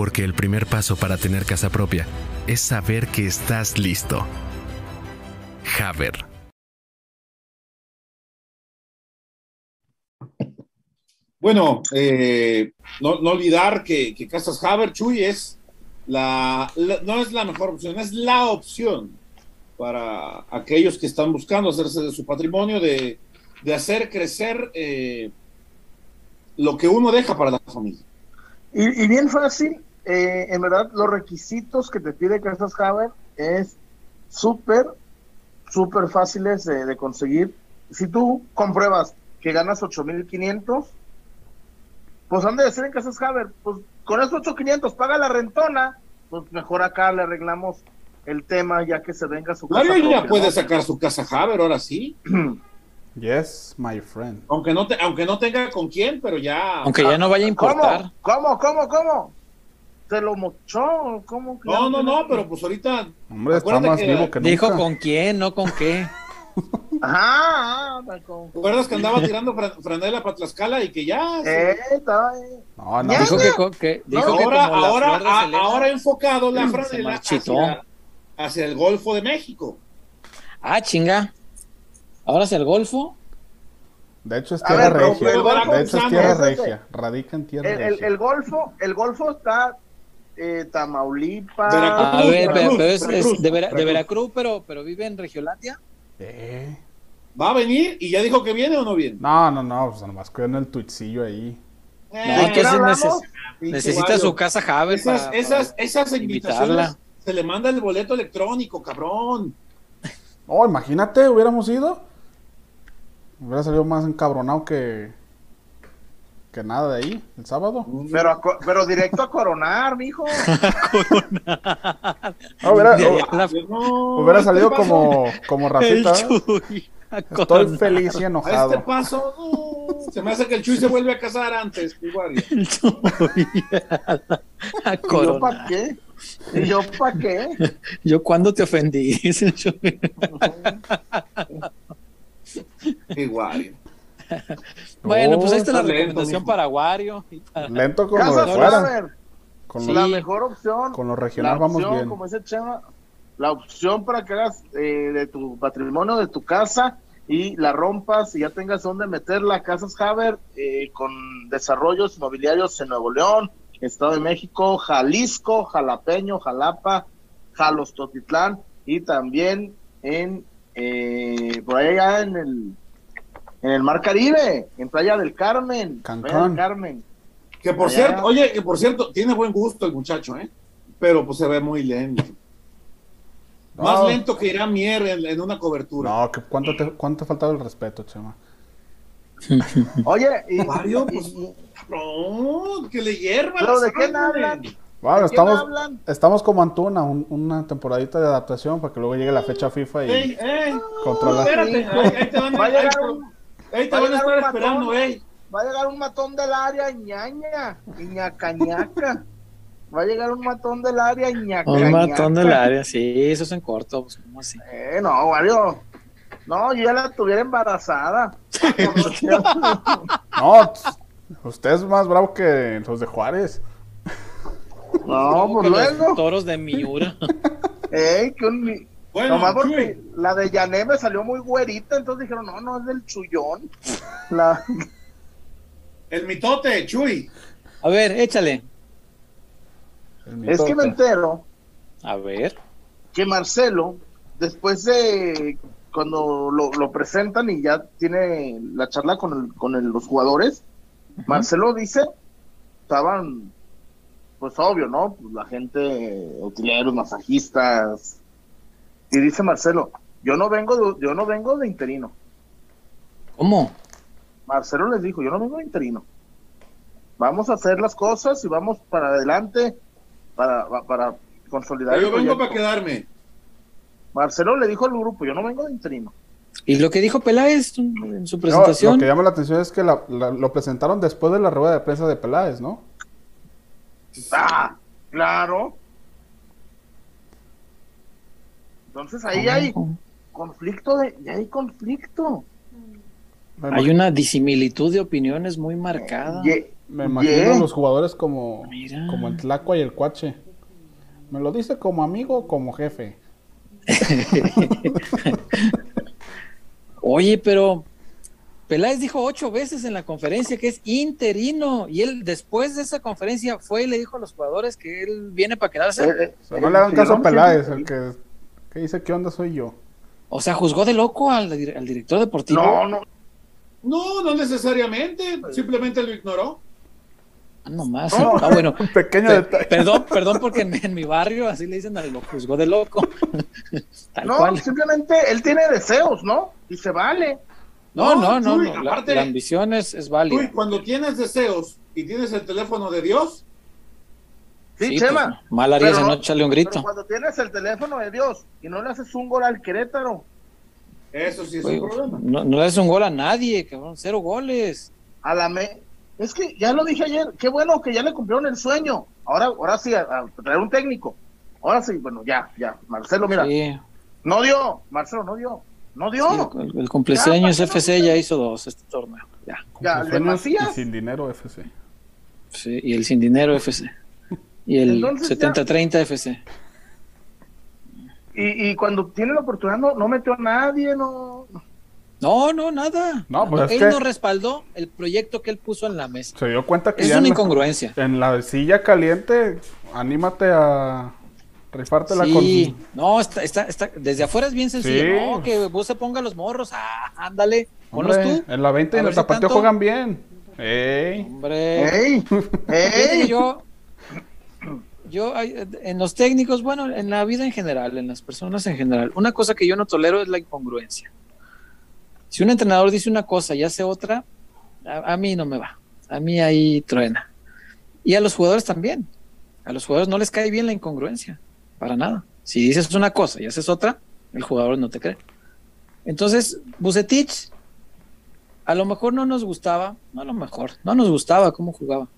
Speaker 5: Porque el primer paso para tener casa propia es saber que estás listo. Haber.
Speaker 3: Bueno, eh, no, olvidar que, Casas Haber, Chuy, es la, no es la mejor opción, es la opción para aquellos que están buscando hacerse de su patrimonio, de, hacer crecer eh, lo que uno deja para la familia.
Speaker 1: Y, bien fácil, eh, en verdad, los requisitos que te pide Casas Haber es súper, súper fáciles de, de conseguir. Si tú compruebas que ganas 8.500, pues han de ser en Casas Haber, pues con esos 8500 paga la rentona, pues mejor acá le arreglamos el tema ya que se venga su
Speaker 3: casa. Mario ya puede sacar su casa Haber, ahora sí. *clears throat*
Speaker 4: yes, my friend.
Speaker 3: Aunque no, te, aunque no tenga con quién, pero ya.
Speaker 2: Aunque ya no vaya a importar.
Speaker 1: ¿Cómo? ¿Cómo? ¿Cómo? ¿Se lo mochó? ¿Cómo?
Speaker 3: No, no, no, pero pues ahorita.
Speaker 4: Hombre, está más vivo que nunca.
Speaker 2: Dijo con quién, no con qué. *laughs*
Speaker 1: Ajá,
Speaker 3: ¿Te acuerdas que andaba tirando franela para Tlaxcala y que ya?
Speaker 1: Eh, estaba
Speaker 2: No, no. Dijo que, dijo
Speaker 3: ahora, ahora, ahora enfocado la franela hacia, hacia, el Golfo de México.
Speaker 2: Ah, chinga. ¿Ahora hacia el Golfo?
Speaker 4: De hecho es tierra regia. de hecho es tierra regia. Radica en tierra
Speaker 1: el,
Speaker 4: regia.
Speaker 1: El, Golfo, el Golfo está eh, Tamaulipas.
Speaker 2: A ver, pero, es, de, de, Veracruz, pero, pero vive en Regiolandia.
Speaker 4: Eh.
Speaker 3: ¿Va a venir? ¿Y ya dijo que viene o no viene?
Speaker 4: No, no, no, pues nomás en el tuitcillo ahí.
Speaker 2: Eh, no, necesita su casa Javier.
Speaker 3: Esas, esas, esas invitaciones se le manda el boleto electrónico, cabrón.
Speaker 4: Oh, imagínate, hubiéramos ido. Hubiera salido más encabronado que, que nada de ahí, el sábado.
Speaker 1: Pero, pero directo a coronar, mijo. *laughs*
Speaker 4: coronar. hubiera, hubiera salido como, como Rafita. Estoy feliz y enojado.
Speaker 3: A este paso, se me hace que el Chuy se vuelve a casar antes. Igual. El Chuy.
Speaker 1: ¿Y yo para qué? ¿Y yo para qué?
Speaker 2: ¿Yo cuándo te ofendí?
Speaker 3: Igual. *laughs*
Speaker 2: bueno, pues esta es la recomendación para Wario.
Speaker 4: Lento como de fuera.
Speaker 1: Con la mejor opción.
Speaker 4: Con los regionales vamos bien.
Speaker 1: Como ese Chema, la opción para que hagas eh, de tu patrimonio, de tu casa y la rompas y ya tengas donde meter la Casas Haber eh, con desarrollos inmobiliarios en Nuevo León, Estado de México, Jalisco, Jalapeño, Jalapa, Jalostotitlán y también en eh, por allá en el en el Mar Caribe, en Playa del Carmen,
Speaker 4: Cancún.
Speaker 1: Carmen.
Speaker 3: Que por cierto, oye, que por cierto, tiene buen gusto el muchacho, ¿eh? Pero pues se ve muy lento. Más lento que irá Mier en, una cobertura.
Speaker 4: No, que cuánto te, cuánto ha faltado el respeto, Chema. *laughs*
Speaker 1: Oye,
Speaker 3: y, Mario, pues, que le hierva.
Speaker 1: ¿Pero de qué hablan?
Speaker 4: Bueno, estamos, estamos como Antuna, una temporadita de adaptación para que luego llegue la fecha FIFA y
Speaker 3: ey, ey, Espérate, ahí, te van, a, ahí, te van a estar esperando, ey.
Speaker 1: Va a llegar un matón del área, ñaña, ñacañaca. Va a llegar un matón del área, ñaca.
Speaker 2: Un matón del área, sí, eso es en corto, pues, ¿cómo así?
Speaker 1: Eh, no, Wario. No, yo ya la tuviera embarazada. *laughs*
Speaker 4: no, usted es más bravo que los de Juárez.
Speaker 1: No, por pues luego.
Speaker 2: Toros de Miura.
Speaker 1: Ey, que un. Bueno, Nomás porque la de Yané me salió muy güerita, entonces dijeron, no, no, es del chullón. *laughs* La...
Speaker 3: El mitote, Chuy.
Speaker 2: A ver, échale.
Speaker 1: Es que me entero.
Speaker 2: A ver.
Speaker 1: Que Marcelo, después de cuando lo, presentan y ya tiene la charla con, con los jugadores, Marcelo dice, estaban, pues obvio, ¿no? Pues la gente, utileros, masajistas. Y dice Marcelo, yo no vengo de, yo no vengo de interino.
Speaker 2: ¿Cómo?
Speaker 1: Marcelo les dijo, yo no vengo de interino. Vamos a hacer las cosas y vamos para adelante para, para consolidar.
Speaker 3: yo vengo para quedarme.
Speaker 1: Marcelo le dijo al grupo, yo no vengo de interino.
Speaker 2: Y lo que dijo Peláez en su presentación.
Speaker 4: lo que llama la atención es que lo presentaron después de la rueda de prensa de Peláez, ¿no?
Speaker 1: Ah, claro. Entonces ahí hay conflicto de, hay conflicto.
Speaker 2: Hay una disimilitud de opiniones muy marcada.
Speaker 4: Me imagino los jugadores como, como el Tlacua y el Cuache. ¿Me lo dice como amigo o como jefe? *laughs*
Speaker 2: Oye, pero Peláez dijo ocho veces en la conferencia que es interino y él después de esa conferencia fue y le dijo a los jugadores que él viene para quedarse.
Speaker 4: Eh, eh, no le hagan caso a Peláez, el que, que, dice qué onda soy yo.
Speaker 2: O sea, juzgó de loco al, al director deportivo.
Speaker 3: No, no. No, no necesariamente, simplemente lo ignoró.
Speaker 2: Ah, no más. ah, bueno. *laughs*
Speaker 4: Un pequeño detalle.
Speaker 2: Perdón, perdón, porque en, mi barrio así le dicen, lo juzgó de loco. *laughs*
Speaker 1: no, simplemente él tiene deseos, ¿no? Y se vale.
Speaker 2: No, no, no. la, ambición es, es válida.
Speaker 3: cuando tienes deseos y tienes el teléfono de Dios.
Speaker 1: Sí, Chema.
Speaker 2: Pues, mal harías en no echarle un grito.
Speaker 1: cuando tienes el teléfono de Dios y no le haces un gol al Querétaro.
Speaker 3: Eso sí es un problema.
Speaker 2: No, no le haces un gol a nadie, cabrón. Cero goles.
Speaker 1: A la me es que ya lo dije ayer, qué bueno que ya le cumplieron el sueño. Ahora, ahora sí, a, traer un técnico. Ahora sí, bueno, ya, ya. Marcelo, mira. No dio, Marcelo, no dio. No dio.
Speaker 2: el, el cumpleaños FC ya hizo dos este torneo. Ya.
Speaker 1: Ya, Y
Speaker 4: sin dinero FC.
Speaker 2: Sí, y el sin dinero FC. Y el 70-30 FC.
Speaker 1: Y, y cuando tiene la oportunidad no, no metió a nadie, no.
Speaker 2: No, no, nada.
Speaker 4: No, pues
Speaker 2: él no respaldó el proyecto que él puso en la mesa.
Speaker 4: Se dio cuenta que
Speaker 2: es una incongruencia.
Speaker 4: En la silla caliente, anímate a rifarte la
Speaker 2: Sí, no, está, está, está, desde afuera es bien sencillo. No, que vos se ponga los morros, ah, ándale, ponlos tú.
Speaker 4: En la 20 y en el tapateo juegan bien. ¡Ey!
Speaker 2: Hombre. ¡Ey! ¡Ey! Yo, yo, en los técnicos, bueno, en la vida en general, en las personas en general, una cosa que yo no tolero es la incongruencia. Si un entrenador dice una cosa y hace otra, a, mí no me va. A mí ahí truena. Y a los jugadores también. A los jugadores no les cae bien la incongruencia, para nada. Si dices una cosa y haces otra, el jugador no te cree. Entonces, Bucetich, a lo mejor no nos gustaba, no a lo mejor, no nos gustaba cómo jugaba.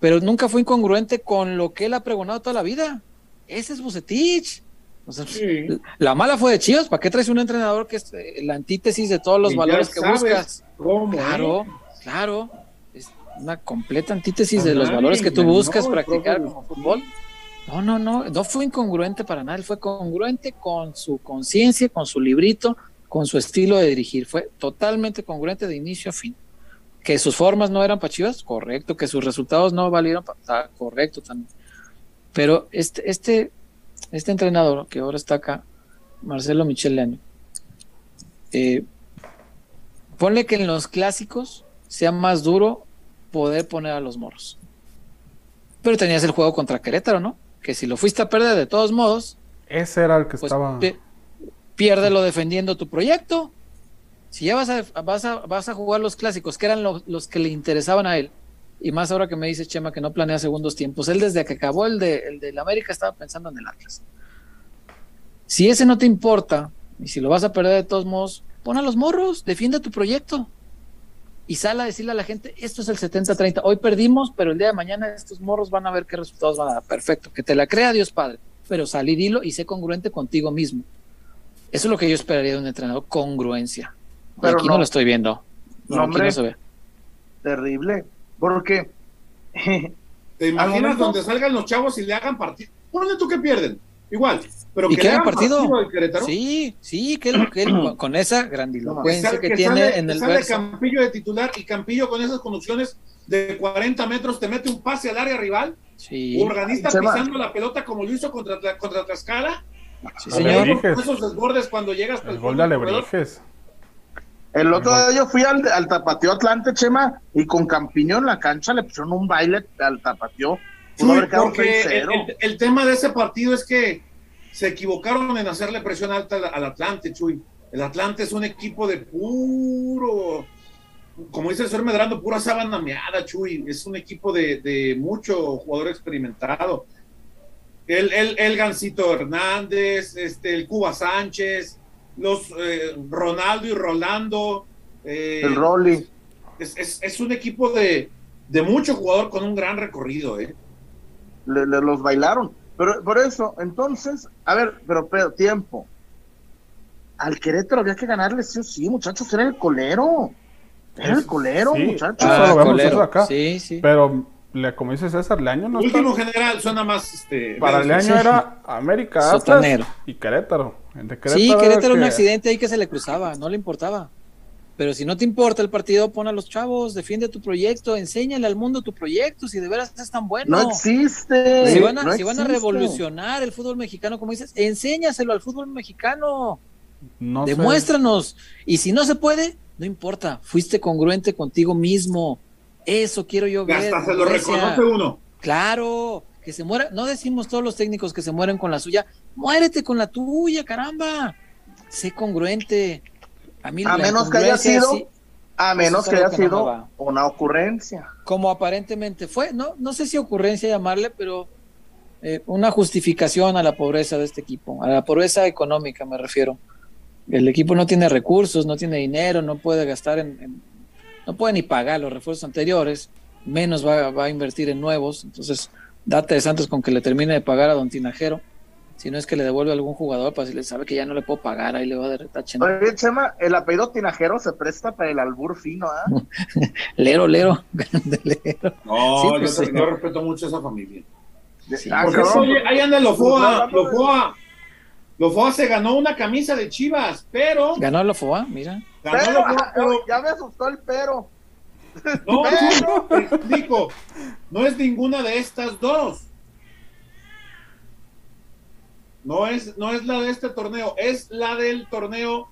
Speaker 2: Pero nunca fue incongruente con lo que él ha pregonado toda la vida. Ese es Bucetich. La mala fue de Chivas. ¿Para qué traes un entrenador que es eh, la antítesis de todos los valores que buscas? claro, claro. Es una completa antítesis de los valores que tú buscas practicar como fútbol. No, no, no. No fue incongruente para nada. Él fue congruente con su conciencia, con su librito, con su estilo de dirigir. Fue totalmente congruente de inicio a fin. Que sus formas no eran para Chivas, correcto. Que sus resultados no valieron para. Correcto también. Pero este, este este entrenador que ahora está acá, Marcelo Michel eh, ponle que en los clásicos sea más duro poder poner a los moros. Pero tenías el juego contra Querétaro, ¿no? Que si lo fuiste a perder de todos modos.
Speaker 4: Ese era el que pues, estaba.
Speaker 2: piérdelo defendiendo tu proyecto. Si ya vas a, jugar los clásicos, que eran los que le interesaban a él, y más ahora que me dice Chema que no planea segundos tiempos. Él desde que acabó el de, el de América estaba pensando en el Atlas. Si ese no te importa, y si lo vas a perder de todos modos, pon a los morros, defiende tu proyecto. Y sal a decirle a la gente, esto es el 70-30, hoy perdimos, pero el día de mañana estos morros van a ver qué resultados van a dar. Perfecto, que te la crea Dios Padre, pero sal y dilo y sé congruente contigo mismo. Eso es lo que yo esperaría de un entrenador, congruencia. Pero aquí no, lo estoy viendo.
Speaker 1: No, hombre, no se ve. Terrible. Porque. *laughs*
Speaker 3: ¿Te imaginas donde salgan los chavos y le hagan partido? Ponle tú que pierden. Igual. Pero
Speaker 2: ¿Y
Speaker 3: que
Speaker 2: hagan partido? sí, sí, que, *clears throat* con esa grandilocuencia que, tiene en el
Speaker 3: sale Campillo de titular y Campillo con esas conducciones de 40 metros te mete un pase al área rival. Sí. Organista pisando la pelota como lo hizo contra, contra Tlaxcala.
Speaker 2: Sí, señor.
Speaker 3: Esos desbordes cuando llegas.
Speaker 4: El gol de Alebrijes.
Speaker 1: El otro día yo fui al, al Tapateo Atlante, Chema, y con Campiño en la cancha le pusieron un baile al Tapateo.
Speaker 3: porque el, tema de ese partido es que se equivocaron en hacerle presión alta al, Atlante, Chuy. El Atlante es un equipo de puro, como dice el señor Medrando, pura sábana meada, Chuy. Es un equipo de, de mucho jugador experimentado. El, el, el Gancito Hernández, este, el Cuba Sánchez, los eh, Ronaldo y Rolando.
Speaker 1: Eh, el Rolly.
Speaker 3: Es, un equipo de, mucho jugador con un gran recorrido. ¿eh?
Speaker 1: Le, los bailaron. Pero por eso, entonces, a ver, pero, pero tiempo. al Querétaro había que ganarle sí sí, muchachos, era el colero. Era el colero, muchachos. Ah,
Speaker 4: lo vemos eso acá. Sí, sí. Pero le, como dice César, Leaño no
Speaker 3: Último general suena más este.
Speaker 4: Para Leaño era América, Atlas y Querétaro.
Speaker 2: Sí, Querétaro era un accidente ahí que se le cruzaba, no le importaba. Pero si no te importa el partido, pon a los chavos, defiende tu proyecto, enséñale al mundo tu proyecto, si de veras es tan bueno.
Speaker 1: No existe.
Speaker 2: Si van a, si van a revolucionar el fútbol mexicano, como dices, enséñaselo al fútbol mexicano. Demuéstranos. Y si no se puede, no importa, fuiste congruente contigo mismo. Eso quiero yo ver.
Speaker 3: Hasta se lo reconoce uno.
Speaker 2: Claro, que se muera. No decimos todos los técnicos que se mueren con la suya. Muérete con la tuya, caramba. Sé congruente.
Speaker 1: A, menos que haya sido, a menos que haya sido una ocurrencia.
Speaker 2: Como aparentemente fue, no, no sé si ocurrencia llamarle, pero eh, una justificación a la pobreza de este equipo, a la pobreza económica me refiero. El equipo no tiene recursos, no tiene dinero, no puede gastar en, no puede ni pagar los refuerzos anteriores, menos va, va, a invertir en nuevos. Entonces, date de Santos con que le termine de pagar a Don Tinajero si no es que le devuelve a algún jugador para si le sabe que ya no le puedo pagar, ahí le va a dar tache.
Speaker 1: Oye, Chema, el apellido Tinajero se presta para el albur fino, ¿ah? *laughs*
Speaker 2: lero, lero, *laughs*
Speaker 3: No, pues yo, respeto mucho a esa familia. Ah, oye, ahí anda Lofoa, Lofoa. Lofoa se ganó una camisa de Chivas, pero.
Speaker 2: Ganó Lofoa, mira.
Speaker 1: Ganó pero, pero... Ya me asustó el pero. *laughs*
Speaker 3: No, no, explico. No es ninguna de estas dos. No es, no es la de este torneo, es la del torneo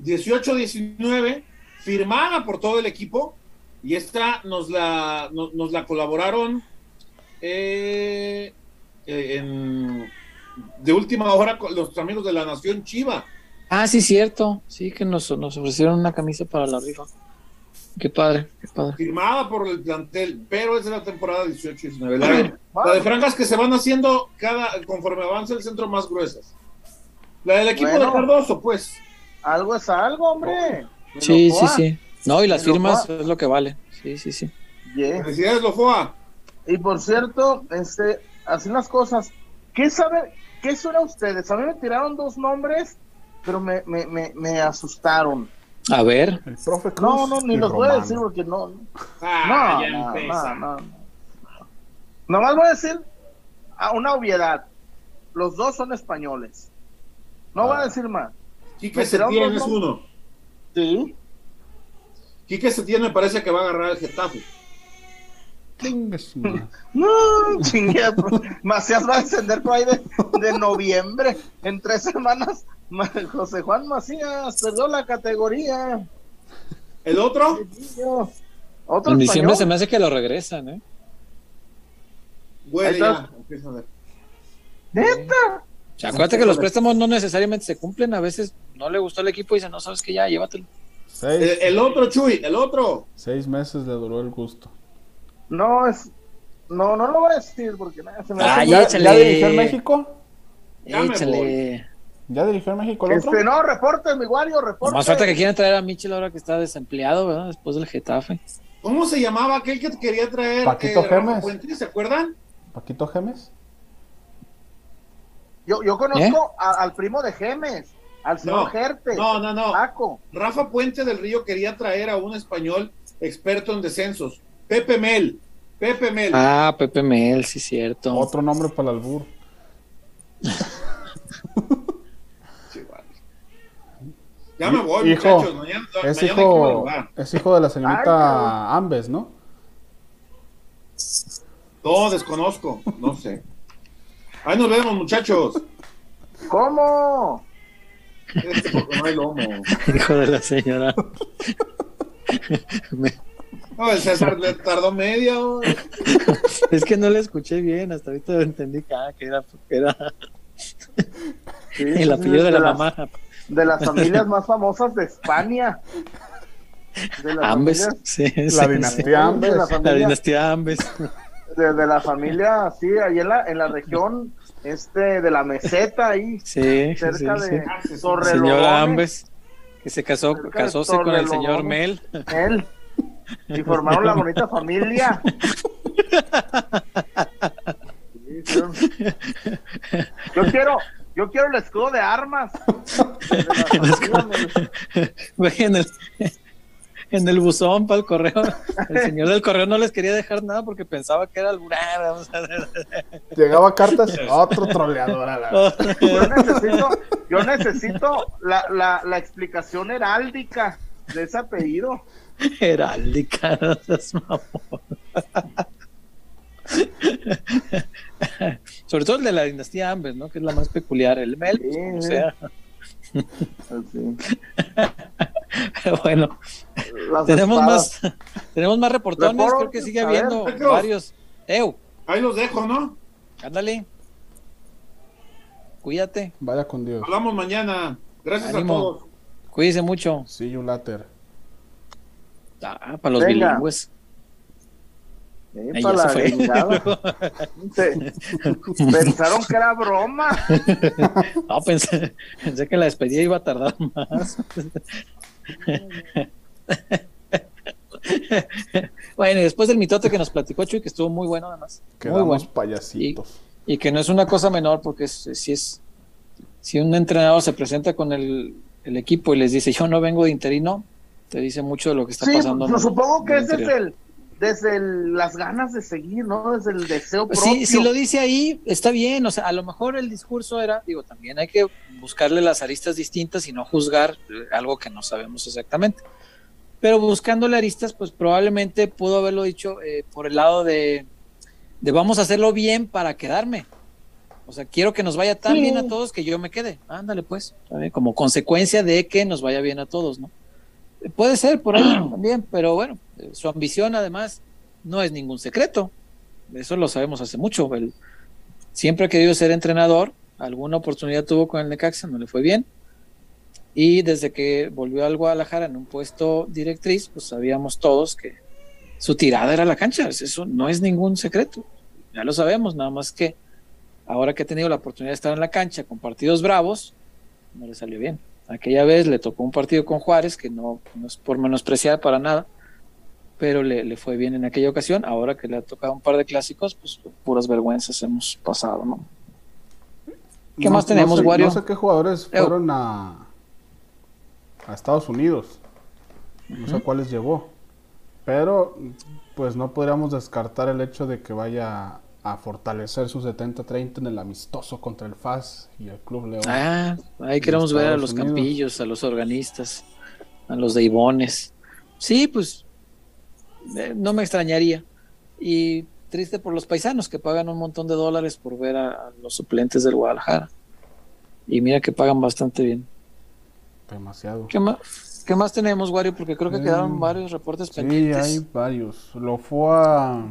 Speaker 3: 18-19, firmada por todo el equipo. Y esta nos la, nos, la colaboraron eh, eh, de última hora con los amigos de la Nación Chiva.
Speaker 2: Ah, sí, cierto. Sí, que nos, nos ofrecieron una camisa para la rifa. Qué padre, qué padre.
Speaker 3: Firmada por el plantel, pero es de la temporada 18-19. La, de franjas que se van haciendo cada conforme avanza el centro más gruesas. La del equipo de Cardoso, pues.
Speaker 1: Algo es algo, hombre.
Speaker 2: Sí, sí, sí. No, y las firmas es lo que vale. Sí, sí, sí.
Speaker 3: Felicidades, Lofoa.
Speaker 1: Y por cierto, este, así las cosas. ¿Qué sabe, qué suena ustedes? A mí me tiraron dos nombres, pero me, me, me, me asustaron.
Speaker 2: A ver.
Speaker 4: El profe
Speaker 1: no, no, ni los voy a decir porque no. Ah, no, no, no, no, Nomás voy a decir a una obviedad. Los dos son españoles. No voy a ah. decir más.
Speaker 3: Quique Setién es uno.
Speaker 1: Sí.
Speaker 3: Quique Setién me parece que va a agarrar el Getafe. *laughs*
Speaker 1: no, chingue. Macías va a descender por ahí de, de noviembre. En tres semanas José Juan Macías perdió la categoría.
Speaker 3: ¿El otro?
Speaker 2: en diciembre se me hace que lo regresan, ¿eh?
Speaker 3: Bueno, ya,
Speaker 1: ¿Neta?
Speaker 2: acuérdate que los préstamos no necesariamente se cumplen. A veces no le gustó el equipo y dice, no sabes que ya, llévatelo.
Speaker 3: El, otro, Chuy, el otro.
Speaker 4: Seis meses le duró el gusto.
Speaker 1: No, es. No, no lo voy a decir porque nada, se me
Speaker 2: ah, ¿Ya,
Speaker 4: ¿Ya dirigió en México?
Speaker 2: Échale.
Speaker 4: ¿Ya dirigió en México el
Speaker 1: otro? Este, no, reporte, mi Wario, reporte.
Speaker 2: Más falta que quieren traer a Michel ahora que está desempleado, ¿verdad? Después del Getafe.
Speaker 3: ¿Cómo se llamaba aquel que quería traer?
Speaker 4: Paquito eh, Gemes.
Speaker 3: ¿Se acuerdan?
Speaker 4: Paquito Gemes.
Speaker 1: Yo, yo conozco ¿Eh? al primo de Gemes, al señor Gerte.
Speaker 3: No, no, no. Rafa Puente del Río quería traer a un español experto en descensos, Pepe Mel. Pepe Mel.
Speaker 2: Ah, Pepe Mel, sí, cierto.
Speaker 4: Otro nombre para el albur. *laughs*
Speaker 3: Ya me voy, hijo, muchachos.
Speaker 4: es, hijo, es hijo de la señorita Ambes, ¿no?
Speaker 3: No, desconozco, no sé. Ahí nos vemos, muchachos.
Speaker 1: ¿Cómo?
Speaker 3: Este porque no hay lomo.
Speaker 2: Hijo de la señora. *laughs*
Speaker 3: No, el César le tardó media
Speaker 2: Es que no le escuché bien, hasta ahorita entendí que, ah, que era, que era... el apellido de, la mamá
Speaker 1: de las *laughs* familias más famosas de España.
Speaker 2: De Ambes, sí,
Speaker 4: la dinastía Ambes.
Speaker 2: La, dinastía Ambes.
Speaker 1: De, la familia, sí, ahí en la, en la región este de la meseta ahí
Speaker 2: sí, cerca de
Speaker 1: Torre
Speaker 2: señor Ambes que se casó casóse con el señor Mel.
Speaker 1: Mel. Y formaron la bonita familia. *laughs* Yo quiero Yo quiero el escudo de armas. *laughs*
Speaker 2: en, el, en el buzón para el correo. El señor del correo no les quería dejar nada porque pensaba que era alguna.
Speaker 4: Llegaba cartas, otro troleador.
Speaker 1: Yo necesito, yo necesito la, la, la explicación heráldica de ese apellido.
Speaker 2: Heráldica, no *laughs* Sobre todo el de la dinastía Ambes, ¿no? Que es la más peculiar, el Mel, o sea. *laughs* bueno, tenemos más, tenemos más reportones, creo que sigue habiendo varios. Eu.
Speaker 3: Ahí los dejo, ¿no?
Speaker 2: Ándale. Cuídate.
Speaker 4: Vaya con Dios.
Speaker 3: Hablamos mañana. Gracias a todos.
Speaker 2: Cuídese mucho.
Speaker 4: See you later.
Speaker 2: Ah, para los bilingües. *laughs*
Speaker 1: Pensaron que era broma. *laughs*
Speaker 2: No, pensé, pensé que la despedida iba a tardar más. *laughs* bueno, y después del mitote que nos platicó Chuy, que estuvo muy bueno además.
Speaker 4: Quedamos
Speaker 2: muy bueno.
Speaker 4: payasitos.
Speaker 2: Y, que no es una cosa menor, porque si es, si un entrenador se presenta con el, el, equipo y les dice yo no vengo de interino, te dice mucho de lo que está pasando.
Speaker 1: Pues, supongo que ese es el desde las ganas de seguir, ¿no? Desde el deseo propio.
Speaker 2: Sí, si lo dice ahí, está bien, o sea, a lo mejor el discurso era, digo, también hay que buscarle las aristas distintas y no juzgar eh, algo que no sabemos exactamente. Pero buscándole aristas, pues probablemente pudo haberlo dicho eh, por el lado de, de, vamos a hacerlo bien para quedarme. O sea, quiero que nos vaya tan bien a todos que yo me quede. Ándale, pues, como consecuencia de que nos vaya bien a todos, ¿no? Puede ser por ahí *clears throat* también, pero bueno, su ambición además no es ningún secreto. Eso lo sabemos hace mucho. siempre ha querido ser entrenador, alguna oportunidad tuvo con el Necaxa, no le fue bien. Y desde que volvió al Guadalajara en un puesto directriz, pues sabíamos todos que su tirada era la cancha. Eso no es ningún secreto. Ya lo sabemos, nada más que ahora que ha tenido la oportunidad de estar en la cancha con partidos bravos, no le salió bien. Aquella vez le tocó un partido con Juárez, que no, es por menospreciar para nada, pero le, fue bien en aquella ocasión. Ahora que le ha tocado un par de clásicos, pues puras vergüenzas hemos pasado, ¿no? ¿Qué más tenemos,
Speaker 4: no
Speaker 2: Wario?
Speaker 4: No sé qué jugadores fueron a, a Estados Unidos. No sé cuáles llevó. Pero, pues no podríamos descartar el hecho de que vaya a fortalecer su 70-30 en el amistoso contra el FAS y el Club León.
Speaker 2: Ah, ahí queremos ver a los campillos, a los organistas, a los de Ibones. Sí, pues eh, no me extrañaría. Y triste por los paisanos que pagan un montón de dólares por ver a, los suplentes del Guadalajara. Y mira que pagan bastante bien.
Speaker 4: Demasiado.
Speaker 2: ¿Qué más, qué más tenemos, Wario? Porque creo que quedaron eh, varios reportes pendientes.
Speaker 4: Sí, hay varios. Lo fue a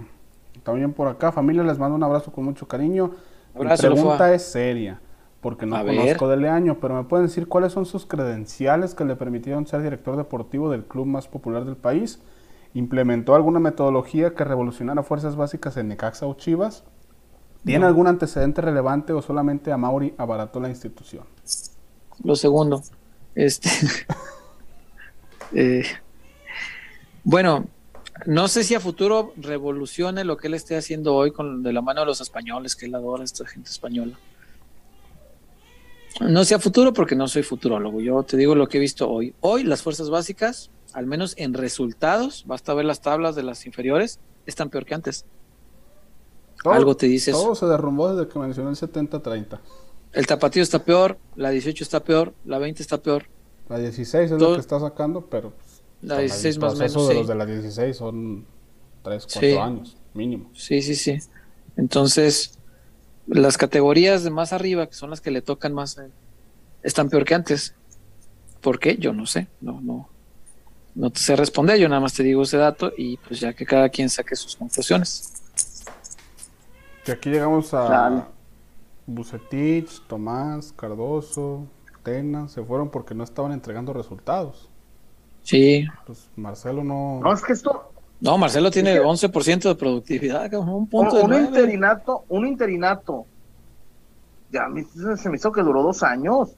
Speaker 4: también por acá. Familia, les mando un abrazo con mucho cariño. La pregunta es seria, porque no conozco de año, pero me pueden decir cuáles son sus credenciales que le permitieron ser director deportivo del club más popular del país. ¿Implementó alguna metodología que revolucionara fuerzas básicas en Necaxa o Chivas? ¿Tiene algún antecedente relevante o solamente a Mauri abarató la institución?
Speaker 2: Lo segundo. Este. *laughs* Eh, bueno, no sé si a futuro revolucione lo que él esté haciendo hoy con de la mano de los españoles, que él adora a esta gente española. No sé a futuro porque no soy futurólogo. Yo te digo lo que he visto hoy. Hoy las fuerzas básicas, al menos en resultados, basta ver las tablas de las inferiores, están peor que antes. Algo te dice
Speaker 4: Todo se derrumbó desde que mencionó el 70-30.
Speaker 2: El tapatío está peor, la 18 está peor, la 20 está peor.
Speaker 4: La 16 es lo que está sacando, pero
Speaker 2: la 16 más o
Speaker 4: menos. de los de la 16 son 3, 4 años, mínimo.
Speaker 2: Sí, sí, sí. Entonces, las categorías de más arriba, que son las que le tocan más, eh, están peor que antes. ¿Por qué? Yo no sé. No, no. No te sé responder, yo nada más te digo ese dato y pues ya que cada quien saque sus conclusiones.
Speaker 4: Que aquí llegamos a Bucetich, Tomás, Cardoso, Tena, se fueron porque no estaban entregando resultados.
Speaker 2: Sí.
Speaker 4: Pues Marcelo no.
Speaker 1: No, es que esto.
Speaker 2: No, Marcelo tiene 11% de productividad, un punto
Speaker 1: un, interinato, un interinato. Ya se me hizo que duró dos años.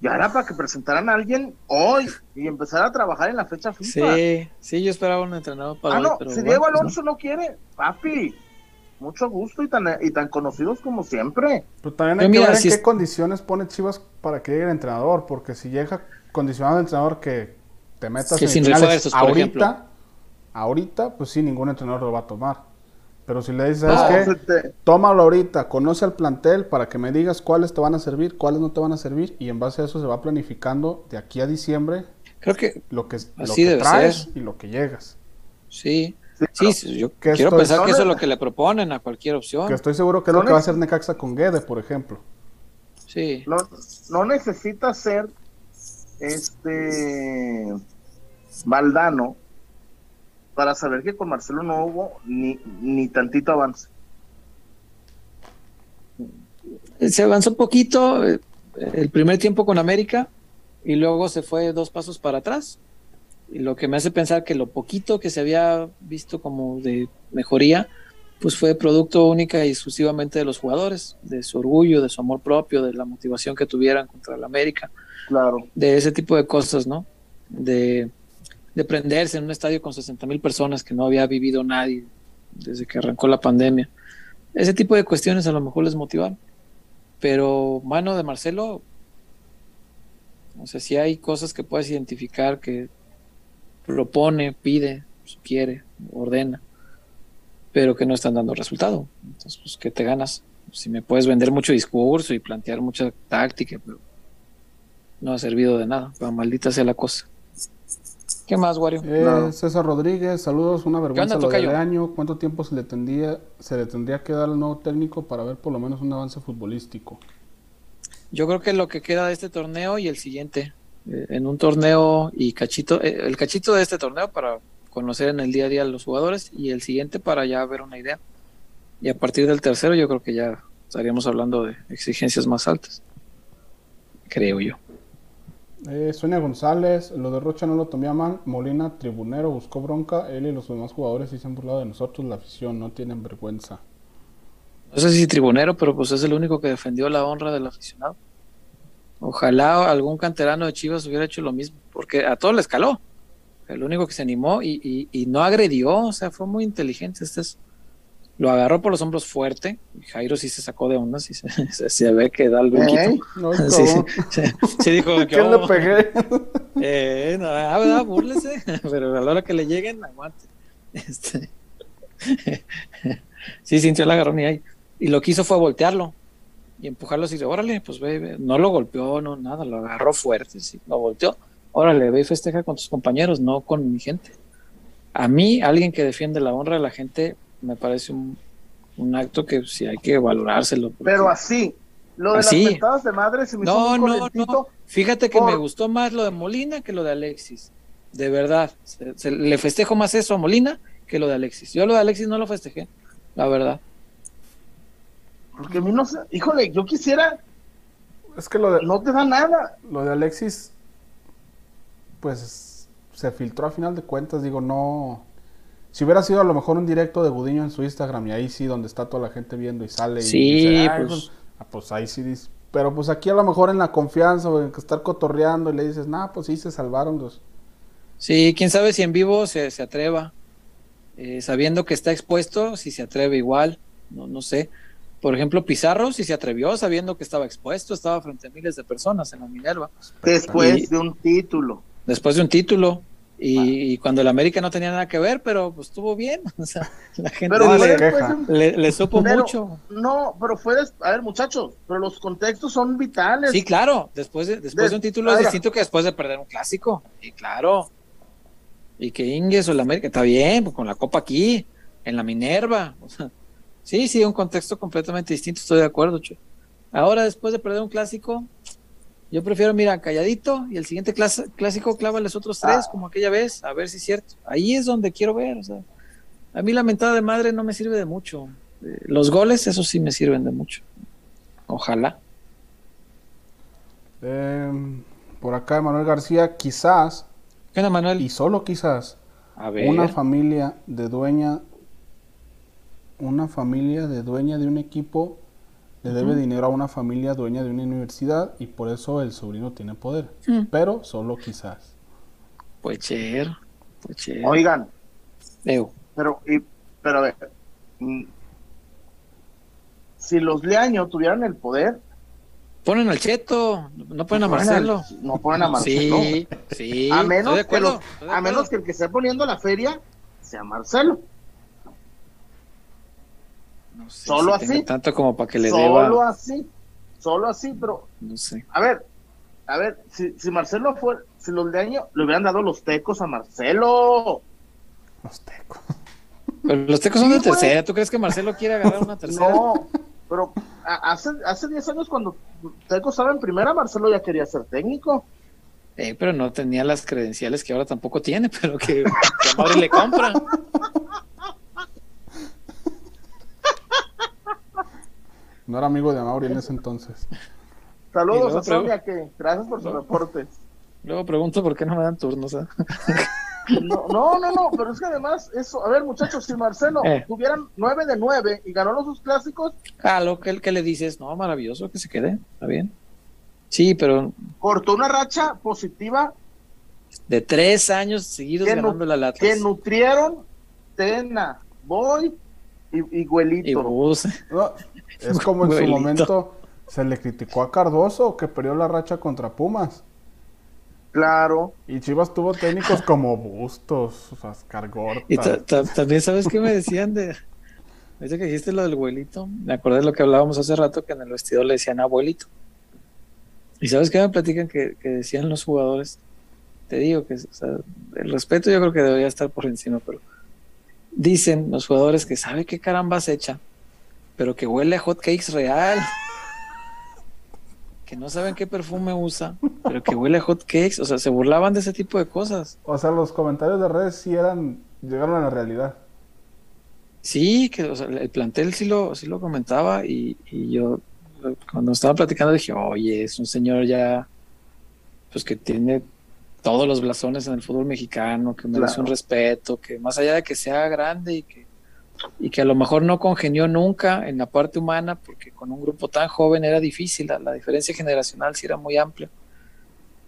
Speaker 1: Ya era para que presentaran a alguien hoy y empezar a trabajar en la fecha FIFA.
Speaker 2: Sí, sí, yo esperaba un entrenador para.
Speaker 1: Ah, no, si Diego Alonso no quiere, papi, mucho gusto y tan, y tan conocidos como siempre.
Speaker 4: Pero también hay que ver en qué condiciones pone Chivas para que llegue el entrenador, porque si llega condicionado el entrenador que te metas
Speaker 2: en sin refuerzos,
Speaker 4: ahorita, ahorita, pues sí, ningún entrenador lo va a tomar. Pero si le dices, ¿sabes qué? Tómalo ahorita, conoce al plantel para que me digas cuáles te van a servir, cuáles no te van a servir, y en base a eso se va planificando de aquí a diciembre.
Speaker 2: Creo que
Speaker 4: lo que, así lo que traes y lo que llegas.
Speaker 2: Sí, sí, yo quiero pensar que eso es lo que le proponen a cualquier opción.
Speaker 4: Que estoy seguro que es lo que va a hacer Necaxa con Guede, por ejemplo.
Speaker 2: Sí.
Speaker 1: No, no necesita ser este Valdano para saber que con Marcelo no hubo ni, ni tantito avance.
Speaker 2: Se avanzó poquito eh, el primer tiempo con América y luego se fue dos pasos para atrás. Y lo que me hace pensar que lo poquito que se había visto como de mejoría, pues fue producto única y exclusivamente de los jugadores, de su orgullo, de su amor propio, de la motivación que tuvieran contra el América.
Speaker 1: Claro.
Speaker 2: De ese tipo de cosas, ¿no? De de prenderse en un estadio con 60 mil personas que no había vivido nadie desde que arrancó la pandemia. Ese tipo de cuestiones a lo mejor les motivaron. Pero mano de Marcelo, no sé si hay cosas que puedes identificar que propone, pide, quiere, ordena, pero que no están dando resultado. Entonces, pues, ¿qué te ganas? Si me puedes vender mucho discurso y plantear mucha táctica, pero no ha servido de nada. maldita sea la cosa. ¿Qué más, Wario?
Speaker 4: Eh, César Rodríguez, saludos, una vergüenza lo del año. ¿Cuánto tiempo se le, tendría, se le tendría que dar al nuevo técnico para ver por lo menos un avance futbolístico?
Speaker 2: Yo creo que lo que queda de este torneo y el siguiente. Eh, en un torneo y cachito, eh, el cachito de este torneo para conocer en el día a día a los jugadores y el siguiente para ya ver una idea. Y a partir del tercero yo creo que ya estaríamos hablando de exigencias más altas. Creo yo.
Speaker 4: Eh, Sonia González, lo de Rocha no lo tomé mal. Molina, tribunero, buscó bronca. Él y los demás jugadores sí se han burlado de nosotros. La afición no tienen vergüenza.
Speaker 2: No sé si tribunero, pero pues es el único que defendió la honra del aficionado. Ojalá algún canterano de Chivas hubiera hecho lo mismo, porque a todos les caló. El único que se animó y, y no agredió, o sea, fue muy inteligente. Este es, lo agarró por los hombros fuerte. Jairo sí se sacó de onda, sí se, *laughs* se, ve que da algún quito. *laughs* No, sí, sí, dijo que
Speaker 4: ¿Quién le pegué?
Speaker 2: Eh, no, ah, ¿verdad? Búrlese, *laughs* pero a la hora que le lleguen, aguante. Este, sí, sintió el agarrón y ahí. Y lo que hizo fue voltearlo y empujarlo así de, órale, pues ve, no lo golpeó, no, nada, lo agarró fuerte, sí, lo volteó. Órale, ve y festeja con tus compañeros, no con mi gente. A mí, alguien que defiende la honra de la gente, me parece un, acto que sí hay que valorárselo.
Speaker 1: Pero así, lo de las mentadas de madre se me
Speaker 2: no, no, no. Fíjate que me gustó más lo de Molina que lo de Alexis. De verdad. Se, le festejo más eso a Molina que lo de Alexis. Yo lo de Alexis no lo festejé, la verdad.
Speaker 1: Porque a mí no sé. Híjole, yo quisiera.
Speaker 4: Es que lo de.
Speaker 1: No te da nada.
Speaker 4: Lo de Alexis. Pues se filtró a final de cuentas. Digo, no. Si hubiera sido a lo mejor un directo de Budiño en su Instagram y ahí sí, donde está toda la gente viendo y sale
Speaker 2: y
Speaker 4: dice,
Speaker 2: pues... pues...
Speaker 4: Ah, pues ahí sí dice. Pero pues aquí a lo mejor en la confianza o en que estar cotorreando y le dices, nah, pues sí se salvaron los.
Speaker 2: Sí, quién sabe si en vivo se, se atreva. Eh, sabiendo que está expuesto, si se atreve igual, no, no sé. Por ejemplo, Pizarro si se atrevió sabiendo que estaba expuesto, estaba frente a miles de personas en la Minerva.
Speaker 1: Después de un título.
Speaker 2: Después de un título. Y, cuando el América no tenía nada que ver, pero pues estuvo bien. *laughs* O sea, la gente le, le, supo mucho.
Speaker 1: No, pero fue, a ver muchachos, pero los contextos son vitales.
Speaker 2: Sí, claro, después de, después de, un título es distinto que después de perder un clásico. Y claro. Y que Inges o el América, está bien, pues, con la copa aquí, en la Minerva. O sea, sí, sí, un contexto completamente distinto, estoy de acuerdo. Ahora, después de perder un clásico, yo prefiero, mira, calladito y el siguiente clásico clávales otros tres, ah. como aquella vez, a ver si es cierto. Ahí es donde quiero ver. O sea, a mí la mentada de madre no me sirve de mucho. Eh, los goles, eso sí me sirven de mucho. Ojalá.
Speaker 4: Em, por acá, Manuel García, quizás.
Speaker 2: ¿Qué onda, Manuel?
Speaker 4: Y solo quizás. Una familia de dueña. Una familia de dueña de un equipo le debe dinero a una familia dueña de una universidad y por eso el sobrino tiene poder. Pero solo quizás.
Speaker 2: Puede ser.
Speaker 1: Oigan. Pero, y, pero a ver. Mm, si los Leaño tuvieran el poder,
Speaker 2: ponen al Cheto, no ponen a Marcelo.
Speaker 1: no ponen a Marcelo.
Speaker 2: Sí, sí.
Speaker 1: A menos, que, a menos que el que esté poniendo la feria sea Marcelo.
Speaker 2: No sé
Speaker 1: solo así.
Speaker 2: Tanto como para que le
Speaker 1: Solo así. Solo así, pero.
Speaker 2: No sé.
Speaker 1: A ver, a ver, si, si Marcelo fue, si los de año le hubieran dado los tecos a Marcelo.
Speaker 4: Los tecos.
Speaker 2: Pero los tecos son de tercera. ¿Tú crees que Marcelo quiere agarrar una *laughs* tercera?
Speaker 1: No, pero hace, hace 10 años cuando Tecos estaba en primera, Marcelo ya quería ser técnico.
Speaker 2: Eh, pero no tenía las credenciales que ahora tampoco tiene, *laughs* pero que, que le compra. *laughs*
Speaker 4: No era amigo de Mauri en ese entonces.
Speaker 1: Saludos a Sonia, que gracias por sus reportes.
Speaker 2: Luego pregunto por qué no me dan turnos. ¿eh?
Speaker 1: No, no, no, pero es que además, eso, a ver, muchachos, si Marcelo eh. tuvieran 9 de 9 y ganó los dos clásicos.
Speaker 2: Ah, lo que, que le dices, no, maravilloso, que se quede, está bien. Sí, pero.
Speaker 1: Cortó una racha positiva.
Speaker 2: De tres años seguidos ganando la lata.
Speaker 1: Que nutrieron Tena, Boy y, y Güelito.
Speaker 4: Es *laughs* como en su momento se le criticó a Cardoso que perdió la racha contra Pumas.
Speaker 1: Claro.
Speaker 4: Y Chivas tuvo técnicos como Bustos, Ascargorta.
Speaker 2: Y también sabes qué me decían de... Desde que dijiste lo del abuelito, me acordé de lo que hablábamos hace rato, que en el vestidor le decían abuelito. Y sabes qué me platican que, decían los jugadores. Te digo que el respeto yo creo que debería estar por encima, pero dicen los jugadores que sabe qué caramba se echa, pero que huele a hot cakes real que no saben qué perfume usa, pero que huele a hot cakes, o sea, se burlaban de ese tipo de cosas.
Speaker 4: O sea, los comentarios de redes sí eran, llegaron a la realidad.
Speaker 2: Sí, que o sea, el plantel sí lo, sí lo comentaba y, yo cuando estaba platicando dije, oye, es un señor ya, pues que tiene todos los blasones en el fútbol mexicano, que merece un respeto, que más allá de que sea grande y que y que a lo mejor no congenió nunca en la parte humana, porque con un grupo tan joven era difícil, la, diferencia generacional sí era muy amplia.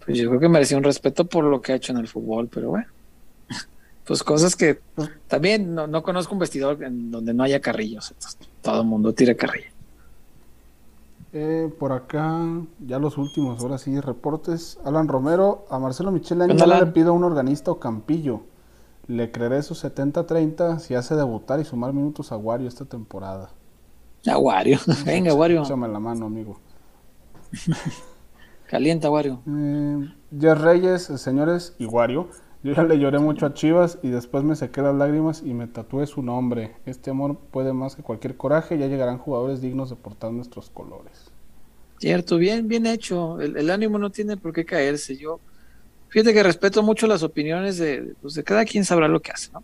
Speaker 2: Pues yo creo que merecía un respeto por lo que ha hecho en el fútbol, pero bueno, *laughs* pues cosas que también no, conozco un vestidor en donde no haya carrillos, todo el mundo tira carrilla.
Speaker 4: Eh, por acá, ya los últimos, ahora sí, reportes. Alan Romero, a Marcelo Michel Año le pido un organista o campillo. Le creeré su 70-30 si hace debutar y sumar minutos a Wario esta temporada.
Speaker 2: A Wario. *laughs* Venga, Wario.
Speaker 4: Échame la mano, amigo. *laughs*
Speaker 2: Calienta, Wario.
Speaker 4: Eh, Reyes, señores, y Wario. Yo ya le lloré mucho a Chivas y después me sequé las lágrimas y me tatué su nombre. Este amor puede más que cualquier coraje. Ya llegarán jugadores dignos de portar nuestros colores.
Speaker 2: Cierto, bien, bien hecho. El, el ánimo no tiene por qué caerse. Yo Fíjate que respeto mucho las opiniones de, pues de cada quien sabrá lo que hace, ¿no?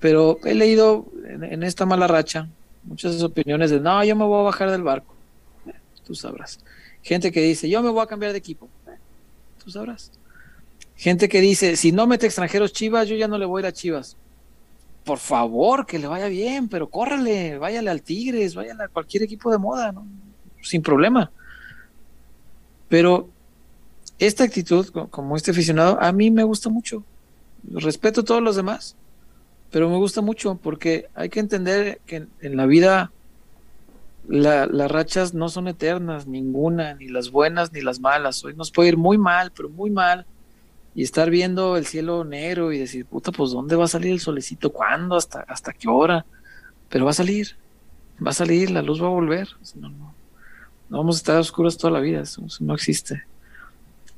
Speaker 2: Pero he leído en, esta mala racha muchas opiniones de, no, yo me voy a bajar del barco. Eh, tú sabrás. Gente que dice, yo me voy a cambiar de equipo. Eh, tú sabrás. Gente que dice, si no mete extranjeros Chivas, yo ya no le voy a ir a Chivas. Por favor, que le vaya bien, pero córrele, váyale al Tigres, váyale a cualquier equipo de moda, ¿no? Sin problema. Pero esta actitud, como este aficionado, a mí me gusta mucho. Respeto a todos los demás, pero me gusta mucho porque hay que entender que en, la vida las rachas no son eternas, ninguna, ni las buenas ni las malas. Hoy nos puede ir muy mal, pero muy mal. Y estar viendo el cielo negro y decir, puta, pues ¿dónde va a salir el solecito? ¿Cuándo? ¿Hasta, hasta qué hora? Pero va a salir, va a salir, la luz va a volver. No, no, no vamos a estar oscuros toda la vida, eso no existe.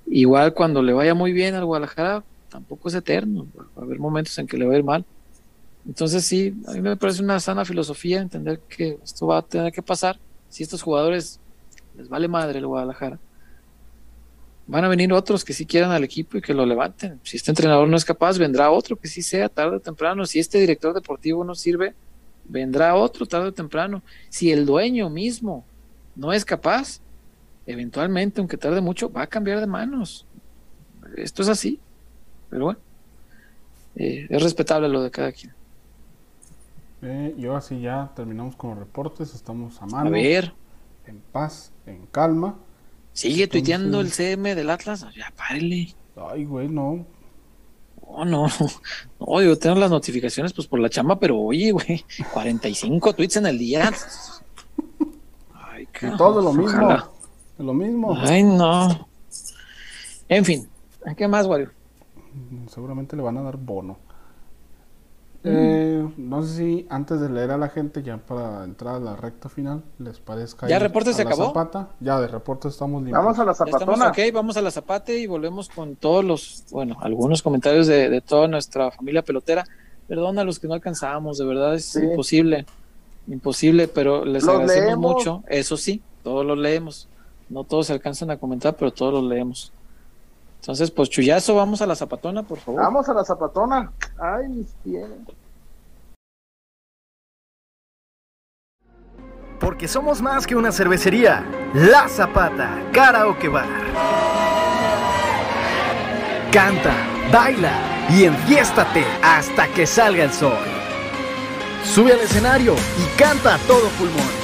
Speaker 2: Igual cuando le vaya muy bien al Guadalajara, tampoco es eterno, va a haber momentos en que le va a ir mal. Entonces sí, a mí me parece una sana filosofía entender que esto va a tener que pasar. Si estos jugadores les vale madre el Guadalajara, van a venir otros que sí quieran al equipo y que lo levanten. Si este entrenador no es capaz, vendrá otro que sí sea tarde o temprano. Si este director deportivo no sirve, vendrá otro tarde o temprano. Si el dueño mismo no es capaz, eventualmente, aunque tarde mucho, va a cambiar de manos. Esto es así. Pero bueno, eh, es respetable lo de cada quien.
Speaker 4: Eh, y ahora sí ya terminamos con los reportes, estamos a mano.
Speaker 2: A ver.
Speaker 4: En paz, en calma.
Speaker 2: Sigue tuiteando el CM del Atlas, ya párele.
Speaker 4: Ay, güey, no.
Speaker 2: No, no, no, yo tengo las notificaciones pues por la chamba, pero oye, güey, 45 tweets en el día. *laughs*
Speaker 4: todo lo mismo. Lo mismo.
Speaker 2: Ay, no. En fin, ¿qué más, Wario?
Speaker 4: Seguramente le van a dar bono. Eh, no sé si antes de leer a la gente, ya para entrar a la recta final, les parezca.
Speaker 2: ¿Ya reportes se acabó?
Speaker 4: Zapata. Ya de reportes estamos
Speaker 1: limpios. Vamos a la zapatona.
Speaker 2: ok, vamos a la zapate y volvemos con todos los, bueno, algunos comentarios de, toda nuestra familia pelotera. Perdón a los que no alcanzábamos, de verdad es imposible, imposible, pero les agradecemos mucho. Eso sí, todos los leemos. No todos se alcanzan a comentar, pero todos los leemos. Entonces, pues chullazo, vamos a la zapatona, por favor.
Speaker 1: Vamos a la zapatona. Ay, mis pies.
Speaker 6: Porque somos más que una cervecería. La Zapata, Karaoke Bar. Canta, baila y enfiéstate hasta que salga el sol. Sube al escenario y canta a todo pulmón.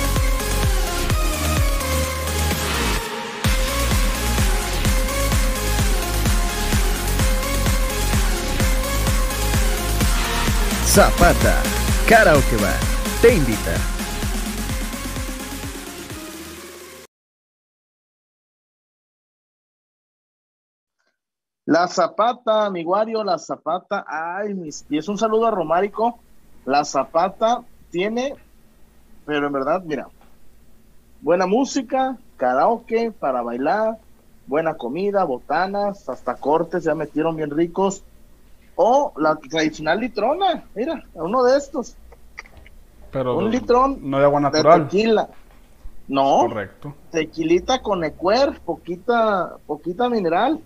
Speaker 6: Zapata, Karaoke Bar, te invita.
Speaker 1: La Zapata, mi guario, la Zapata, ay, mis pies. Un saludo a Romárico. La Zapata tiene, pero en verdad, mira, buena música, karaoke para bailar, buena comida, botanas, hasta cortes ya metieron bien ricos. O la tradicional litrona, mira, uno de estos.
Speaker 4: Pero
Speaker 1: un litrón
Speaker 4: no de agua natural.
Speaker 1: tequila. No.
Speaker 4: Correcto.
Speaker 1: Tequilita con ecuer, poquita, poquita mineral.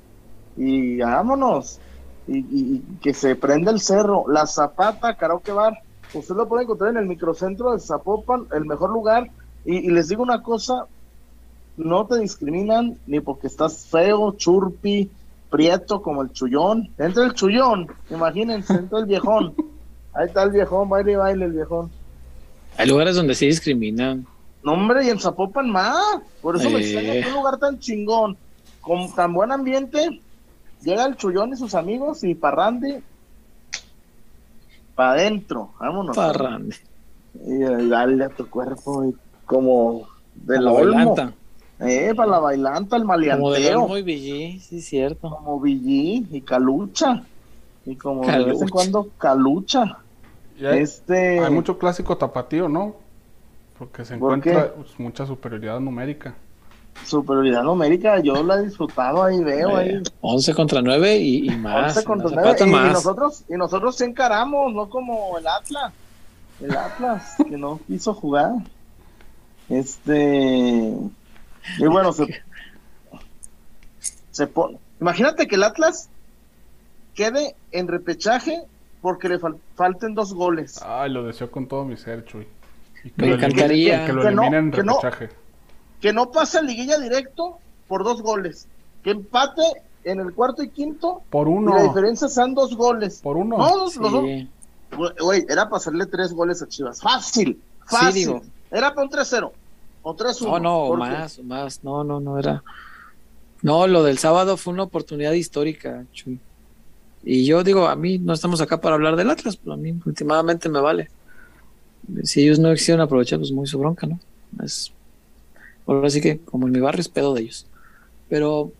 Speaker 1: Y vámonos. Y, y, que se prenda el cerro. La Zapata Karaoke Bar Usted lo puede encontrar en el microcentro de Zapopan, el mejor lugar. Y, les digo una cosa, no te discriminan ni porque estás feo, churpi, prieto como el chullón. Entra el chullón, imagínense, entra el viejón. Ahí está el viejón, baile y baile el viejón.
Speaker 2: Hay lugares donde sí discriminan.
Speaker 1: No, hombre, y en Zapopan más. Por eso me extraña que un lugar tan chingón, con tan buen ambiente, llega el chullón y sus amigos y Parrandi para adentro, vámonos.
Speaker 2: Parrande.
Speaker 1: Y, darle a tu cuerpo como de la bailanta. Eh, para la bailanta, el maleanteo.
Speaker 2: Como de muy sí, cierto.
Speaker 1: Como Villí y Calucha. Y como de vez en cuando Calucha.
Speaker 4: Hay, este... hay mucho clásico tapatío, ¿no? Porque se encuentra pues, mucha superioridad numérica
Speaker 1: superioridad numérica, yo la he disfrutado ahí, veo ahí.
Speaker 2: 11 contra 9 y, más.
Speaker 1: 11 contra 9 y, nosotros, y nosotros se encaramos, no como el Atlas. El Atlas, que no quiso jugar. Este. Y bueno, se, se pone. Imagínate que el Atlas quede en repechaje porque le falten dos goles.
Speaker 4: Ay, lo deseo con todo mi ser, Chuy.
Speaker 2: Me encantaría
Speaker 4: que, lo eliminen en repechaje
Speaker 1: que no pase liguilla directo por dos goles, que empate en el cuarto y quinto
Speaker 4: por uno.
Speaker 1: Y la diferencia sean dos goles.
Speaker 4: Por uno.
Speaker 1: No, Güey, era pasarle tres goles a Chivas. Fácil, fácil. Era para un 3-0 o 3-1.
Speaker 2: No, no, más, más. No, no, no era. No, lo del sábado fue una oportunidad histórica, Chuy. Y yo digo, a mí no estamos acá para hablar del Atlas, pero a mí últimamente me vale. Si ellos no quisieron aprovechar, pues muy su bronca, ¿no? Es Ahora sí que, como en mi barrio, es pedo de ellos. Pero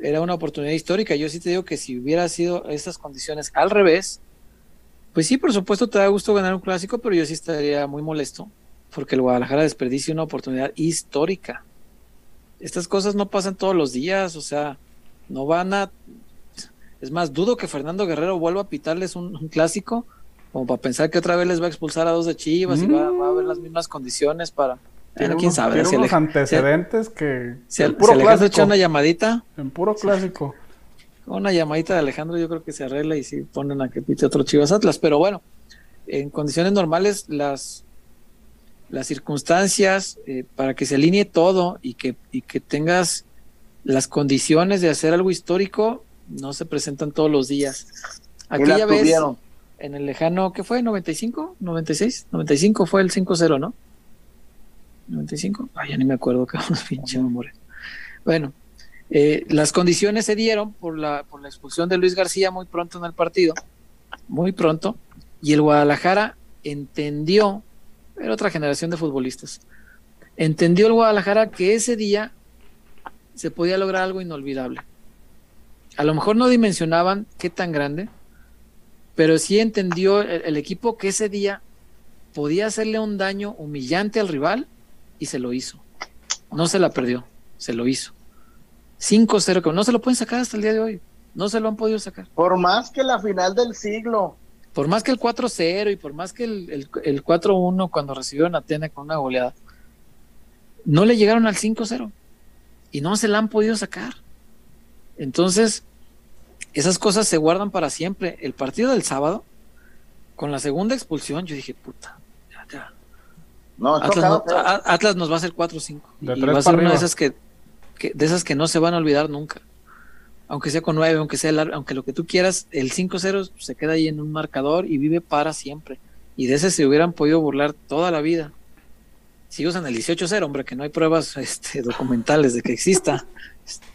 Speaker 2: era una oportunidad histórica. Yo sí te digo que si hubiera sido esas condiciones al revés, pues sí, por supuesto te da gusto ganar un clásico, pero yo sí estaría muy molesto porque el Guadalajara desperdicia una oportunidad histórica. Estas cosas no pasan todos los días, o sea, no van a... Es más, dudo que Fernando Guerrero vuelva a pitarles un, clásico, como para pensar que otra vez les va a expulsar a dos de Chivas y va, va a haber las mismas condiciones para,
Speaker 4: tiene quién sabe. Tiene unos antecedentes que.
Speaker 2: Si, puro clásico, una llamadita.
Speaker 4: En puro clásico.
Speaker 2: Una llamadita de Alejandro, yo creo que se arregla y si ponen a que pite otro Chivas Atlas. Pero bueno, en condiciones normales, las, las circunstancias eh, para que se alinee todo y que, y que tengas las condiciones de hacer algo histórico, no se presentan todos los días. Aquella vez, en el lejano, ¿qué fue? ¿95? ¿96? 95 fue el 5-0, ¿no? 95. Ay, ya ni me acuerdo, *laughs* pinche memoria. Bueno, eh, las condiciones se dieron por la, por la expulsión de Luis García muy pronto en el partido, muy pronto, y el Guadalajara entendió, era otra generación de futbolistas, entendió el Guadalajara que ese día se podía lograr algo inolvidable. A lo mejor no dimensionaban qué tan grande, pero sí entendió el, equipo que ese día podía hacerle un daño humillante al rival y se lo hizo. No se la perdió, se lo hizo. 5-0, que no se lo pueden sacar hasta el día de hoy. No se lo han podido sacar.
Speaker 1: Por más que la final del siglo.
Speaker 2: Por más que el 4-0 y por más que el, el, el 4-1 cuando recibieron a Atena con una goleada. No le llegaron al 5-0 y no se la han podido sacar. Entonces, esas cosas se guardan para siempre. El partido del sábado, con la segunda expulsión, yo dije, puta, ya, ya. No, Atlas, nos va a hacer 4-5. Y va a ser una de esas que, de esas que no se van a olvidar nunca. Aunque sea con 9, aunque sea aunque lo que tú quieras, el 5-0 se queda ahí en un marcador y vive para siempre. Y de ese se hubieran podido burlar toda la vida si usan el 18-0, hombre, que no hay pruebas *laughs* este, documentales de que exista.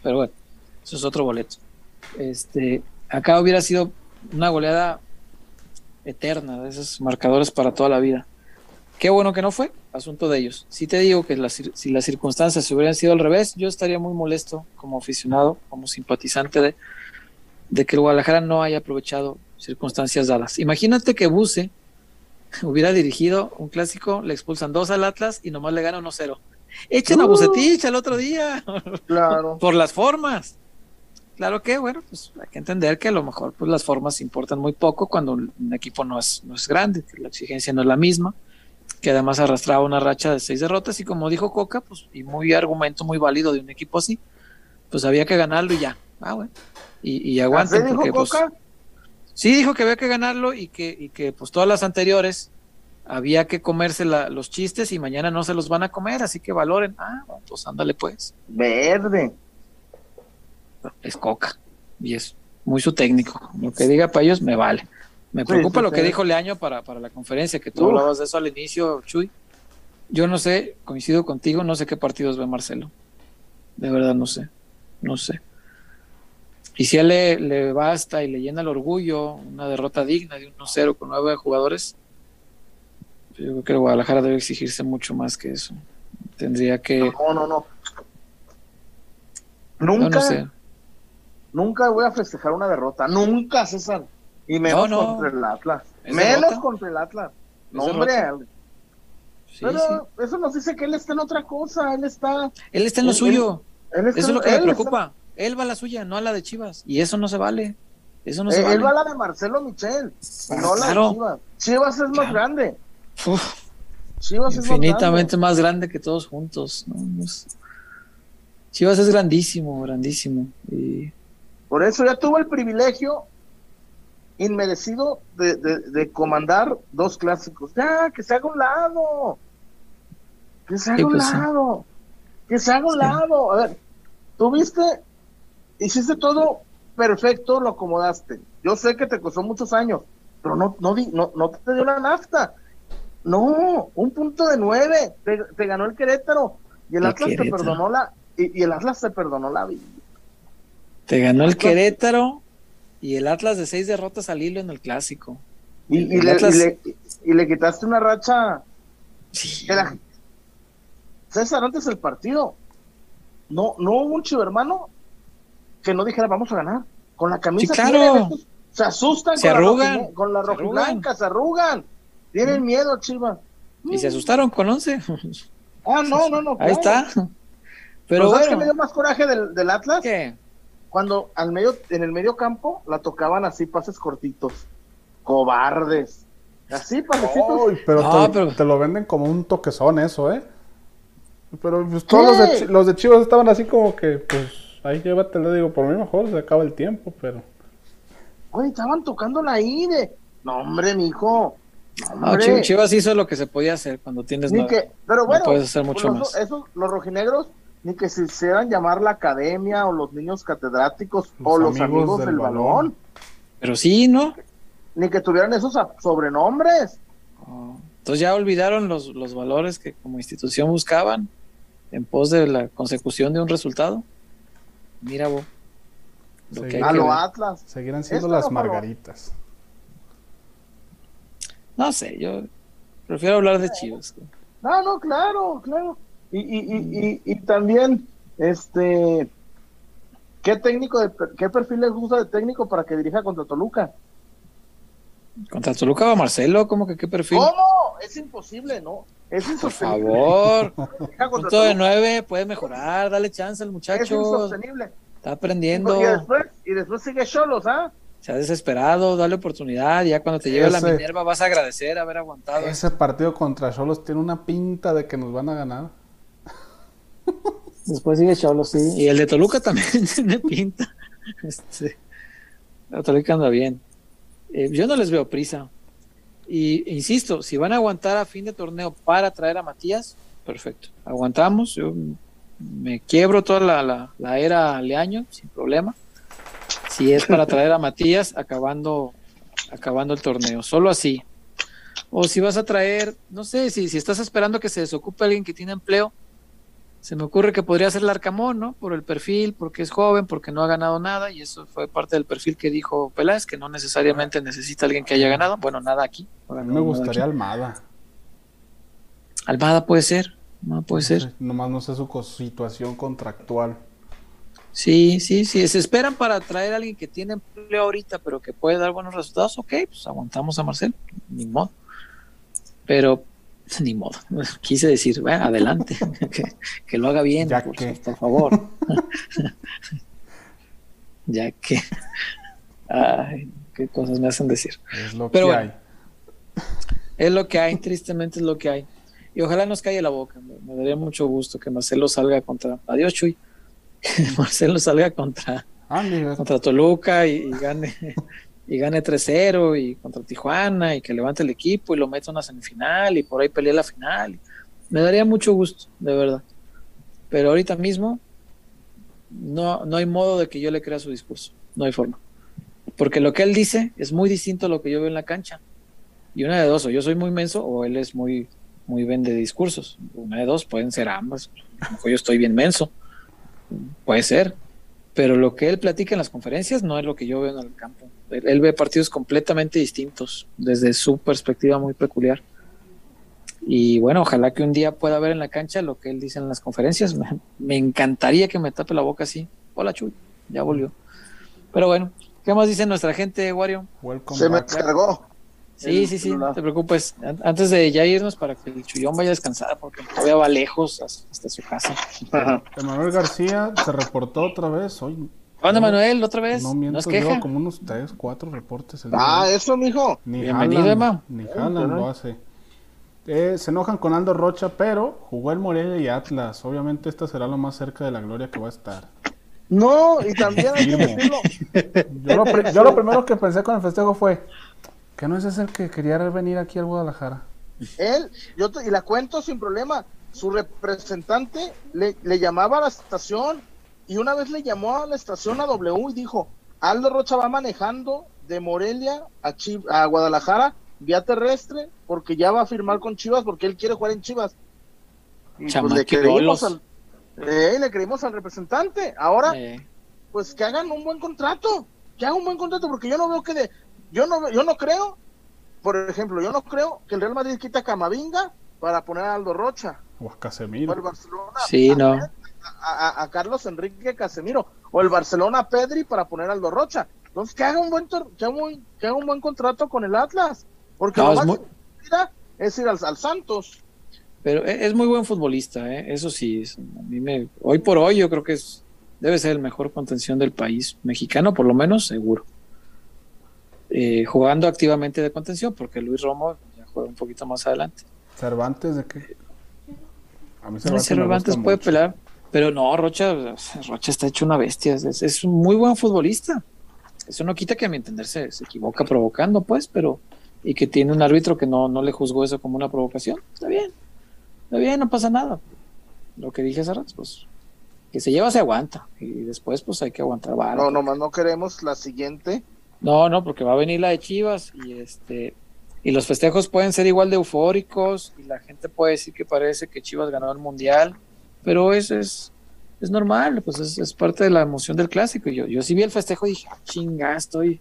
Speaker 2: Pero bueno, eso es otro boleto. Este, acá hubiera sido una goleada eterna de esos marcadores para toda la vida. Qué bueno que no fue, asunto de ellos. Si te digo que si las circunstancias hubieran sido al revés, yo estaría muy molesto como aficionado, como simpatizante de, de que el Guadalajara no haya aprovechado circunstancias dadas. Imagínate que Buse *laughs* hubiera dirigido un clásico, le expulsan dos al Atlas y nomás le gana 1-0. Echen a uh. Bucetich el otro día. *laughs* Claro. Por las formas. Claro que, bueno, pues hay que entender que a lo mejor pues las formas importan muy poco cuando un equipo no es, no es grande, la exigencia no es la misma, que además arrastraba una racha de seis derrotas y como dijo Coca, pues, y muy argumento muy válido de un equipo así, pues había que ganarlo y ya. Ah, bueno. Y, y aguanten porque, pues, Coca? Sí dijo que había que ganarlo y que, y que pues todas las anteriores había que comerse los chistes y mañana no se los van a comer, así que valoren. Ah, pues ándale pues.
Speaker 1: Verde.
Speaker 2: Es coca y es muy su técnico. Lo que diga para ellos me vale. Me preocupa lo que dijo Leaño para, para la conferencia, que tú hablabas de eso al inicio, Chuy. Yo no sé, coincido contigo, no sé qué partidos ve Marcelo. De verdad no sé, no sé. Y si a él le, basta y le llena el orgullo, una derrota digna de 1-0 con nueve jugadores, yo creo que Guadalajara debe exigirse mucho más que eso. Tendría que.
Speaker 1: No, no, no. Nunca. Nunca voy a festejar una derrota. Nunca, César. Y menos contra el Atlas. Menos contra el Atlas. No, hombre. Pero eso nos dice que él está en otra cosa. Él está.
Speaker 2: Él está en lo suyo. eso es lo que me preocupa. Él va a la suya, no a la de Chivas. Y eso no se vale. Eso no se
Speaker 1: vale. Él va a la de Marcelo Michel, no la de Chivas. Chivas es más grande.
Speaker 2: Chivas infinitamente es más grande. que todos juntos. Chivas es grandísimo, grandísimo. Y...
Speaker 1: Por eso ya tuvo el privilegio inmerecido de, de, comandar dos clásicos. Ya, que se haga un lado. Que se haga un pues lado. Que se haga un lado. A ver, tuviste hiciste todo perfecto, lo acomodaste. Yo sé que te costó muchos años, pero no, no, no, no te dio la nafta. No, un punto de nueve, te, ganó el Querétaro y el Atlas te perdonó la y, el Atlas te perdonó la vida.
Speaker 2: Te ganó el Querétaro y el Atlas de seis derrotas al hilo en el clásico.
Speaker 1: Y, le, y le, quitaste una racha. Sí. César, antes del partido, no, no hubo un chivo hermano que no dijera vamos a ganar. Con la camisa se asustan
Speaker 2: se con, arrugan,
Speaker 1: la con la rojiblanca, se arrugan. Tienen miedo, Chivas.
Speaker 2: Y se asustaron con 11.
Speaker 1: Ah, no, no, no. *laughs*
Speaker 2: Ahí está.
Speaker 1: Pero ¿Sabes qué me dio más coraje del, del Atlas? ¿Qué? Cuando al medio, en el medio campo la tocaban así pases cortitos. Cobardes. Así, pasecitos.
Speaker 4: pero, te, te, lo venden como un toquezón eso, ¿eh? Pero pues, todos los de, los de Chivas estaban así como que, pues ahí llévatelo, digo, por mí mejor se acaba el tiempo, pero.
Speaker 1: Oye, estaban tocando la IDE. No, hombre, mijo.
Speaker 2: No, Chivas hizo lo que se podía hacer cuando tienes.
Speaker 1: Que, pero bueno,
Speaker 2: puedes hacer mucho
Speaker 1: pues,
Speaker 2: más.
Speaker 1: Eso, los rojinegros ni que se hicieran llamar la academia o los niños catedráticos o los amigos del, balón.
Speaker 2: Pero sí, ¿no?
Speaker 1: Ni que tuvieran esos sobrenombres.
Speaker 2: Oh, entonces ya olvidaron los, los valores que como institución buscaban en pos de la consecución de un resultado. Mira vos.
Speaker 1: a lo Atlas.
Speaker 4: Seguirán siendo las margaritas.
Speaker 2: No sé, yo prefiero hablar de Chivas.
Speaker 1: No, no, claro, claro. Y, y, y, y, también, este, ¿qué técnico, de, qué perfil les gusta de técnico para que dirija contra Toluca?
Speaker 2: ¿Contra Toluca va Marcelo? ¿Cómo que qué perfil?
Speaker 1: ¿Cómo? Es imposible, ¿no? Es
Speaker 2: insostenible. Por favor. *laughs* Punto de nueve, puede mejorar, dale chance al muchacho. Es insostenible. Está aprendiendo.
Speaker 1: Y después, y después sigue Cholos, ¿ah?
Speaker 2: Se ha desesperado, dale oportunidad. Ya cuando te llegue la Minerva vas a agradecer haber aguantado.
Speaker 4: Ese partido contra Cholos tiene una pinta de que nos van a ganar.
Speaker 2: Después sigue Cholos, sí. Y el de Toluca también *laughs* tiene pinta. *laughs* Este, la Toluca anda bien. Eh, yo no les veo prisa. Y insisto, si van a aguantar a fin de torneo para traer a Matías, perfecto. Aguantamos. Yo me quiebro toda la, la, era Leaño sin problema. Si es para *laughs* traer a Matías acabando, acabando el torneo, solo así. O si vas a traer, no sé, si, si estás esperando que se desocupe alguien que tiene empleo, se me ocurre que podría ser Larcamón, ¿no? Por el perfil, porque es joven, porque no ha ganado nada, y eso fue parte del perfil que dijo Peláez, que no necesariamente necesita alguien que haya ganado. Bueno, nada aquí.
Speaker 4: A mí me gustaría Almada.
Speaker 2: Almada puede ser, no puede ser.
Speaker 4: nomás no sé su situación contractual.
Speaker 2: Sí, sí, sí. Se esperan para traer a alguien que tiene empleo ahorita, pero que puede dar buenos resultados. Ok, pues aguantamos a Marcel, ni modo. Pero *laughs* ni modo. Quise decir, bueno, adelante, *laughs* que, lo haga bien, por, favor. *laughs* ya que. Ay, qué cosas me hacen decir.
Speaker 4: Es lo que hay.
Speaker 2: Es lo que hay, tristemente es lo que hay. Y ojalá nos calle la boca. Me, daría mucho gusto que Marcelo salga contra. Adiós, Chuy. Que Marcelo salga contra, ah, contra Toluca y gane y gane 3-0 y contra Tijuana y que levante el equipo y lo meta a una semifinal y por ahí pelee la final. Me daría mucho gusto, de verdad. Pero ahorita mismo no, no hay modo de que yo le crea su discurso, no hay forma. Porque lo que él dice es muy distinto a lo que yo veo en la cancha. Y una de dos, o yo soy muy menso o él es muy, muy vende discursos. Una de dos, pueden ser ambas. Yo estoy bien menso. Puede ser pero lo que él platica en las conferencias no es lo que yo veo en el campo. Él, ve partidos completamente distintos desde su perspectiva muy peculiar. Y bueno, ojalá que un día pueda ver en la cancha lo que él dice en las conferencias. *laughs* Me, encantaría que me tape la boca así. Hola Chuy, ya volvió. Pero bueno, ¿qué más dice nuestra gente, Wario?
Speaker 1: Se me descargó.
Speaker 2: Sí, sí, sí, no te preocupes. Antes de ya irnos para que el Chuyón vaya a descansar, porque todavía va lejos hasta su casa.
Speaker 4: Emanuel García se reportó otra vez hoy.
Speaker 2: ¿Cuándo, Manuel? ¿Otra vez?
Speaker 4: No miento, queja? como unos tres, cuatro reportes.
Speaker 1: ah, eso, mijo.
Speaker 4: Ni Bienvenido, Emma. Ni Haaland lo hace. Eh, se enojan con Aldo Rocha, pero jugó el Morelia y Atlas. Obviamente esta será lo más cerca de la gloria que va a estar.
Speaker 1: No, y también hay que decirlo. *laughs*
Speaker 4: Yo lo, yo lo primero que pensé con el festejo fue, ¿Que no es ese el que quería venir aquí al Guadalajara?
Speaker 1: Él, yo y la cuento sin problema. Su representante le, llamaba a la estación y una vez le llamó a la estación a W y dijo, Aldo Rocha va manejando de Morelia a, a Guadalajara vía terrestre porque ya va a firmar con Chivas porque él quiere jugar en Chivas. Y pues le creímos, al, eh, le creímos al representante. Ahora, pues que hagan un buen contrato. Que hagan un buen contrato porque yo no veo que de, yo no, yo no creo, por ejemplo, yo no creo que el Real Madrid quita a Camavinga para poner a Aldo Rocha.
Speaker 4: O a Casemiro.
Speaker 1: O el Barcelona.
Speaker 2: Sí, no.
Speaker 1: A, Carlos Enrique Casemiro. O el Barcelona Pedri para poner a Aldo Rocha. Entonces, que haga un buen, que haga un, buen contrato con el Atlas. Porque lo más es, ir al, Santos.
Speaker 2: Pero e, es muy buen futbolista, ¿eh? eso sí. a mí me, hoy por hoy yo creo que es debe ser el mejor contención del país mexicano, por lo menos seguro. Eh, jugando activamente de contención, porque Luis Romo ya juega un poquito más adelante.
Speaker 4: ¿Cervantes de qué?
Speaker 2: A mí Cervantes, puede pelar, pero no, Rocha, Rocha está hecho una bestia, es, un muy buen futbolista. Eso no quita que a mi entender se, equivoca provocando, pues, pero y que tiene un árbitro que no, no le juzgó eso como una provocación. Está bien, está bien, no pasa nada. Lo que dije hace rato, pues que se lleva se aguanta y después pues hay que aguantar
Speaker 1: vara. No, nomás no queremos la siguiente.
Speaker 2: No, no, porque va a venir la de Chivas y este y los festejos pueden ser igual de eufóricos y la gente puede decir que parece que Chivas ganó el mundial, pero eso es es normal, pues es, parte de la emoción del clásico. Yo, yo sí vi el festejo y dije, ah, chinga, estoy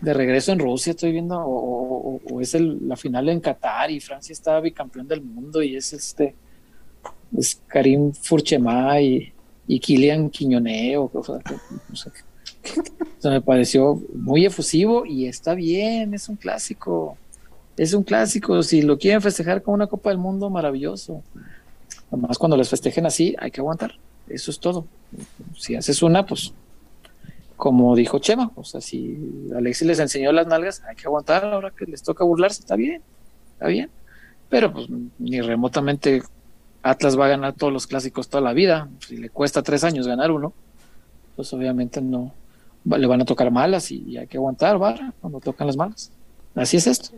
Speaker 2: de regreso en Rusia, estoy viendo, o, es el, la final en Qatar y Francia está bicampeón del mundo y es este, es Karim Furchemá y, y Kilian Quiñoné, o, me pareció muy efusivo y está bien, es un clásico, es un clásico, si lo quieren festejar con una Copa del Mundo, maravilloso. Además, cuando les festejen así, hay que aguantar. Eso es todo. Si haces una, pues, como dijo Chema, o sea, si Alexis les enseñó las nalgas, hay que aguantar, ahora que les toca burlarse, está bien, está bien. Pero pues ni remotamente Atlas va a ganar todos los clásicos toda la vida. Si le cuesta tres años ganar uno, pues obviamente no le van a tocar malas y, hay que aguantar, ¿vale? Cuando tocan las malas. Así es esto.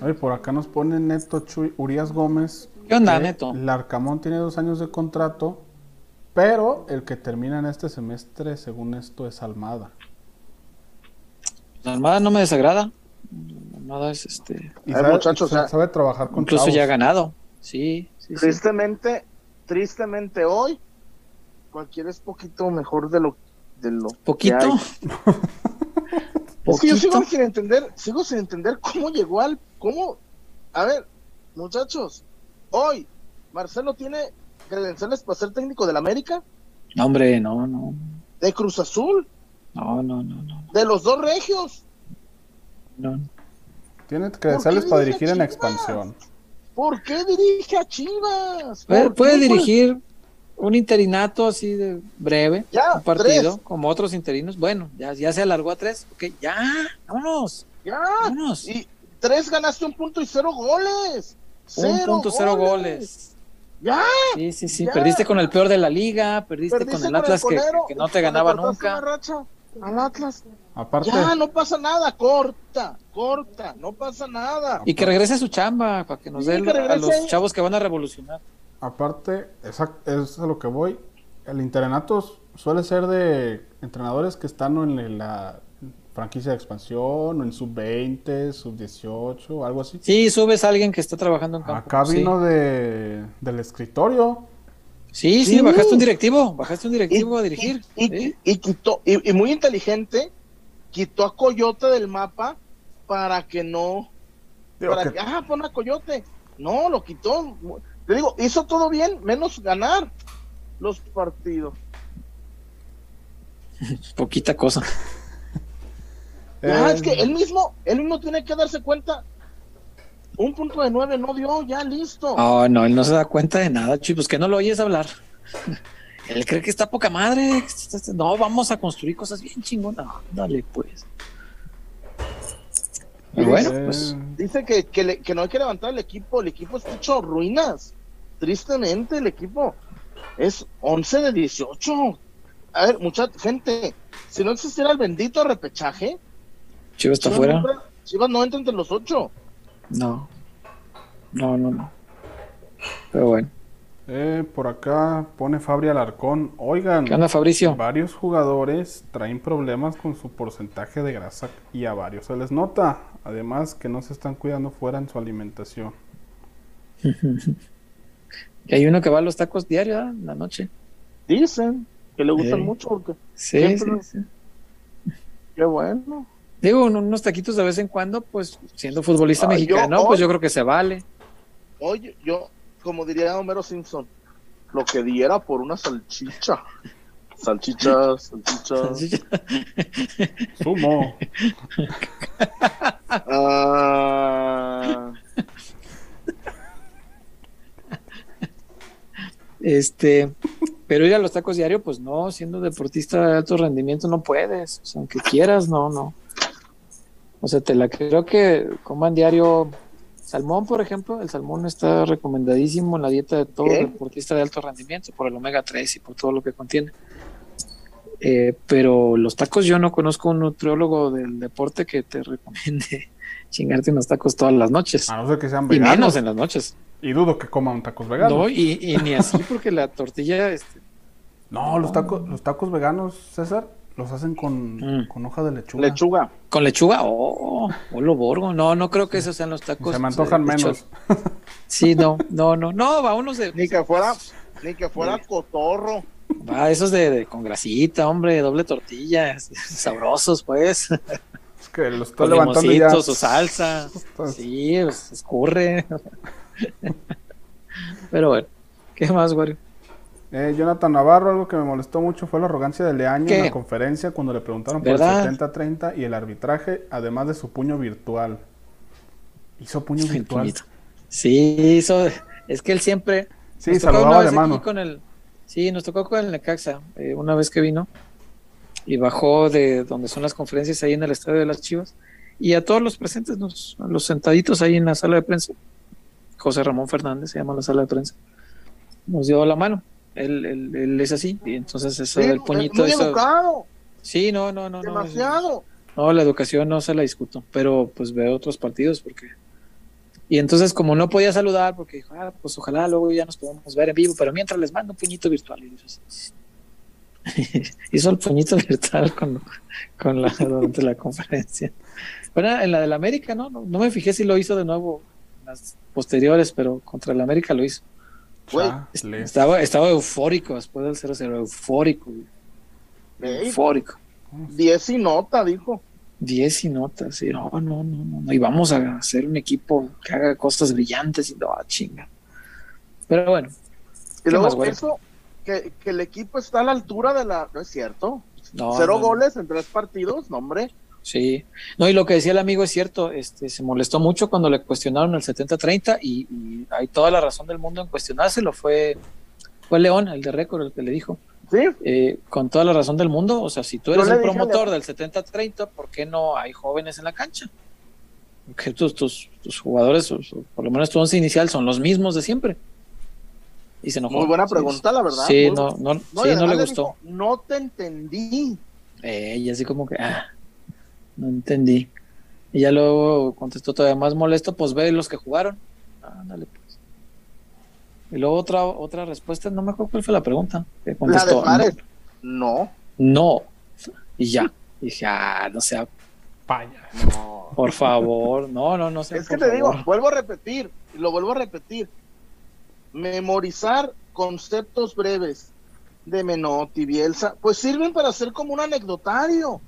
Speaker 4: Ay, por acá nos pone Neto Chuy Urias Gómez.
Speaker 2: ¿Qué onda, Neto?
Speaker 4: Larcamón tiene dos años de contrato pero el que termina en este semestre, según esto, es Almada.
Speaker 2: Almada no me desagrada. Almada es este.
Speaker 4: Y sabe, muchachos, sabe, trabajar con
Speaker 2: Incluso ya ha ganado. Sí, sí
Speaker 1: Tristemente, tristemente hoy, cualquiera es poquito mejor de lo, de lo
Speaker 2: ¿Poquito? *laughs*
Speaker 1: es que yo sigo sin entender, sigo sin entender cómo llegó al. ¿Cómo? A ver, muchachos, hoy Marcelo tiene credenciales para ser técnico del América?
Speaker 2: No, hombre, no, no.
Speaker 1: ¿De Cruz Azul?
Speaker 2: No, no, no, no.
Speaker 1: ¿De los dos regios?
Speaker 2: No.
Speaker 4: Tiene credenciales para dirigir en expansión.
Speaker 1: ¿Por qué dirige a Chivas?
Speaker 2: Puede, dirigir un interinato así de breve, un partido, como otros interinos. Bueno, ya, ya se alargó a tres. Ok, ya, vámonos.
Speaker 1: Ya, vámonos. Y tres ganaste un punto y cero goles.
Speaker 2: Un punto cero goles.
Speaker 1: Ya.
Speaker 2: Sí, sí, sí. Perdiste con el peor de la liga, perdiste, con el Atlas que, no te ganaba nunca.
Speaker 1: al Atlas. Aparte. Ya, no pasa nada, corta, corta, no pasa nada.
Speaker 2: Y que regrese su chamba para que nos dé a los chavos que van a revolucionar.
Speaker 4: Aparte, exacto, es a lo que voy. El internato suele ser de entrenadores que están en la franquicia de expansión o en sub-20, sub-18, algo así.
Speaker 2: Sí, subes a alguien que está trabajando en campo.
Speaker 4: Acá vino de, del escritorio.
Speaker 2: Sí, sí, bajaste un directivo, bajaste un directivo a dirigir.
Speaker 1: Y, quitó, y, muy inteligente, quitó a Coyote del mapa para que no... Para que, ah, pon a Coyote. No, lo quitó. Te digo, hizo todo bien, menos ganar los partidos. *laughs*
Speaker 2: Poquita cosa.
Speaker 1: Ah, es que él mismo, él mismo tiene que darse cuenta. Un punto de nueve no dio, ya listo.
Speaker 2: Oh, no, él no se da cuenta de nada, chicos, que no lo oyes hablar. *laughs* él cree que está poca madre. No, vamos a construir cosas bien chingonas. dale, pues.
Speaker 1: bueno, pues. Dice que, que, no hay que levantar el equipo. El equipo está hecho ruinas. Tristemente, el equipo es 11 de 18. A ver, mucha gente, si no existiera el bendito repechaje,
Speaker 2: Chivas está afuera.
Speaker 1: Chivas no entra entre los ocho.
Speaker 2: No. No, no, no. Pero bueno.
Speaker 4: Eh, por acá pone Fabri Alarcón. Oigan,
Speaker 2: ¿qué anda Fabricio?
Speaker 4: Varios jugadores traen problemas con su porcentaje de grasa y a varios se les nota. Además que no se están cuidando fuera en su alimentación. *laughs*
Speaker 2: y hay uno que va a los tacos diarios en la noche.
Speaker 1: Dicen que le gustan mucho porque
Speaker 2: sí, sí, sí.
Speaker 1: Qué bueno.
Speaker 2: Digo, unos taquitos de vez en cuando, pues siendo futbolista mexicano, pues yo creo que se vale.
Speaker 1: Oye, yo, como diría Homero Simpson, lo que diera por una salchicha. Salchicha, salchicha. *laughs*
Speaker 4: Sumo.
Speaker 2: Ah. Este, pero ir a los tacos diario, pues no, siendo deportista de alto rendimiento no puedes, aunque quieras, no, no. O sea, te la creo que coman diario salmón, por ejemplo. El salmón está recomendadísimo en la dieta de todo deportista de alto rendimiento por el omega 3 y por todo lo que contiene. Eh, pero los tacos, yo no conozco un nutriólogo del deporte que te *laughs* recomiende chingarte unos tacos todas las noches.
Speaker 4: A no ser que sean
Speaker 2: veganos. Y menos en las noches.
Speaker 4: Y dudo que coman tacos veganos.
Speaker 2: No, y, ni así, porque la tortilla, este,
Speaker 4: No, los tacos, los tacos veganos, César, los hacen con, mm. con hoja de lechuga.
Speaker 1: Lechuga.
Speaker 2: ¿Con lechuga? Oh, lo borgo. No, no creo que esos sean los tacos.
Speaker 4: Se me antojan menos.
Speaker 2: Sí, no, no, no, no, va unos de.
Speaker 1: Ni que fuera, ni que fuera cotorro.
Speaker 2: Va, esos de, con grasita, hombre, doble tortilla, sabrosos, pues.
Speaker 4: Es que los estoy levantando ya.
Speaker 2: su salsa. Sí, pues, escurre. *laughs* Pero bueno, ¿qué más, Wario?
Speaker 4: Eh, Jonathan Navarro, algo que me molestó mucho fue la arrogancia de Leaño en la conferencia cuando le preguntaron por el 70-30 y el arbitraje, además de su puño virtual. ¿Hizo puño virtual?
Speaker 2: Sí, hizo. Es que él siempre.
Speaker 4: Sí, saludaba de mano.
Speaker 2: Con el, sí, nos tocó con el Necaxa eh, una vez que vino y bajó de donde son las conferencias ahí en el estadio de las Chivas. Y a todos los presentes, los sentaditos ahí en la sala de prensa, José Ramón Fernández se llama la sala de prensa, nos dio la mano él, él, es así, y entonces eso del puñito.
Speaker 1: Muy educado.
Speaker 2: Sí, no, no, no.
Speaker 1: Demasiado.
Speaker 2: No, no, la educación no se la discuto, pero pues veo otros partidos porque. Y entonces, como no podía saludar, porque dijo, ah, pues ojalá luego ya nos podamos ver en vivo, pero mientras les mando un puñito virtual. Y *laughs* hizo el puñito virtual con, con la, durante la conferencia. Bueno, en la del América, ¿no? ¿no? No me fijé si lo hizo de nuevo en las posteriores, pero contra el América lo hizo estaba, estaba eufórico después del 0-0, eufórico. Eufórico.
Speaker 1: 10 y nota, dijo.
Speaker 2: 10 y nota, sí. No, no, no, no, Y vamos a hacer un equipo que haga cosas brillantes y no, ah, chinga. Pero bueno.
Speaker 1: Y luego eso, que, que, el equipo está a la altura de la. No es cierto. Cero goles en tres partidos, no, hombre.
Speaker 2: Sí, no, y lo que decía el amigo es cierto, este, se molestó mucho cuando le cuestionaron el 70-30 y, hay toda la razón del mundo en cuestionárselo, fue, fue León, el de récord, el que le dijo.
Speaker 1: Sí.
Speaker 2: Eh, con toda la razón del mundo, o sea, si tú eres el promotor del 70-30, ¿por qué no hay jóvenes en la cancha? Que tus, tus, tus jugadores, por lo menos tu once inicial, son los mismos de siempre. Y se enojó.
Speaker 1: Muy buena pregunta, la verdad.
Speaker 2: Sí, no, no, sí, no le gustó.
Speaker 1: no te entendí.
Speaker 2: Eh, y así como que, ah no entendí. Y ya luego contestó todavía más molesto, pues ve los que jugaron. Ándale, pues. Y luego otra otra respuesta, no me acuerdo cuál fue la pregunta. Que contestó,
Speaker 1: no.
Speaker 2: no. Y ya. Y dije, ah, no sea.
Speaker 4: Paña.
Speaker 2: No. Por favor, no, no, no sé.
Speaker 1: Es que te digo, vuelvo a repetir, lo vuelvo a repetir. Memorizar conceptos breves de Menotti, Bielsa, pues sirven para hacer como un anecdotario.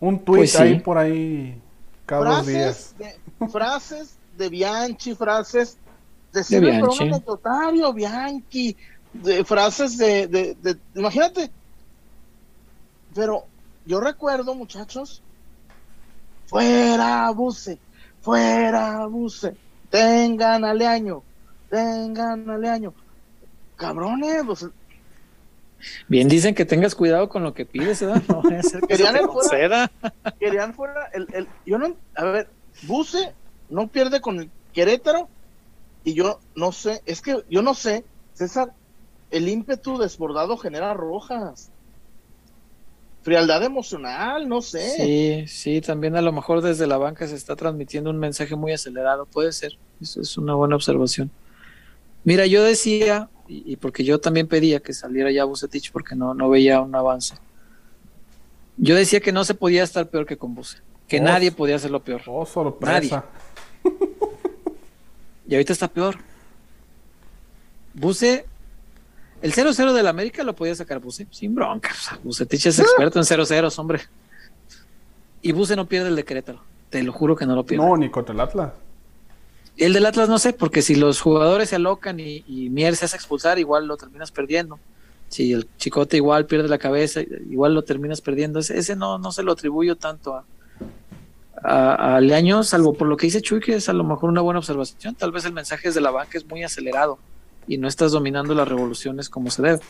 Speaker 4: Un tweet pues ahí por ahí cada
Speaker 1: frases
Speaker 4: días.
Speaker 1: De, frases de Bianchi, frases de, de Bianchi. un Bianchi, de frases de, de, imagínate. Pero yo recuerdo, muchachos, fuera Buse, fuera Buse, tengan aleaño, tengan aleaño. Cabrones, pues,
Speaker 2: Bien dicen que tengas cuidado con lo que pides, ¿verdad? *laughs* No
Speaker 1: a ser que querían, fuera, querían fuera el, el, yo no, a ver, Buse no pierde con el Querétaro y yo no sé, es que yo no sé, César, el ímpetu desbordado genera rojas. Frialdad emocional, no sé.
Speaker 2: Sí, sí, también a lo mejor desde la banca se está transmitiendo un mensaje muy acelerado, puede ser, eso es una buena observación. Mira, yo decía y, porque yo también pedía que saliera ya Bucetich porque no, no veía un avance. Yo decía que no se podía estar peor que con Buse, que oh, nadie podía hacerlo peor.
Speaker 4: Oh, sorpresa.
Speaker 2: Nadie. *laughs* y ahorita está peor. Buse, el 0-0 del América lo podía sacar Buse, sin bronca. Bucetich es experto en 0-0, hombre. Y Buse no pierde el de Querétaro. Te lo juro que no lo pierde.
Speaker 4: No, ni contra el Atlas.
Speaker 2: El del Atlas no sé, porque si los jugadores se alocan y, Mier se hace expulsar, igual lo terminas perdiendo. Si el chicote igual pierde la cabeza, igual lo terminas perdiendo. Ese, no, no se lo atribuyo tanto a, a, Leaño, salvo por lo que dice Chuy, que es a lo mejor una buena observación. Tal vez el mensaje desde la banca es muy acelerado y no estás dominando las revoluciones como se debe.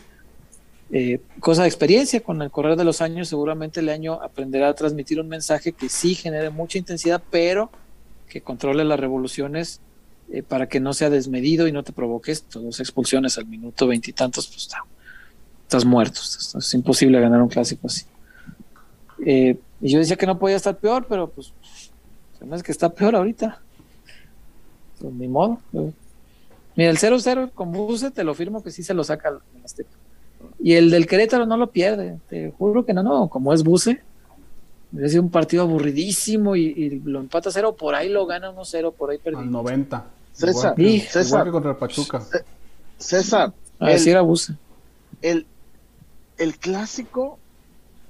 Speaker 2: Eh, cosa de experiencia, con el correr de los años, seguramente Leaño aprenderá a transmitir un mensaje que sí genere mucha intensidad, pero que controle las revoluciones eh, para que no sea desmedido y no te provoques dos expulsiones al minuto veintitantos, pues estás muerto, es imposible ganar un clásico así. Eh, y yo decía que no podía estar peor, pero pues se que está peor ahorita. Pues ni modo. Mira, el 0-0 con Buse te lo firmo que sí se lo saca el Y el del Querétaro no lo pierde, te juro que no, no, como es Buce, ha sido un partido aburridísimo y, lo empata cero, por ahí lo gana 1-0, por ahí perdió.
Speaker 4: Al 90.
Speaker 1: César,
Speaker 4: César, contra el Pachuca.
Speaker 1: César.
Speaker 2: A decir era Buce.
Speaker 1: El, el clásico,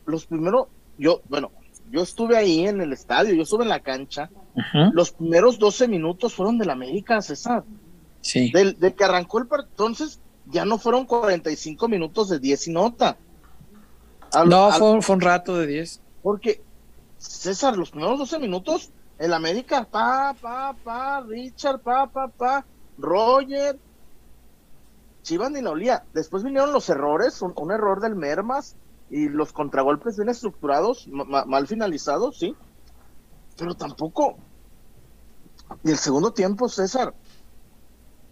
Speaker 1: los primeros, yo, bueno, yo estuve ahí en el estadio, yo estuve en la cancha. Los primeros 12 minutos fueron del América, César.
Speaker 2: Sí.
Speaker 1: Del, que arrancó el partido. Entonces, ya no fueron 45 minutos de 10 y nota.
Speaker 2: no, fue, fue, un rato de 10.
Speaker 1: Porque, César, los primeros 12 minutos, el América, pa, pa, pa, Richard, pa, pa, pa, Roger, Chivas ni la olía. Después vinieron los errores, un, error del Mermas y los contragolpes bien estructurados, mal finalizados, sí. Pero tampoco. Y el segundo tiempo, César,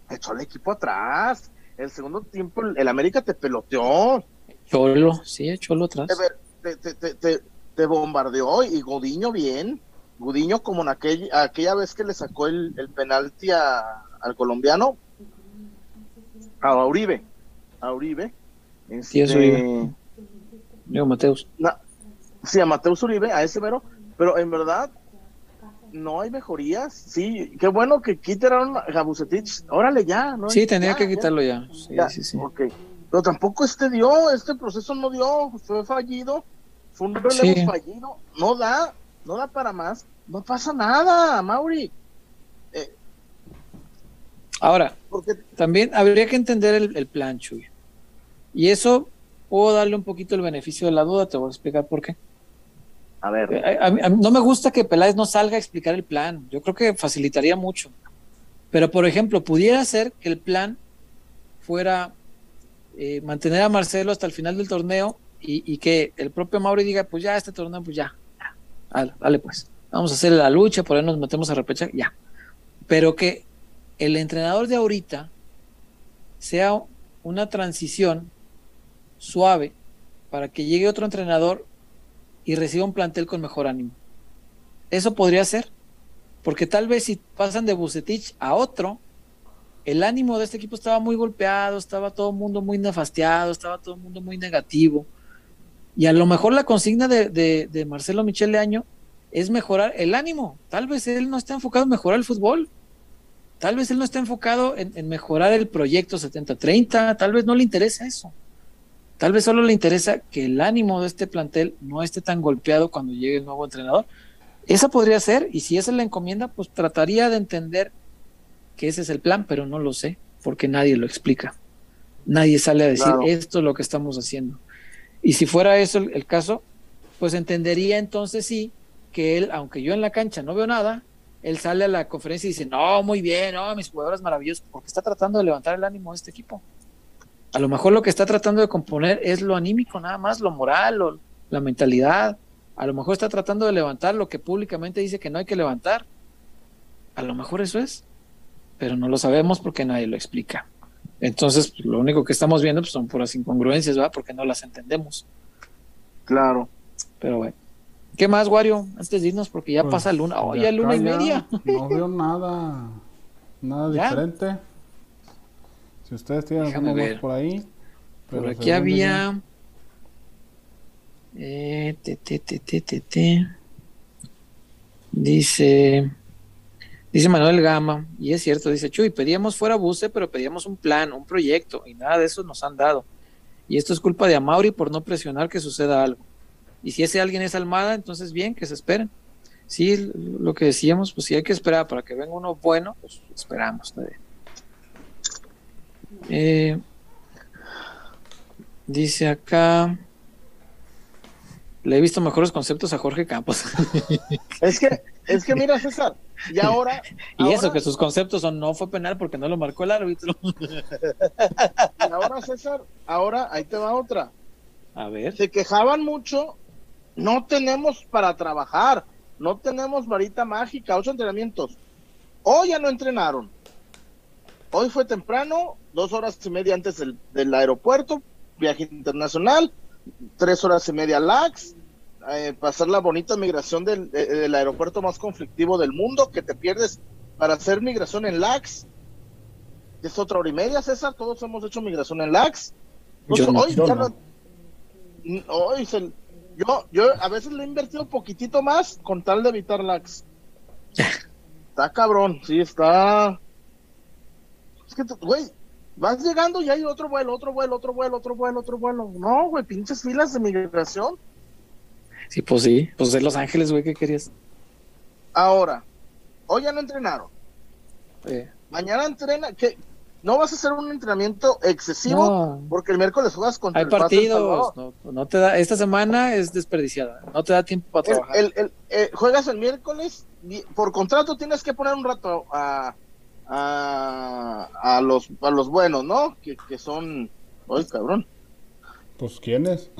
Speaker 1: echó al equipo atrás. El segundo tiempo, el América te peloteó.
Speaker 2: Cholo, sí, echólo atrás.
Speaker 1: Te, te, te, bombardeó y Godiño bien. Godiño como en aquella, aquella vez que le sacó el, el penalti al colombiano, a Uribe. A Uribe.
Speaker 2: sí, es Uribe. Mateus.
Speaker 1: sí, a Mateus Uribe, a ese mero. Pero en verdad, no hay mejorías. Sí, qué bueno que quitaron a Bucetich. Órale, ya. ¿no?
Speaker 2: Sí, tenía que quitarlo ya. Sí, sí, sí.
Speaker 1: Pero tampoco este dio, este proceso no dio, fue fallido. Fue un relevo fallido. No da, no da para más. No pasa nada, Mauri.
Speaker 2: Ahora, también habría que entender el, plan, Chuy. Y eso puedo darle un poquito el beneficio de la duda, te voy a explicar por qué.
Speaker 1: A ver.
Speaker 2: Eh, no me gusta que Peláez no salga a explicar el plan. Yo creo que facilitaría mucho. Pero, por ejemplo, pudiera ser que el plan fuera eh, mantener a Marcelo hasta el final del torneo y, que el propio Mauri diga, pues ya, este torneo, pues ya, dale, pues, vamos a hacer la lucha, por ahí nos metemos a repechar, ya. Pero que el entrenador de ahorita sea una transición suave para que llegue otro entrenador y reciba un plantel con mejor ánimo. Eso podría ser, porque tal vez si pasan de Bucetich a otro, el ánimo de este equipo estaba muy golpeado, estaba todo el mundo muy nefastiado, estaba todo el mundo muy negativo. Y a lo mejor la consigna de, de, Marcelo Michel Leaño es mejorar el ánimo. Tal vez él no está enfocado en mejorar el fútbol. Tal vez él no está enfocado en, mejorar el proyecto 70-30, tal vez no le interesa eso. Tal vez solo le interesa que el ánimo de este plantel no esté tan golpeado cuando llegue el nuevo entrenador. Esa podría ser, y si esa es la encomienda, pues trataría de entender que ese es el plan, pero no lo sé, porque nadie lo explica. Nadie sale a decir esto es lo que estamos haciendo. Y si fuera eso el caso, pues entendería entonces sí que él, aunque yo en la cancha no veo nada, él sale a la conferencia y dice, no, muy bien, no, mis jugadores maravillosos, porque está tratando de levantar el ánimo de este equipo. A lo mejor lo que está tratando de componer es lo anímico, nada más, lo moral, la mentalidad. A lo mejor está tratando de levantar lo que públicamente dice que no hay que levantar. A lo mejor eso es, pero no lo sabemos porque nadie lo explica. Entonces, pues, lo único que estamos viendo pues, son puras incongruencias, ¿verdad? Porque no las entendemos.
Speaker 1: Claro.
Speaker 2: Pero bueno. ¿Qué más, Wario? Antes de irnos, porque ya pues, pasa luna. Oh, ya luna y media.
Speaker 4: No veo nada, nada *laughs* diferente. Si ustedes tienen algo por ahí.
Speaker 2: Por aquí había. Eh, te, te, te, te, Dice. Dice Manuel Gama, y es cierto, dice Chuy, pedíamos fuera buce, pero pedíamos un plan, un proyecto, y nada de eso nos han dado. Y esto es culpa de Amauri por no presionar que suceda algo. Y si ese alguien es Almada, entonces bien, que se esperen. Sí, lo que decíamos, pues si hay que esperar para que venga uno bueno, pues esperamos. Eh, dice acá, le he visto mejores conceptos a Jorge Campos. *laughs*
Speaker 1: es que, es que mira, César, y ahora. *laughs*
Speaker 2: y eso, que sus conceptos son no fue penal porque no lo marcó el árbitro. *laughs*
Speaker 1: y ahora, César, ahora ahí te va otra.
Speaker 2: A ver.
Speaker 1: Se quejaban mucho no tenemos para trabajar, no tenemos varita mágica, ocho entrenamientos. Hoy ya no entrenaron. Hoy fue temprano, dos horas y media antes del, aeropuerto, viaje internacional, tres horas y media lax, eh, pasar la bonita migración del, del, aeropuerto más conflictivo del mundo, que te pierdes para hacer migración en lax. Es otra hora y media, César, todos hemos hecho migración en lax. Pues hoy ya no. Hoy se, yo, yo a veces le he invertido un poquitito más con tal de evitar lax. *laughs* está cabrón, sí, está. Es que, güey, vas llegando y hay otro vuelo, otro vuelo, otro vuelo, otro vuelo, otro vuelo. No, güey, pinches filas de migración.
Speaker 2: Sí, pues sí, pues de Los Ángeles, güey, ¿qué querías?
Speaker 1: Ahora, hoy ya no entrenaron. Mañana entrena, ¿qué? no vas a hacer un entrenamiento excesivo porque el miércoles juegas contra
Speaker 2: Hay partidos, no, te da, esta semana es desperdiciada, no te da tiempo para trabajar.
Speaker 1: El, eh, juegas el miércoles, por contrato tienes que poner un rato a, a, los, a los buenos, ¿no? Que, que son, ¡ay, cabrón!
Speaker 4: Pues, ¿quiénes?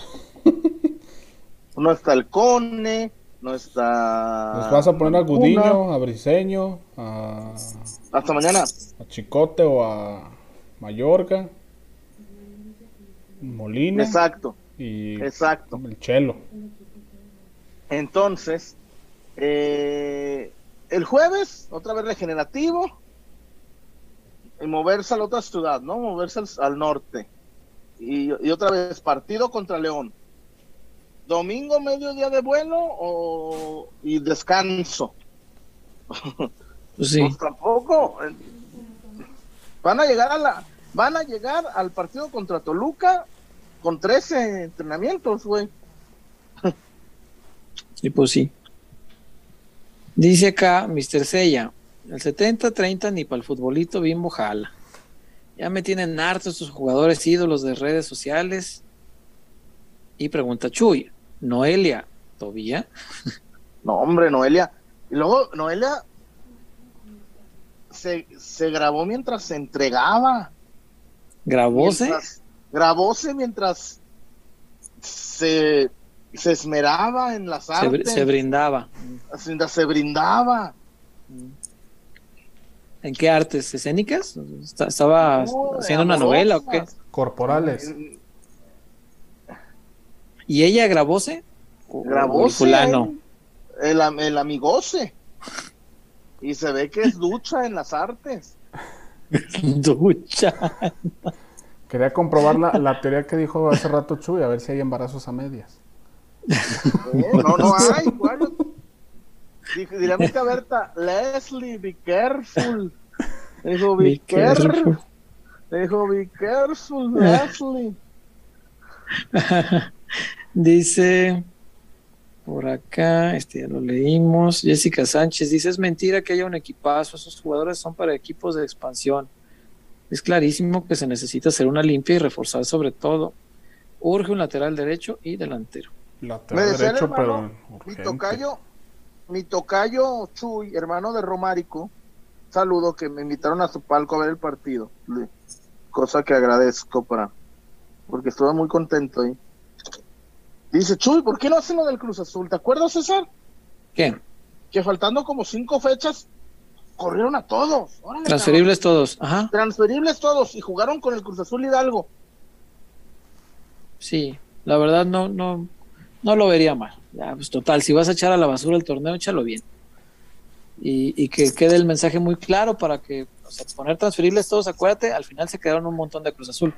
Speaker 4: *laughs*
Speaker 1: no está el Cone, no está...
Speaker 4: Nos vas a poner a Gudiño, a Briseño, a...
Speaker 1: Hasta mañana.
Speaker 4: A Chicote o a Mallorca. Molina.
Speaker 1: Exacto.
Speaker 4: Y
Speaker 1: Exacto.
Speaker 4: el Chelo.
Speaker 1: Entonces, eh, el jueves, otra vez regenerativo. Y moverse a la otra ciudad, ¿no? Moverse al, norte. Y, otra vez, partido contra León. Domingo, mediodía de vuelo o, y descanso. *laughs*
Speaker 2: Pues sí.
Speaker 1: Pues tampoco. Van a llegar a la, van a llegar al partido contra Toluca con 13 entrenamientos, güey.
Speaker 2: Sí, pues sí. Dice acá Mr. Sella, el 70-30 ni para el futbolito bien jala. Ya me tienen hartos estos jugadores ídolos de redes sociales. Y pregunta Chuy, Noelia, ¿todavía?
Speaker 1: No, hombre, Noelia. Y luego Noelia se, se grabó mientras se entregaba.
Speaker 2: ¿Grabóse?
Speaker 1: grabóse mientras se, se esmeraba en las artes.
Speaker 2: Se, brindaba.
Speaker 1: Se, brindaba.
Speaker 2: ¿En qué artes? ¿Escénicas? ¿Estaba haciendo una novela o qué?
Speaker 4: Corporales.
Speaker 2: ¿Y ella grabóse?
Speaker 1: Grabóse. El, el, el amigose. Y se ve que es ducha en las artes. *laughs*
Speaker 2: ducha.
Speaker 4: Quería comprobar la, teoría que dijo hace rato Chuy, a ver si hay embarazos a medias.
Speaker 1: no, no hay. ¿cuál? Diría mi Berta, Leslie, be careful. Dijo, be, careful. Dijo, be careful, Leslie. *laughs*
Speaker 2: Dice por acá, este ya lo leímos. Jessica Sánchez dice: Es mentira que haya un equipazo, esos jugadores son para equipos de expansión. Es clarísimo que se necesita hacer una limpia y reforzar sobre todo. Urge un lateral derecho y delantero.
Speaker 4: Lateral derecho, pero.
Speaker 1: Mi tocayo, mi tocayo Chuy, hermano de Romárico, saludo que me invitaron a su palco a ver el partido. Cosa que agradezco para. Porque estuve muy contento ahí. Dice, Chuy, ¿por qué no hacen lo del Cruz Azul? ¿Te acuerdas, César?
Speaker 2: ¿Qué?
Speaker 1: Que faltando como cinco fechas, corrieron a todos.
Speaker 2: Transferibles todos, ajá.
Speaker 1: Transferibles todos y jugaron con el Cruz Azul Hidalgo.
Speaker 2: Sí, la verdad no, no, no lo vería mal. Ya, pues total, si vas a echar a la basura el torneo, échalo bien. Y, y que quede el mensaje muy claro para que, o sea, poner transferibles todos, acuérdate, al final se quedaron un montón de Cruz Azul.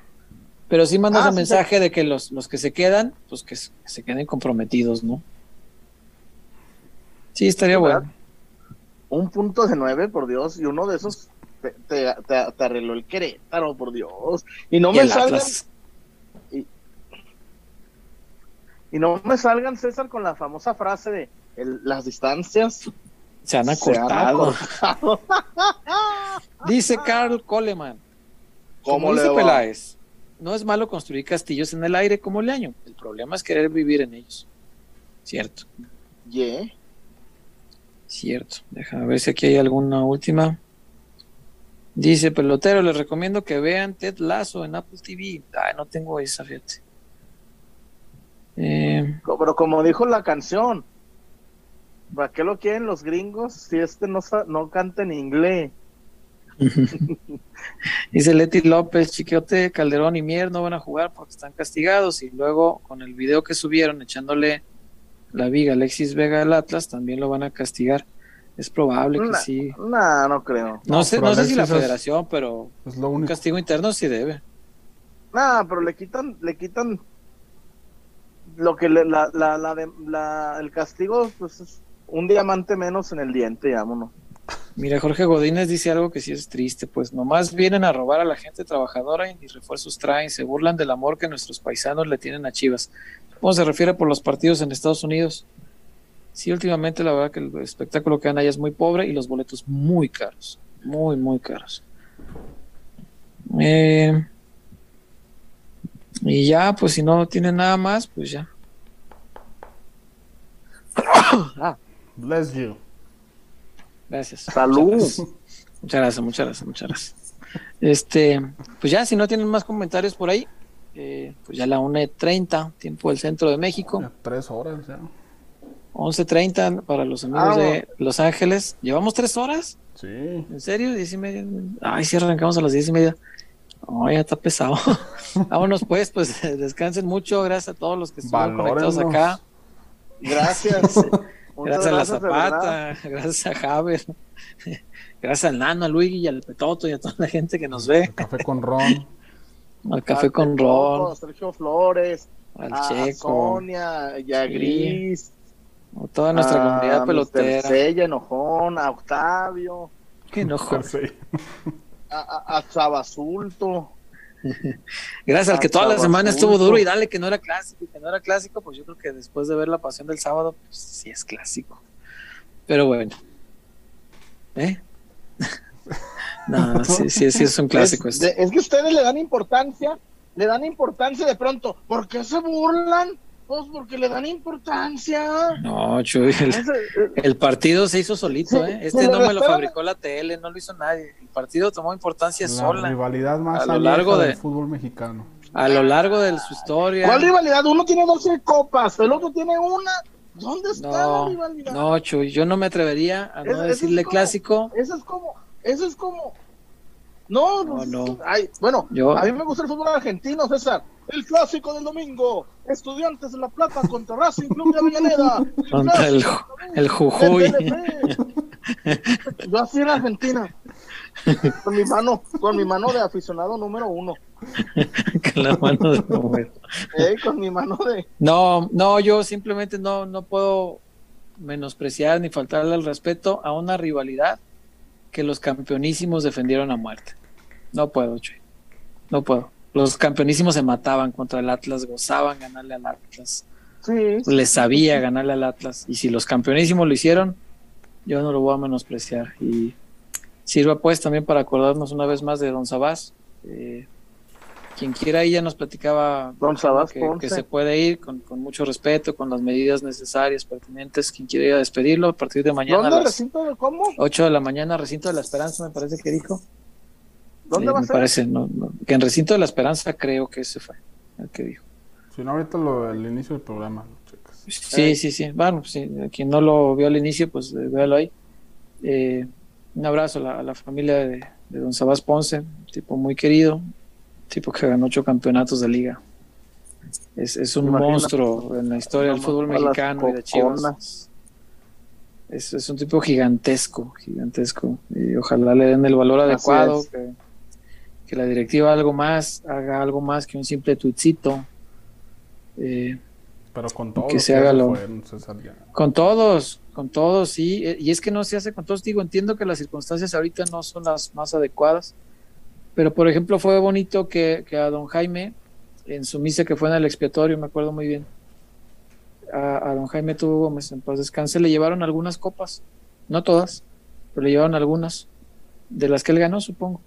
Speaker 2: Pero sí mandas ah, el mensaje de que los, los que se quedan, pues que, se queden comprometidos, ¿no? Sí, estaría bueno.
Speaker 1: Un punto de nueve, por Dios, y uno de esos te, te, arregló el Querétaro, por Dios. Y no me salgan. No me salgan, César, con la famosa frase de las distancias
Speaker 2: se han acortado. *laughs* Dice Carl Coleman. ¿Cómo dice Peláez? no es malo construir castillos en el aire como Leaño. El problema es querer vivir en ellos. Cierto.
Speaker 1: Yeah.
Speaker 2: Cierto. Déjame ver si aquí hay alguna última. Dice pelotero, les recomiendo que vean Ted Lasso en Apple TV. Ay, no tengo esa, fíjate.
Speaker 1: Eh, Pero como dijo la canción, ¿para qué lo quieren los gringos si este no, no canta en inglés? *laughs*
Speaker 2: Dice Leti López, Chiquiote, Calderón y Mier no van a jugar porque están castigados. Y luego con el video que subieron echándole la viga Alexis Vega al Atlas, también lo van a castigar. Es probable que sí.
Speaker 1: No, no creo.
Speaker 2: No, sé, no sé si la federación, pero un castigo interno sí debe.
Speaker 1: Nada, pero le quitan, le quitan lo que le, la, la, la, el castigo, pues es un diamante menos en el diente, vámonos.
Speaker 2: Mira, Jorge Godínez dice algo que sí es triste, pues nomás vienen a robar a la gente trabajadora y ni refuerzos traen, se burlan del amor que nuestros paisanos le tienen a Chivas. ¿Cómo se refiere por los partidos en Estados Unidos? Sí, últimamente la verdad que el espectáculo que dan allá es muy pobre y los boletos muy caros, muy, muy caros. Eh, y ya, pues si no tiene nada más, pues ya. *coughs*
Speaker 4: ah. Bless you.
Speaker 2: Gracias.
Speaker 1: Salud.
Speaker 2: Muchas gracias. muchas gracias, muchas gracias, Este, pues ya, si no tienen más comentarios por ahí, eh, pues ya la 1.30, tiempo del centro de México.
Speaker 4: tres horas ya.
Speaker 2: 11.30 para los amigos de Los Ángeles. ¿Llevamos tres horas?
Speaker 4: Sí.
Speaker 2: ¿En serio? ¿Diez y media? Ay, sí, arrancamos a las diez y media. Oh, ya está pesado. *laughs* Vámonos pues, pues *laughs* descansen mucho. Gracias a todos los que estuvieron conectados acá.
Speaker 1: Gracias. *laughs*
Speaker 2: gracias, a la Zapata, gracias a Javier, gracias al Nano, a Luigi y al Petoto y a toda la gente que nos ve.
Speaker 4: café con Ron.
Speaker 2: Al café con Ron.
Speaker 1: A Sergio Flores.
Speaker 2: Al Checo.
Speaker 1: Sonia, y a Gris.
Speaker 2: A toda nuestra comunidad pelotera.
Speaker 1: Sella, Enojón, a Octavio.
Speaker 2: Qué enojón.
Speaker 1: A, a, Chabasulto. *laughs*
Speaker 2: Gracias al que toda la semana estuvo duro y dale que no era clásico y que no era clásico, pues yo creo que después de ver la pasión del sábado, pues sí es clásico. Pero bueno. ¿Eh? *laughs* no, sí, sí, sí es un clásico.
Speaker 1: Es, es que ustedes le dan importancia, le dan importancia de pronto. ¿Por qué se burlan? Pues porque le dan importancia.
Speaker 2: No, Chuy, el, partido se hizo solito, ¿eh? Este no me lo fabricó la tele, no lo hizo nadie. El partido tomó importancia sola.
Speaker 4: La rivalidad más a lo largo del fútbol mexicano.
Speaker 2: A lo largo de su historia.
Speaker 1: ¿Cuál rivalidad? Uno tiene 12 copas, el otro tiene una. ¿Dónde está la rivalidad?
Speaker 2: No, Chuy, yo no me atrevería a no decirle clásico.
Speaker 1: Eso es como, eso es como. No, no, pues, no. bueno, a mí me gusta el fútbol argentino, César el clásico del domingo, Estudiantes de La Plata contra Racing Club de Avellaneda. *laughs*
Speaker 2: Contra el, el Jujuy. *laughs*
Speaker 1: Yo así en Argentina. Con mi mano, con mi mano de aficionado número uno. *laughs*
Speaker 2: con la mano de.
Speaker 1: Eh, con mi mano de.
Speaker 2: No, no, yo simplemente no, no puedo menospreciar ni faltarle al respeto a una rivalidad que los campeonísimos defendieron a muerte. No puedo, Chuy. No puedo. Los campeonísimos se mataban contra el Atlas, gozaban ganarle al Atlas.
Speaker 1: Sí.
Speaker 2: Les sabía ganarle al Atlas. Y si los campeonísimos lo hicieron, yo no lo voy a menospreciar. Y sirva pues también para acordarnos una vez más de Don Sabás. Eh, quien quiera ir ya nos platicaba
Speaker 1: Don Sabás,
Speaker 2: que, se puede ir con, mucho respeto, con las medidas necesarias, pertinentes. Quien quiera ir a despedirlo a partir de mañana.
Speaker 1: ¿Dónde, recinto de cómo?
Speaker 2: 8 de la mañana, recinto de la esperanza, me parece que dijo.
Speaker 1: ¿Dónde va a
Speaker 2: me parece, no, que en Recinto de la Esperanza creo que ese fue el que dijo.
Speaker 4: Si no, ahorita lo, el inicio del programa.
Speaker 2: Sí, sí, sí. Bueno, sí, quien no lo vio al inicio, pues eh, véalo ahí. Eh, un abrazo a la, familia de, Don Sabás Ponce, tipo muy querido, tipo que ganó ocho campeonatos de liga. Es, es un monstruo en la historia del fútbol mexicano y de Chivas. Es, es, un tipo gigantesco, gigantesco. Y ojalá le den el valor adecuado, que, que la directiva algo más, haga algo más que un simple tuitcito. Eh,
Speaker 4: Pero con todos.
Speaker 2: Que se haga lo, con todos, con todos, sí. Eh, y es que no se hace con todos. Digo, entiendo que las circunstancias ahorita no son las más adecuadas. Pero, por ejemplo, fue bonito que, que a don Jaime, en su misa que fue en el expiatorio, me acuerdo muy bien, a, a don Jaime Tuvo Gómez, en paz descanse, le llevaron algunas copas. No todas, pero le llevaron algunas. De las que él ganó, supongo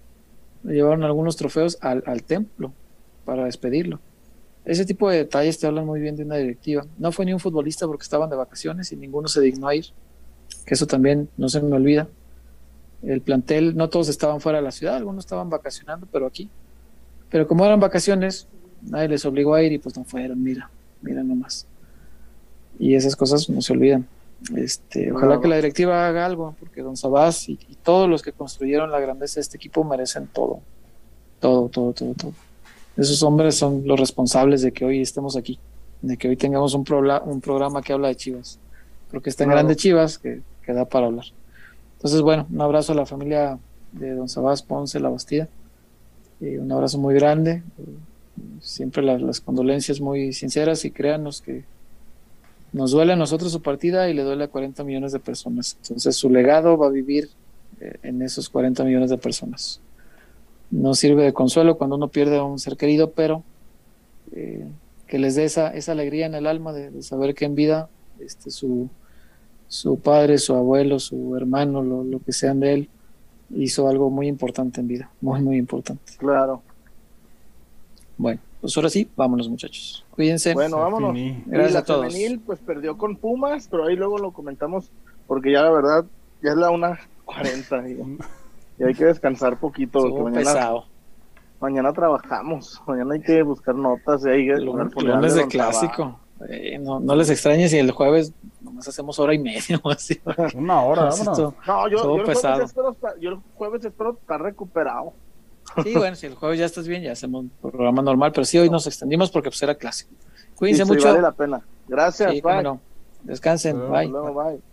Speaker 2: llevaron algunos trofeos al, al templo para despedirlo. Ese tipo de detalles te hablan muy bien de una directiva. No fue ni un futbolista porque estaban de vacaciones y ninguno se dignó a ir, que eso también no se me olvida. El plantel, no todos estaban fuera de la ciudad, algunos estaban vacacionando, pero aquí. Pero como eran vacaciones, nadie les obligó a ir y pues no fueron, mira, mira nomás. Y esas cosas no se olvidan. Este, ojalá que la directiva haga algo, porque Don Sabás y, todos los que construyeron la grandeza de este equipo merecen todo. Todo, todo, todo, todo. Esos hombres son los responsables de que hoy estemos aquí, de que hoy tengamos un, un programa que habla de Chivas, porque está en grande Chivas que, que, da para hablar. Entonces, bueno, un abrazo a la familia de Don Sabás Ponce La Bastida, y un abrazo muy grande, siempre las, condolencias muy sinceras y créanos que nos duele a nosotros su partida y le duele a 40 millones de personas. Entonces su legado va a vivir eh, en esos 40 millones de personas. No sirve de consuelo cuando uno pierde a un ser querido, pero eh, que les dé esa, esa alegría en el alma de, saber que en vida este, su, su padre, su abuelo, su hermano, lo, lo que sean de él, hizo algo muy importante en vida, muy, muy importante.
Speaker 1: Claro.
Speaker 2: Bueno, pues ahora sí, vámonos muchachos. Cuídense.
Speaker 1: Bueno, vámonos.
Speaker 2: Gracias a todos.
Speaker 1: Femenil, pues perdió con Pumas, pero ahí luego lo comentamos porque ya la verdad ya es la una cuarenta *laughs* y, hay que descansar poquito.
Speaker 2: mañana, pesado.
Speaker 1: Mañana trabajamos, mañana hay que buscar notas y ahí
Speaker 2: el lunes de, clásico. Eh, no, no les extrañes si el jueves nomás hacemos hora y media o así.
Speaker 4: Una hora, *laughs* vámonos.
Speaker 1: No, yo, yo, el jueves espero, yo el jueves espero estar recuperado.
Speaker 2: Sí, *laughs* bueno, si el jueves ya estás bien, ya hacemos un programa normal, pero sí, hoy nos extendimos porque pues era clásico. Cuídense mucho.
Speaker 1: Vale la pena. Gracias, bye.
Speaker 2: Descansen, bye. bye.